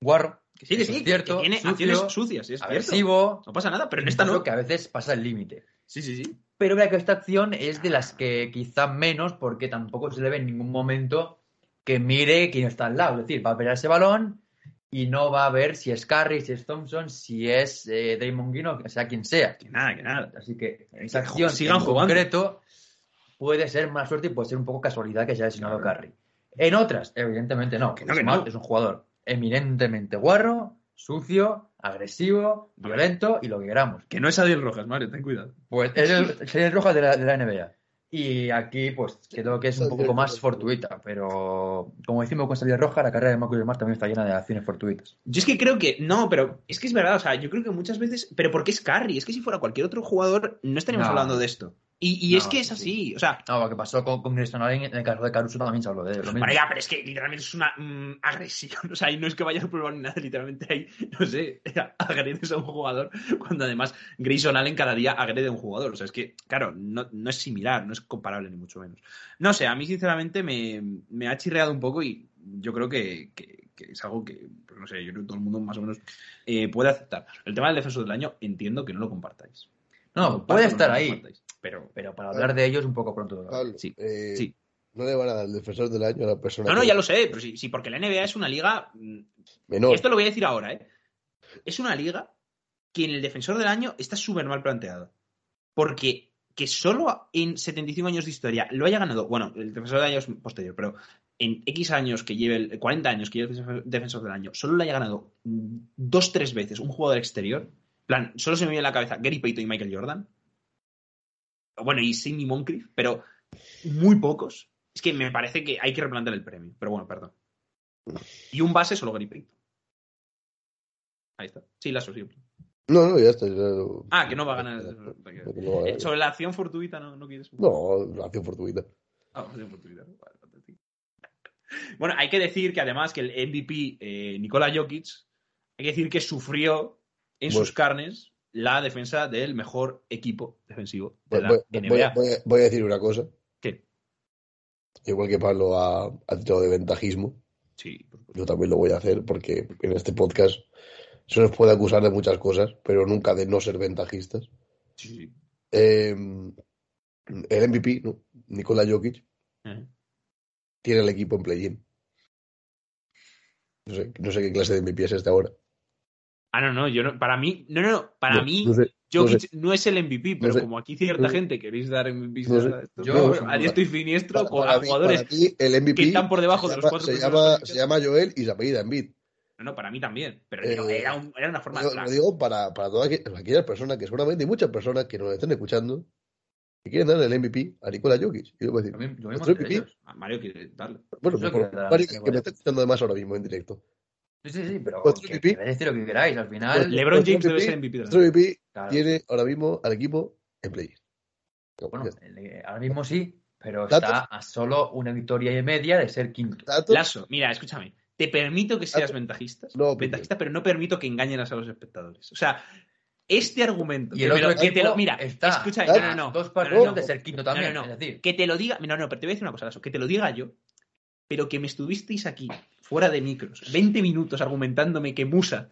[SPEAKER 2] guarro.
[SPEAKER 1] Que sí, que sí,
[SPEAKER 2] cierto,
[SPEAKER 1] que tiene
[SPEAKER 2] sucio,
[SPEAKER 1] acciones sucias, es
[SPEAKER 2] agresivo.
[SPEAKER 1] Cierto. No pasa nada, pero en esta no.
[SPEAKER 2] que a veces pasa el límite.
[SPEAKER 1] Sí, sí, sí.
[SPEAKER 2] Pero vea que esta acción es de las que quizá menos, porque tampoco se le ve en ningún momento que mire quién está al lado. Es decir, va a pelear ese balón y no va a ver si es Curry, si es Thompson, si es eh, Damon Guino, que sea quien sea.
[SPEAKER 1] Que nada, que nada.
[SPEAKER 2] Así que esa acción Sigan en jugando. concreto puede ser más suerte y puede ser un poco casualidad que se haya lesionado claro. Curry. En otras, evidentemente no.
[SPEAKER 1] Que no, que no.
[SPEAKER 2] Es un jugador eminentemente guarro, sucio, agresivo, violento y lo que queramos.
[SPEAKER 5] Que no es Adiel Rojas, Mario, ten cuidado.
[SPEAKER 2] Pues es el, sería el roja de la, de la NBA. Y aquí, pues, creo que es un poco más fortuita, pero como decimos con salida roja, la carrera de Marcus Smart también está llena de acciones fortuitas.
[SPEAKER 1] Yo es que creo que. No, pero es que es verdad. O sea, yo creo que muchas veces. Pero porque es Curry. Es que si fuera cualquier otro jugador, no estaríamos
[SPEAKER 2] No.
[SPEAKER 1] hablando de esto. Y, y
[SPEAKER 2] No,
[SPEAKER 1] es que es
[SPEAKER 2] sí.
[SPEAKER 1] así. O sea,
[SPEAKER 2] No, lo que pasó con, con Grayson Allen en el caso de Caruso también se habló de lo mismo.
[SPEAKER 1] Bueno, ya, pero es que literalmente es una mm, agresión. O sea, y no es que vayas a probar ni nada, literalmente ahí, no sé, agredes a un jugador cuando además Grayson Allen cada día agrede a un jugador. O sea, es que, claro, no, no es similar, no es comparable ni mucho menos. No sé, a mí sinceramente me, me ha chirreado un poco y yo creo que, que- que es algo que, pues no sé, yo creo que todo el mundo más o menos eh, puede aceptar. El tema del defensor del año entiendo que no lo compartáis.
[SPEAKER 2] No, puede estar ahí,
[SPEAKER 1] Pero,
[SPEAKER 2] pero para hablar de ellos un poco pronto.
[SPEAKER 3] Pablo,
[SPEAKER 1] Sí,
[SPEAKER 3] eh,
[SPEAKER 1] sí.
[SPEAKER 3] No le van a dar el defensor del año a la persona.
[SPEAKER 1] no, no,
[SPEAKER 3] que-
[SPEAKER 1] ya lo sé, pero sí, sí, porque la NBA es una liga mm,
[SPEAKER 3] Menor.
[SPEAKER 1] Esto lo voy a decir ahora, ¿eh? Es una liga que en el defensor del año está súper mal planteada. Porque que solo en 75 años de historia lo haya ganado, bueno, el defensor del año es posterior, pero en X años que lleve, el, 40 años que lleve el defensor del año, solo lo haya ganado dos, tres veces un jugador exterior. En plan, solo se me viene a la cabeza Gary Payton y Michael Jordan. Bueno, y Sidney Moncrief, pero muy pocos. Es que me parece que hay que replantear el premio. Pero bueno, perdón. Y un base solo Gary Payton. Ahí está. Sí, la siempre.
[SPEAKER 3] No, no, ya está. ya lo-
[SPEAKER 1] Ah, que no va a ganar.
[SPEAKER 3] No va a.
[SPEAKER 1] Eh, Sobre la acción fortuita no, no quieres.
[SPEAKER 3] No, la acción fortuita.
[SPEAKER 1] Ah, acción fortuita. Vale. Bueno, hay que decir que además que el MVP eh, Nikola Jokic, hay que decir que sufrió en
[SPEAKER 3] Bueno.
[SPEAKER 1] sus carnes la defensa del mejor equipo defensivo de
[SPEAKER 3] Voy,
[SPEAKER 1] la
[SPEAKER 3] voy-
[SPEAKER 1] NBA.
[SPEAKER 3] voy a- voy a decir una cosa.
[SPEAKER 1] ¿Qué?
[SPEAKER 3] Igual que Pablo ha, ha de ventajismo,
[SPEAKER 1] Sí,
[SPEAKER 3] yo también lo voy a hacer porque en este podcast se nos puede acusar de muchas cosas, pero nunca de no ser ventajistas.
[SPEAKER 1] Sí, sí.
[SPEAKER 3] Eh, el MVP, ¿no? Nikola Jokic,
[SPEAKER 1] Eh.
[SPEAKER 3] tiene el equipo en play-in. No sé, no sé qué clase de MVP es este ahora.
[SPEAKER 1] Ah, no, no, yo no, para mí, no, no, no, para
[SPEAKER 3] No,
[SPEAKER 1] mí
[SPEAKER 3] no sé,
[SPEAKER 1] Jokic
[SPEAKER 3] no
[SPEAKER 1] no, es el MVP, pero
[SPEAKER 3] sé.
[SPEAKER 1] como aquí cierta gente queréis dar a esto,
[SPEAKER 2] Yo-
[SPEAKER 1] pues, a diestro y siniestro con
[SPEAKER 3] para
[SPEAKER 1] a
[SPEAKER 3] mí,
[SPEAKER 1] jugadores
[SPEAKER 3] mí, el MVP
[SPEAKER 1] que están por debajo de los cuatro
[SPEAKER 3] se llama, se llama Joel y se apellida Embiid.
[SPEAKER 1] No, no, para mí también. Pero
[SPEAKER 3] Eh,
[SPEAKER 1] era, un- era una forma de
[SPEAKER 3] lo digo para, para todas aqu- aquellas personas que seguramente hay muchas personas que nos estén escuchando que quieren darle el MVP a Nikola Jokic. Y yo voy a decir,
[SPEAKER 2] lo mismo
[SPEAKER 3] MVP.
[SPEAKER 2] ellos.
[SPEAKER 1] Ah, Mario quiere darle.
[SPEAKER 3] bueno,
[SPEAKER 2] Eso
[SPEAKER 3] mejor,
[SPEAKER 2] que
[SPEAKER 3] me está escuchando además ahora mismo en directo.
[SPEAKER 2] Sí, sí, sí, pero que,
[SPEAKER 3] MVP.
[SPEAKER 2] que decir lo que queráis. Al final,
[SPEAKER 3] Nuestro-
[SPEAKER 1] LeBron James debe ser MVP. de la
[SPEAKER 3] Nuestro MVP
[SPEAKER 2] claro,
[SPEAKER 3] tiene ahora mismo al equipo en play.
[SPEAKER 2] bueno, el- ahora mismo sí, pero está a solo una victoria y media de ser quinto.
[SPEAKER 3] ¿Datos?
[SPEAKER 1] Lasso, mira, escúchame. Te permito que seas ventajista,
[SPEAKER 3] No, pero-
[SPEAKER 1] ventajista, pero no permito que engañes a los espectadores. O sea, este argumento.
[SPEAKER 2] Y el
[SPEAKER 1] que,
[SPEAKER 2] otro
[SPEAKER 1] me lo- que te lo,
[SPEAKER 2] equipo
[SPEAKER 1] mira,
[SPEAKER 2] está
[SPEAKER 1] escucha, no, no, no.
[SPEAKER 2] dos
[SPEAKER 1] no,
[SPEAKER 2] partidos
[SPEAKER 1] no, no.
[SPEAKER 2] de ser quinto también.
[SPEAKER 1] No, no, no.
[SPEAKER 2] Es decir,
[SPEAKER 1] Que te lo diga. No, no, pero te voy a decir una cosa, Lasso. Que te lo diga yo, pero que me estuvisteis aquí, fuera de micros, 20 minutos argumentándome que Musa,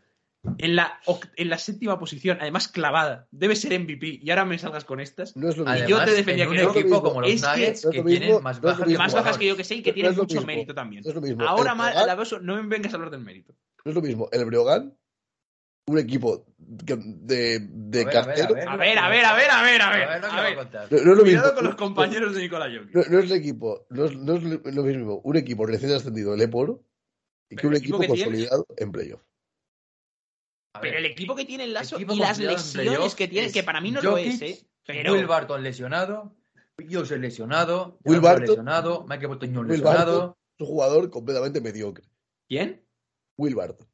[SPEAKER 1] en la, en la séptima posición, además clavada, debe ser MVP, y ahora me salgas con estas.
[SPEAKER 3] No es lo mismo.
[SPEAKER 2] además,
[SPEAKER 1] yo te defendía
[SPEAKER 2] en
[SPEAKER 1] que
[SPEAKER 2] un
[SPEAKER 1] no.
[SPEAKER 2] equipo como los.
[SPEAKER 1] Es que-
[SPEAKER 2] Nuggets
[SPEAKER 3] no es
[SPEAKER 2] que
[SPEAKER 3] lo mismo,
[SPEAKER 2] tienen más bajas
[SPEAKER 3] mismo.
[SPEAKER 1] más bajas que yo que sé y que
[SPEAKER 3] No
[SPEAKER 1] tienen mucho
[SPEAKER 3] mismo.
[SPEAKER 1] mérito también.
[SPEAKER 3] No es lo mismo.
[SPEAKER 1] Ahora,
[SPEAKER 3] el
[SPEAKER 1] mal,
[SPEAKER 3] Breogán,
[SPEAKER 1] no me vengas a hablar del mérito.
[SPEAKER 3] no es lo mismo. El Breogán, un equipo de, de
[SPEAKER 2] A ver, a ver,
[SPEAKER 3] cartero.
[SPEAKER 1] A ver, a ver, a ver, a a
[SPEAKER 2] A.
[SPEAKER 3] No, no es lo
[SPEAKER 1] Cuidado
[SPEAKER 3] mismo.
[SPEAKER 1] con los
[SPEAKER 3] No-
[SPEAKER 1] compañeros de Nicolás Jokic.
[SPEAKER 3] No, no es el equipo, no es, no es lo mismo un equipo recién ascendido del Eporo y que un
[SPEAKER 1] equipo
[SPEAKER 3] equipo
[SPEAKER 1] que tiene-
[SPEAKER 3] consolidado en playoff.
[SPEAKER 1] Pero el equipo que tiene el lazo y las lesiones que tiene,
[SPEAKER 2] es
[SPEAKER 1] que para mí no lo es, ¿eh? Pero
[SPEAKER 2] Will Barton lesionado, Jose lesionado,
[SPEAKER 3] Will Barton-
[SPEAKER 2] lesionado, Michael.
[SPEAKER 3] Will
[SPEAKER 2] lesionado.
[SPEAKER 3] Es un jugador completamente mediocre.
[SPEAKER 1] ¿quién?
[SPEAKER 3] Will Barton.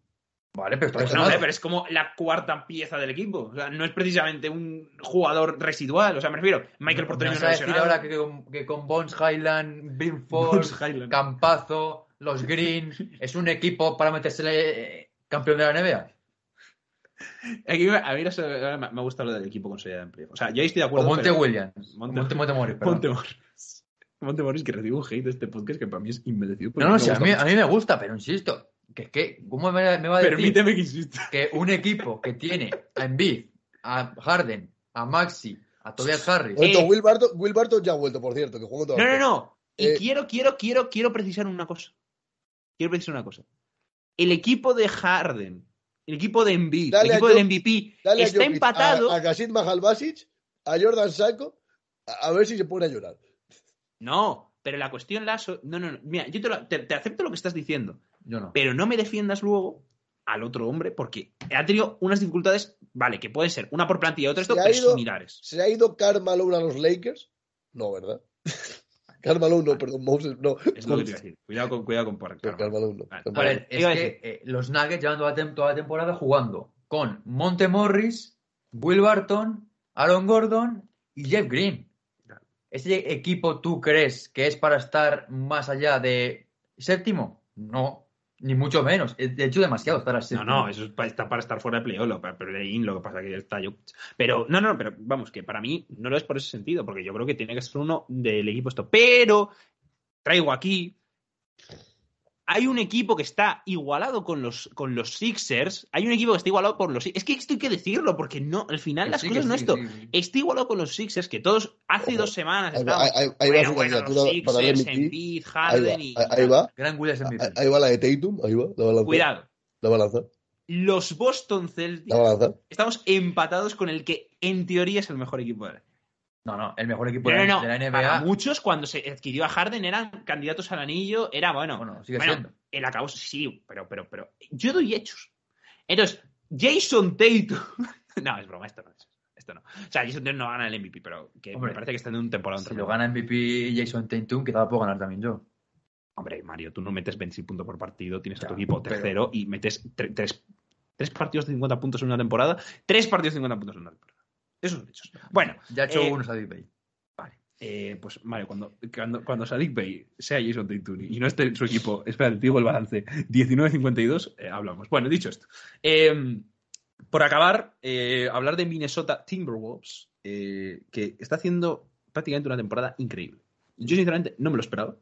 [SPEAKER 2] Vale, pero
[SPEAKER 3] No,
[SPEAKER 1] No, es como la cuarta pieza del equipo. O sea, no es precisamente un jugador residual. O sea, me refiero, Michael Porter
[SPEAKER 2] ¿Me
[SPEAKER 1] Jr.
[SPEAKER 2] vas a decir
[SPEAKER 1] lesionado.
[SPEAKER 2] ahora que con, que con Bones Highland, Bill Ford,
[SPEAKER 1] Bones Highland.
[SPEAKER 2] Campazo, los Green, es un equipo para meterse eh, campeón de la NBA?
[SPEAKER 1] Aquí, a mí me me gusta lo del equipo consolidado en playoff. O sea, yo ahí estoy de
[SPEAKER 2] O
[SPEAKER 1] acuerdo.
[SPEAKER 2] Monte
[SPEAKER 1] pero-
[SPEAKER 2] Williams.
[SPEAKER 1] Monte-
[SPEAKER 2] Monte, Monte Morris.
[SPEAKER 1] Monte Morris. Monte Morris que recibe un hate de este podcast que para mí es inmerecido. porque
[SPEAKER 2] No, no, sí, a mí, a mí me gusta, pero insisto, que es que, ¿cómo me, me va a decir
[SPEAKER 1] Permíteme que insista.
[SPEAKER 2] que un equipo que tiene a Embiid, a Harden, a Maxi, a Tobias Harris,
[SPEAKER 3] Vuelto,
[SPEAKER 1] Eh.
[SPEAKER 3] Will, Barton, Will Barton ya ha vuelto, por cierto, que juega
[SPEAKER 1] No, no, no. Y
[SPEAKER 3] Eh,
[SPEAKER 1] quiero, quiero, quiero, quiero precisar una cosa. Quiero precisar una cosa. El equipo de Harden, el equipo de Embiid,
[SPEAKER 3] Dale
[SPEAKER 1] el equipo del MVP
[SPEAKER 3] Dale a
[SPEAKER 1] está
[SPEAKER 3] Jokic,
[SPEAKER 1] empatado.
[SPEAKER 3] A, a Kasim Mahalbasic, a Jordan Saco, a, a ver si se pone a llorar.
[SPEAKER 1] No, pero la cuestión, Lasso. No, no, no. Mira, yo te, lo- te- te acepto lo que estás diciendo,
[SPEAKER 2] yo no.
[SPEAKER 1] pero no me defiendas luego al otro hombre porque ha tenido unas dificultades, vale, que pueden ser una por plantilla y otra esto, pero
[SPEAKER 3] ido-
[SPEAKER 1] similares.
[SPEAKER 3] ¿Se ha ido Karl Malone a los Lakers? No, ¿verdad? Karl Malone no, perdón, Moses no.
[SPEAKER 1] Es lo que te iba a decir. Cuidado con, cuidado con por-
[SPEAKER 3] Malone no.
[SPEAKER 1] Vale.
[SPEAKER 2] A ver, es que eh, los Nuggets llevan toda toda la temporada jugando con Monte Morris, Will Barton, Aaron Gordon y Jeff Green. ¿Ese equipo tú crees que es para estar más allá de séptimo? No, ni mucho menos. De hecho, demasiado estar al
[SPEAKER 1] No, no, eso está para estar fuera de playoff, para play-in, lo que pasa que está yo. Pero, no, no, pero vamos, que para mí no lo es por ese sentido, porque yo creo que tiene que ser uno del equipo esto. Pero traigo aquí. Hay un equipo que está igualado con los, con los Sixers. Hay un equipo que está igualado por los Es que esto hay que decirlo, porque no, al final
[SPEAKER 2] Que
[SPEAKER 1] las
[SPEAKER 2] sí,
[SPEAKER 1] cosas no
[SPEAKER 2] sí,
[SPEAKER 1] esto.
[SPEAKER 2] sí, sí.
[SPEAKER 1] Está igualado con los Sixers, que todos hace
[SPEAKER 3] Ojo.
[SPEAKER 1] dos semanas
[SPEAKER 3] Ahí va,
[SPEAKER 1] estábamos.
[SPEAKER 3] ahí- ahí
[SPEAKER 1] bueno, bueno, los Sixers. Embiid,
[SPEAKER 3] Ahí va,
[SPEAKER 1] Harden y.
[SPEAKER 3] ahí- ahí va.
[SPEAKER 2] Gran Williams.
[SPEAKER 3] Ahí va la de Tatum, ahí va, la balanza.
[SPEAKER 1] Cuidado.
[SPEAKER 3] La balanza,
[SPEAKER 1] Los Boston Celtics.
[SPEAKER 3] la balanza.
[SPEAKER 1] Estamos empatados con el que en teoría es el mejor equipo de la
[SPEAKER 2] No, no, el mejor equipo
[SPEAKER 1] no,
[SPEAKER 2] de,
[SPEAKER 1] no,
[SPEAKER 2] la- de la
[SPEAKER 1] Para
[SPEAKER 2] NBA.
[SPEAKER 1] muchos, cuando se adquirió a Harden, eran candidatos al anillo. Era bueno.
[SPEAKER 2] Bueno, sigue
[SPEAKER 1] bueno,
[SPEAKER 2] siendo.
[SPEAKER 1] el acabó, sí, pero, pero, pero. Yo doy hechos. Entonces, Jason Tatum. no, es broma, esto no es. Esto no. O sea, Jason Tatum no gana el MVP, pero que
[SPEAKER 2] Hombre,
[SPEAKER 1] me parece que está en un temporada
[SPEAKER 2] Si lo gana MVP Jason Tatum, quizá lo puedo ganar también yo.
[SPEAKER 1] Hombre, Mario, tú no metes 26 puntos por partido, tienes a tu equipo
[SPEAKER 2] pero-
[SPEAKER 1] tercero y metes tre- tres, tres partidos de 50 puntos en una temporada, tres partidos de 50 puntos en una temporada. Esos son hechos. Bueno,
[SPEAKER 2] Ya ha hecho
[SPEAKER 1] Eh,
[SPEAKER 2] uno Sadiq Bey.
[SPEAKER 1] Vale. Eh, pues Mario, cuando, cuando, cuando Sadiq Bey sea Jason Tatum y no esté en su equipo, espera, te digo el balance, 19-52, eh, hablamos. Bueno, dicho esto. eh, por acabar, hablar de Minnesota Timberwolves, que está haciendo prácticamente una temporada increíble. Yo sinceramente no me lo esperaba,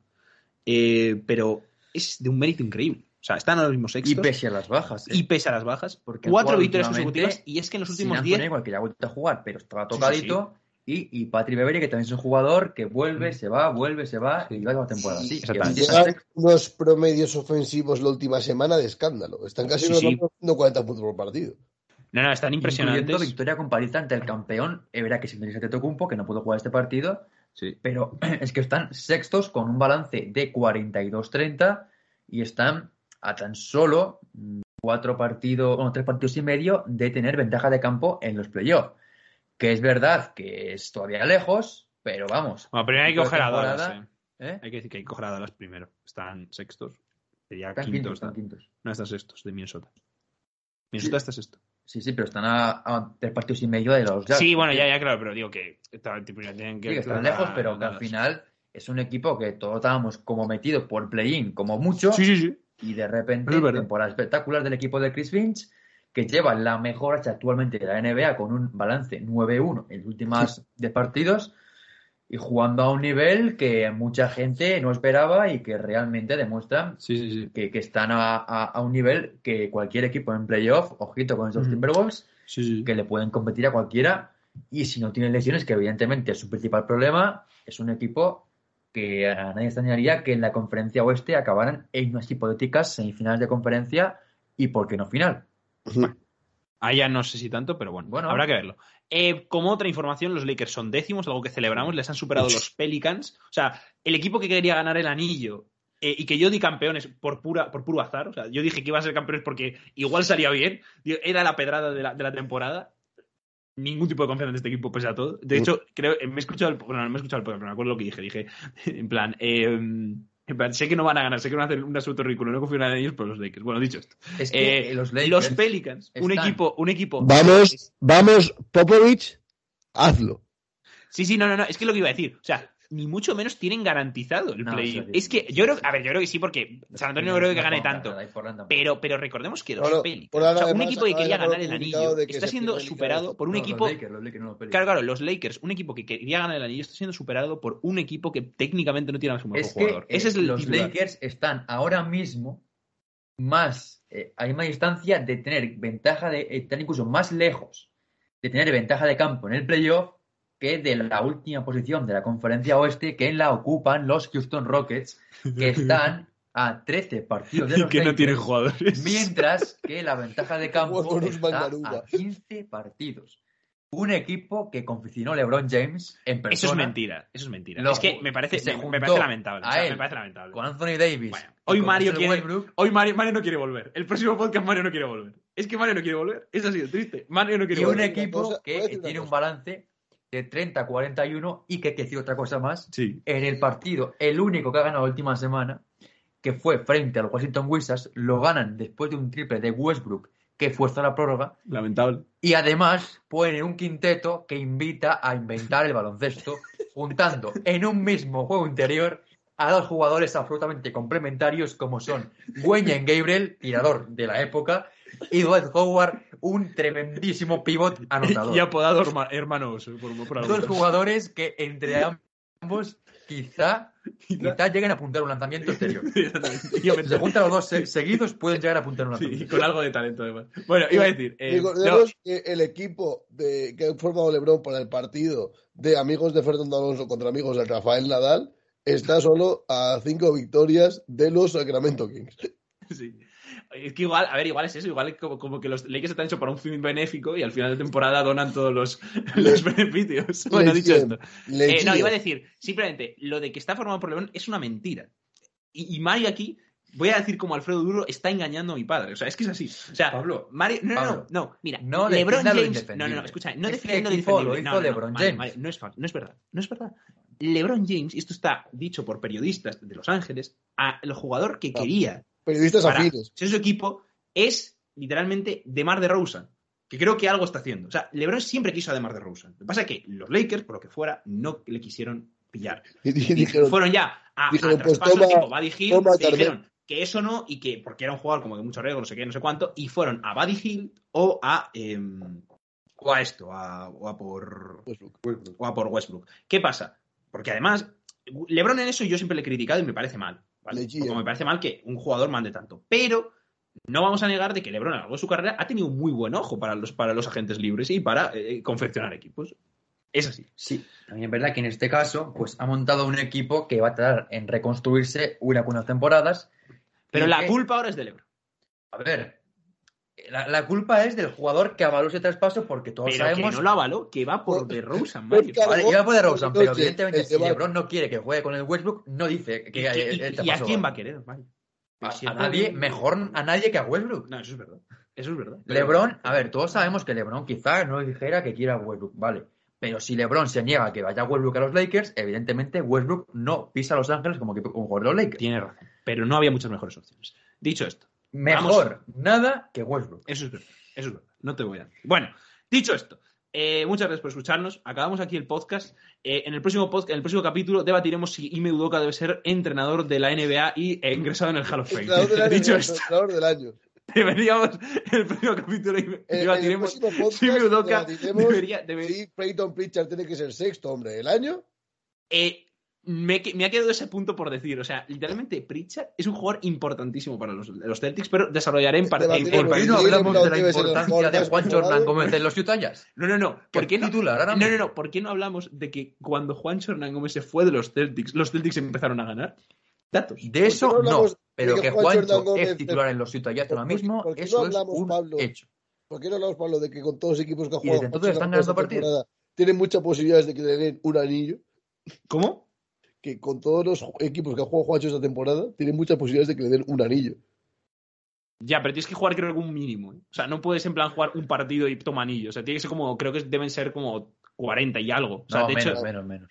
[SPEAKER 1] pero es de un mérito increíble. O sea, están a los mismos
[SPEAKER 2] Y
[SPEAKER 1] sextos
[SPEAKER 2] pese a las bajas. ¿eh?
[SPEAKER 1] y pese a las bajas,
[SPEAKER 2] Porque
[SPEAKER 1] cuatro victorias consecutivas y es que en los últimos 10
[SPEAKER 2] Edwards, que ya ha vuelto a jugar, pero estaba
[SPEAKER 1] Sí, sí,
[SPEAKER 2] tocadito. Y, y Patrick Beverly, que también es un jugador que vuelve,
[SPEAKER 1] Mm.
[SPEAKER 2] se va, vuelve, se va, y va toda la temporada así.
[SPEAKER 1] exactamente.
[SPEAKER 2] Y
[SPEAKER 3] unos promedios ofensivos la última semana de escándalo. Están casi
[SPEAKER 1] Sí,
[SPEAKER 3] unos
[SPEAKER 1] sí.
[SPEAKER 3] haciendo 40 puntos por partido.
[SPEAKER 1] no, no, están impresionantes.
[SPEAKER 2] Incluyendo victoria con paliza ante el campeón, es verdad que es Indonesia Tetocumpo, que no pudo jugar este partido,
[SPEAKER 1] Sí.
[SPEAKER 2] pero es que están sextos con un balance de 42-30 y están a tan solo cuatro partidos, bueno, tres partidos y medio de tener ventaja de campo en los playoffs. Que es verdad que es todavía lejos, pero vamos.
[SPEAKER 1] Bueno, primero hay que coger a Dallas, eh.
[SPEAKER 2] ¿eh?
[SPEAKER 1] Hay que decir que hay que coger a Dallas primero. Están sextos. Sería
[SPEAKER 2] Están
[SPEAKER 1] quintos.
[SPEAKER 2] están quintos.
[SPEAKER 1] No, están sextos de Minnesota. Minnesota está sexto.
[SPEAKER 2] Sí, sí, pero están a, a tres partidos y medio de los Jazz.
[SPEAKER 1] Sí, bueno, ya, ya, claro, pero digo que, está- tienen que.
[SPEAKER 2] Sí, que están lejos,
[SPEAKER 1] a
[SPEAKER 2] pero que al final es un equipo que todos estábamos como metidos por play-in, como mucho,
[SPEAKER 1] Sí, sí, sí.
[SPEAKER 2] Y de repente,
[SPEAKER 1] Es
[SPEAKER 2] temporada espectacular del equipo de Chris Finch, que lleva la mejor hacha actualmente de la NBA con un balance 9-1 en los últimos 10 partidos y jugando a un nivel que mucha gente no esperaba y que realmente demuestran
[SPEAKER 1] Sí, sí, sí.
[SPEAKER 2] que, que están a, a- a un nivel que cualquier equipo en playoff, ojito con estos
[SPEAKER 1] Mm.
[SPEAKER 2] Timberwolves,
[SPEAKER 1] Sí, sí.
[SPEAKER 2] que le pueden competir a cualquiera y si no tienen lesiones, que evidentemente es su principal problema, es un equipo que a nadie extrañaría que en la conferencia oeste acabaran en unas hipotéticas semifinales de conferencia y por qué no final.
[SPEAKER 1] Ya no sé si tanto, pero bueno,
[SPEAKER 2] Bueno.
[SPEAKER 1] habrá que verlo. Eh, como otra información, los Lakers son décimos, algo que celebramos, les han superado los Pelicans. O sea, el equipo que quería ganar el anillo eh, y que yo di campeones por, pura, por puro azar, o sea, yo dije que iba a ser campeones porque igual salía bien, era la pedrada de la, de la temporada. Ningún tipo de confianza en este equipo, pese a todo. De hecho, creo, eh, me he escuchado el, bueno, no me he escuchado el podcast, pero me acuerdo lo que dije. Dije, en plan, eh, en plan, sé que no van a ganar, sé que van a hacer un absoluto ridículo, no confío en ellos, pero los Lakers. Bueno, dicho esto.
[SPEAKER 2] Es que
[SPEAKER 1] Eh,
[SPEAKER 2] los
[SPEAKER 1] Pelicans, un equipo, un equipo.
[SPEAKER 3] Vamos, vamos, Popovich, hazlo.
[SPEAKER 1] Sí, sí, no, no, no, es que es lo que iba a decir. O sea, ni mucho menos tienen garantizado el
[SPEAKER 2] No,
[SPEAKER 1] play.
[SPEAKER 2] sí,
[SPEAKER 1] es que yo creo, a ver, yo creo que sí, porque San Antonio no creo que gane tanto. Pero, pero recordemos que los Pelicans, o sea, un
[SPEAKER 3] además,
[SPEAKER 1] equipo que quería ganar el anillo está siendo superado por un
[SPEAKER 2] No,
[SPEAKER 1] equipo.
[SPEAKER 2] Los Lakers, los Lakers, no los Pelicans.
[SPEAKER 1] Claro, claro, los Lakers, un equipo que quería ganar el anillo, está siendo superado por un equipo que técnicamente no tiene a su mejor
[SPEAKER 2] Es que
[SPEAKER 1] jugador.
[SPEAKER 2] eh,
[SPEAKER 1] Ese es el
[SPEAKER 2] los
[SPEAKER 1] titular.
[SPEAKER 2] Lakers están ahora mismo más eh, a misma distancia de tener ventaja de están incluso más lejos de tener ventaja de campo en el playoff que de la última posición de la conferencia oeste que la ocupan los Houston Rockets que están a 13 partidos de
[SPEAKER 1] Y
[SPEAKER 2] los
[SPEAKER 1] que no tienen jugadores.
[SPEAKER 2] mientras que la ventaja de campo está a 15 partidos un equipo que confeccionó LeBron James en persona.
[SPEAKER 1] Eso es mentira, eso es mentira.
[SPEAKER 2] Lo
[SPEAKER 1] es que me parece,
[SPEAKER 2] se
[SPEAKER 1] me, parece lamentable.
[SPEAKER 2] a
[SPEAKER 1] o sea,
[SPEAKER 2] él
[SPEAKER 1] me parece lamentable.
[SPEAKER 2] con Anthony Davis.
[SPEAKER 1] Bueno,
[SPEAKER 2] y
[SPEAKER 1] hoy Mario
[SPEAKER 2] Russell
[SPEAKER 1] quiere-
[SPEAKER 2] Westbrook.
[SPEAKER 1] Hoy Mario, Mario no quiere volver. El próximo podcast Mario no quiere volver. Es que Mario no quiere volver. Eso ha sido triste. Mario no quiere
[SPEAKER 2] y un
[SPEAKER 1] volver.
[SPEAKER 2] equipo
[SPEAKER 3] cosa- voy a
[SPEAKER 2] que tiene un balance de 30-41 y que, que decir otra cosa más,
[SPEAKER 1] Sí.
[SPEAKER 2] en el partido, el único que ha ganado la última semana, que fue frente a los Washington Wizards, lo ganan después de un triple de Westbrook que fuerza la prórroga
[SPEAKER 1] Lamentable.
[SPEAKER 2] y además ponen un quinteto que invita a inventar el baloncesto, juntando en un mismo juego interior a dos jugadores absolutamente complementarios como son Wayne Gabriel, tirador de la época, y Dwight Howard, un tremendísimo pivot anotador.
[SPEAKER 1] Y apodado herma- hermano oso. Por.
[SPEAKER 2] Dos jugadores que entre ambos quizá, quizá lleguen a apuntar un lanzamiento exterior. Si se juntan los dos se- seguidos, pueden llegar a apuntar un
[SPEAKER 1] Sí,
[SPEAKER 2] lanzamiento.
[SPEAKER 1] y con algo de talento además. Bueno, iba a decir. eh,
[SPEAKER 3] Recordemos que el equipo de, que ha formado LeBron para el partido de amigos de Fernando Alonso contra amigos de Rafael Nadal está solo a cinco victorias de los Sacramento Kings.
[SPEAKER 1] sí. Es que igual, a ver, igual es eso, igual es como, como que los Lakers están hechos para un fin benéfico y al final de temporada donan todos los, los beneficios. Bueno, dicho esto. Eh, no, iba a decir, simplemente, lo de que está formado por LeBron es una mentira. Y, y Mario aquí, voy a decir como Alfredo Duro, está engañando a mi padre. O sea, es que es así. O sea,
[SPEAKER 2] Pablo,
[SPEAKER 1] Mario, no, no,
[SPEAKER 2] Pablo,
[SPEAKER 1] no, no, mira,
[SPEAKER 2] no
[SPEAKER 1] LeBron James, no, no, no, escucha, no
[SPEAKER 2] Este
[SPEAKER 1] defiendo lo
[SPEAKER 2] lo hizo
[SPEAKER 1] No, no, no,
[SPEAKER 2] LeBron
[SPEAKER 1] Mario,
[SPEAKER 2] James.
[SPEAKER 1] Mario, no es, no es verdad, no es verdad. LeBron James, y esto está dicho por periodistas de Los Ángeles, a el jugador que
[SPEAKER 3] Ah.
[SPEAKER 1] quería
[SPEAKER 3] Periodistas afines.
[SPEAKER 1] ser su equipo es literalmente DeMar DeRozan, que creo que algo está haciendo. O sea, LeBron siempre quiso a DeMar DeRozan. Lo que pasa es que los Lakers, por lo que fuera, no le quisieron pillar.
[SPEAKER 3] Y, y
[SPEAKER 1] Y
[SPEAKER 3] dijeron,
[SPEAKER 1] fueron ya a, a
[SPEAKER 3] dijeron, pues toma-
[SPEAKER 1] tipo Buddy Hill,
[SPEAKER 3] toma, Carmen.
[SPEAKER 1] dijeron que eso no, y que, porque era un jugador como de mucho riesgo, no sé qué, no sé cuánto, y fueron a Buddy Hill o a, em, o a esto, a- o a por
[SPEAKER 3] Westbrook.
[SPEAKER 1] o a por Westbrook. ¿Qué pasa? Porque además, LeBron en eso yo siempre le he criticado y me parece mal. ¿vale?
[SPEAKER 3] Le chilla.
[SPEAKER 1] Porque me parece mal que un jugador mande tanto. Pero no vamos a negar de que LeBron a lo largo de su carrera ha tenido un muy buen ojo para los, para los agentes libres y para eh, confeccionar equipos. Es así.
[SPEAKER 2] Sí, también es verdad que en este caso, pues ha montado un equipo que va a tardar en reconstruirse una con unas temporadas.
[SPEAKER 1] Pero la
[SPEAKER 2] que-
[SPEAKER 1] culpa ahora es de LeBron.
[SPEAKER 2] A ver, la, la culpa es del jugador que avaló ese traspaso porque todos
[SPEAKER 1] Pero
[SPEAKER 2] sabemos.
[SPEAKER 1] que no lo avaló, que va por de Rosen, Mario.
[SPEAKER 3] claro,
[SPEAKER 2] Vale, iba a poder Rosen, pero evidentemente si LeBron no quiere que juegue con el Westbrook, no dice que
[SPEAKER 1] ¿Y, y- y- a
[SPEAKER 2] traspaso
[SPEAKER 1] quién va a querer, Mario?
[SPEAKER 2] A, nadie,
[SPEAKER 1] por-
[SPEAKER 2] mejor a nadie que a Westbrook.
[SPEAKER 1] No, eso es verdad. Eso es verdad.
[SPEAKER 2] LeBron, a ver, todos sabemos que LeBron quizá no dijera que quiera a Westbrook, vale. Pero si LeBron se niega a que vaya Westbrook a los Lakers, evidentemente Westbrook no pisa a Los Ángeles como, equipo- como jugador de los Lakers.
[SPEAKER 1] Tiene razón. Pero no había muchas mejores opciones. Dicho esto,
[SPEAKER 2] Mejor nada que Westbrook.
[SPEAKER 1] Eso es verdad, eso es verdad. No te voy a. Bueno, dicho esto, eh, muchas gracias por escucharnos. Acabamos aquí el podcast. Eh, en el próximo podcast, en el próximo capítulo debatiremos si Ime Udoka debe ser entrenador de la NBA y eh, ingresado en el Hall of Fame.
[SPEAKER 3] Entrenador del año,
[SPEAKER 1] dicho esto,
[SPEAKER 3] entrenador del año.
[SPEAKER 1] deberíamos en el próximo capítulo
[SPEAKER 3] el
[SPEAKER 1] debatiremos
[SPEAKER 3] próximo podcast
[SPEAKER 1] si Ime Udoka debería. debe-
[SPEAKER 3] si Peyton Pritchard tiene que ser sexto hombre del año.
[SPEAKER 1] Eh, me, ha quedado ese punto por decir. O sea, literalmente, Pritchard es un jugador importantísimo para los, los Celtics, pero desarrollaré en, par- en-
[SPEAKER 3] Debatiremos.
[SPEAKER 1] en-
[SPEAKER 2] ¿Por qué no hablamos de la importancia de Juan. Jordan Gómez en los Utah Jazz?
[SPEAKER 1] No, no, no. ¿Por qué no?
[SPEAKER 2] titular ahora
[SPEAKER 1] No,
[SPEAKER 2] mismo?
[SPEAKER 1] no, no. ¿Por qué no hablamos de que cuando Juan Hernán Gómez se fue de los Celtics, los Celtics empezaron a ganar? Datos.
[SPEAKER 2] De eso
[SPEAKER 3] no hablamos
[SPEAKER 2] no, pero que
[SPEAKER 3] que Juan
[SPEAKER 2] Juancho
[SPEAKER 3] Jordan
[SPEAKER 2] es titular en los Utah Jazz ahora
[SPEAKER 3] ¿Por qué-
[SPEAKER 2] mismo,
[SPEAKER 3] por qué no
[SPEAKER 2] eso es
[SPEAKER 3] hablamos,
[SPEAKER 2] un
[SPEAKER 3] Pablo?
[SPEAKER 2] hecho.
[SPEAKER 3] ¿Por qué no hablamos, Pablo, de que con todos los equipos que ha jugado
[SPEAKER 2] entonces están ganando partidos.
[SPEAKER 3] tienen muchas posibilidades de que le den un anillo?
[SPEAKER 1] ¿Cómo?
[SPEAKER 3] Que con todos los equipos que ha jugado Juancho esta temporada, tienen muchas posibilidades de que le den un anillo.
[SPEAKER 1] Ya, pero tienes que jugar creo que un mínimo. ¿eh? O sea, no puedes en plan jugar un partido y toma anillo. O sea, tiene que ser como, creo que deben ser como 40 y algo. O sea,
[SPEAKER 2] No,
[SPEAKER 1] de
[SPEAKER 2] menos,
[SPEAKER 1] hecho,
[SPEAKER 2] menos, menos.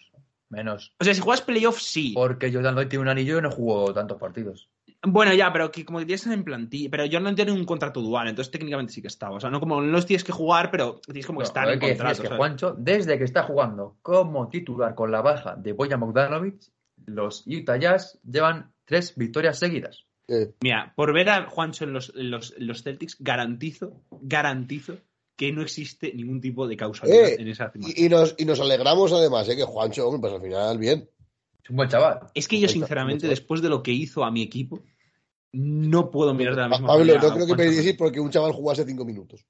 [SPEAKER 2] Menos.
[SPEAKER 1] o sea, si juegas playoff, sí.
[SPEAKER 2] Porque Jordan Lloyd tiene un anillo y no jugó tantos partidos.
[SPEAKER 1] Bueno, ya, pero que como que tienes en plantilla. Pero Jordan tiene un contrato dual, entonces técnicamente sí que estaba. O sea, no como no los tienes que jugar, pero tienes como que
[SPEAKER 2] No,
[SPEAKER 1] estar en
[SPEAKER 2] que
[SPEAKER 1] contrato.
[SPEAKER 2] es que
[SPEAKER 1] ¿sabes?
[SPEAKER 2] Juancho, desde que está jugando como titular con la baja de Boyan Bogdanovic, los Utah Jazz llevan tres victorias seguidas.
[SPEAKER 3] Eh,
[SPEAKER 1] Mira, por ver a Juancho en los, en los, en los Celtics, garantizo, garantizo que no existe ningún tipo de causalidad
[SPEAKER 3] Eh,
[SPEAKER 1] en esa
[SPEAKER 3] y, y nos, y nos alegramos además, ¿eh? que Juancho, hombre, pues al final bien.
[SPEAKER 2] Es un buen chaval.
[SPEAKER 1] Es que yo, sinceramente, después de lo que hizo a mi equipo, no puedo mirar de la misma
[SPEAKER 3] Pablo,
[SPEAKER 1] manera
[SPEAKER 3] no creo que me porque un chaval jugase cinco minutos.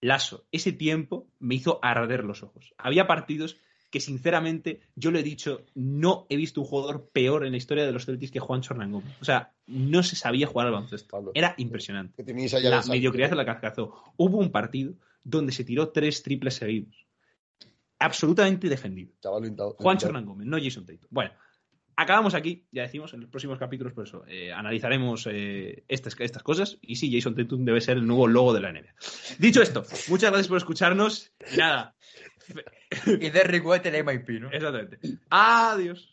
[SPEAKER 1] Lasso, ese tiempo me hizo arder los ojos. Había partidos que sinceramente yo lo he dicho, no he visto un jugador peor en la historia de los Celtics que Juan Hernán Gómez. O sea, no se sabía jugar al baloncesto. Era impresionante.
[SPEAKER 3] Que
[SPEAKER 1] La mediocridad de la que alcanzó. Hubo un partido donde se tiró tres triples seguidos. Absolutamente defendido.
[SPEAKER 3] Chaval, lentado-
[SPEAKER 1] Juan
[SPEAKER 3] lentado.
[SPEAKER 1] Hernán Gómez, no Jason Tatum. Bueno, acabamos aquí, ya decimos, en los próximos capítulos, por eso, eh, analizaremos eh, estas, estas cosas. Y sí, Jason Tatum debe ser el nuevo logo de la NBA. Dicho esto, muchas gracias por escucharnos. Y nada,
[SPEAKER 2] Y Derrick White el MIP, ¿no?
[SPEAKER 1] exactamente. Adiós.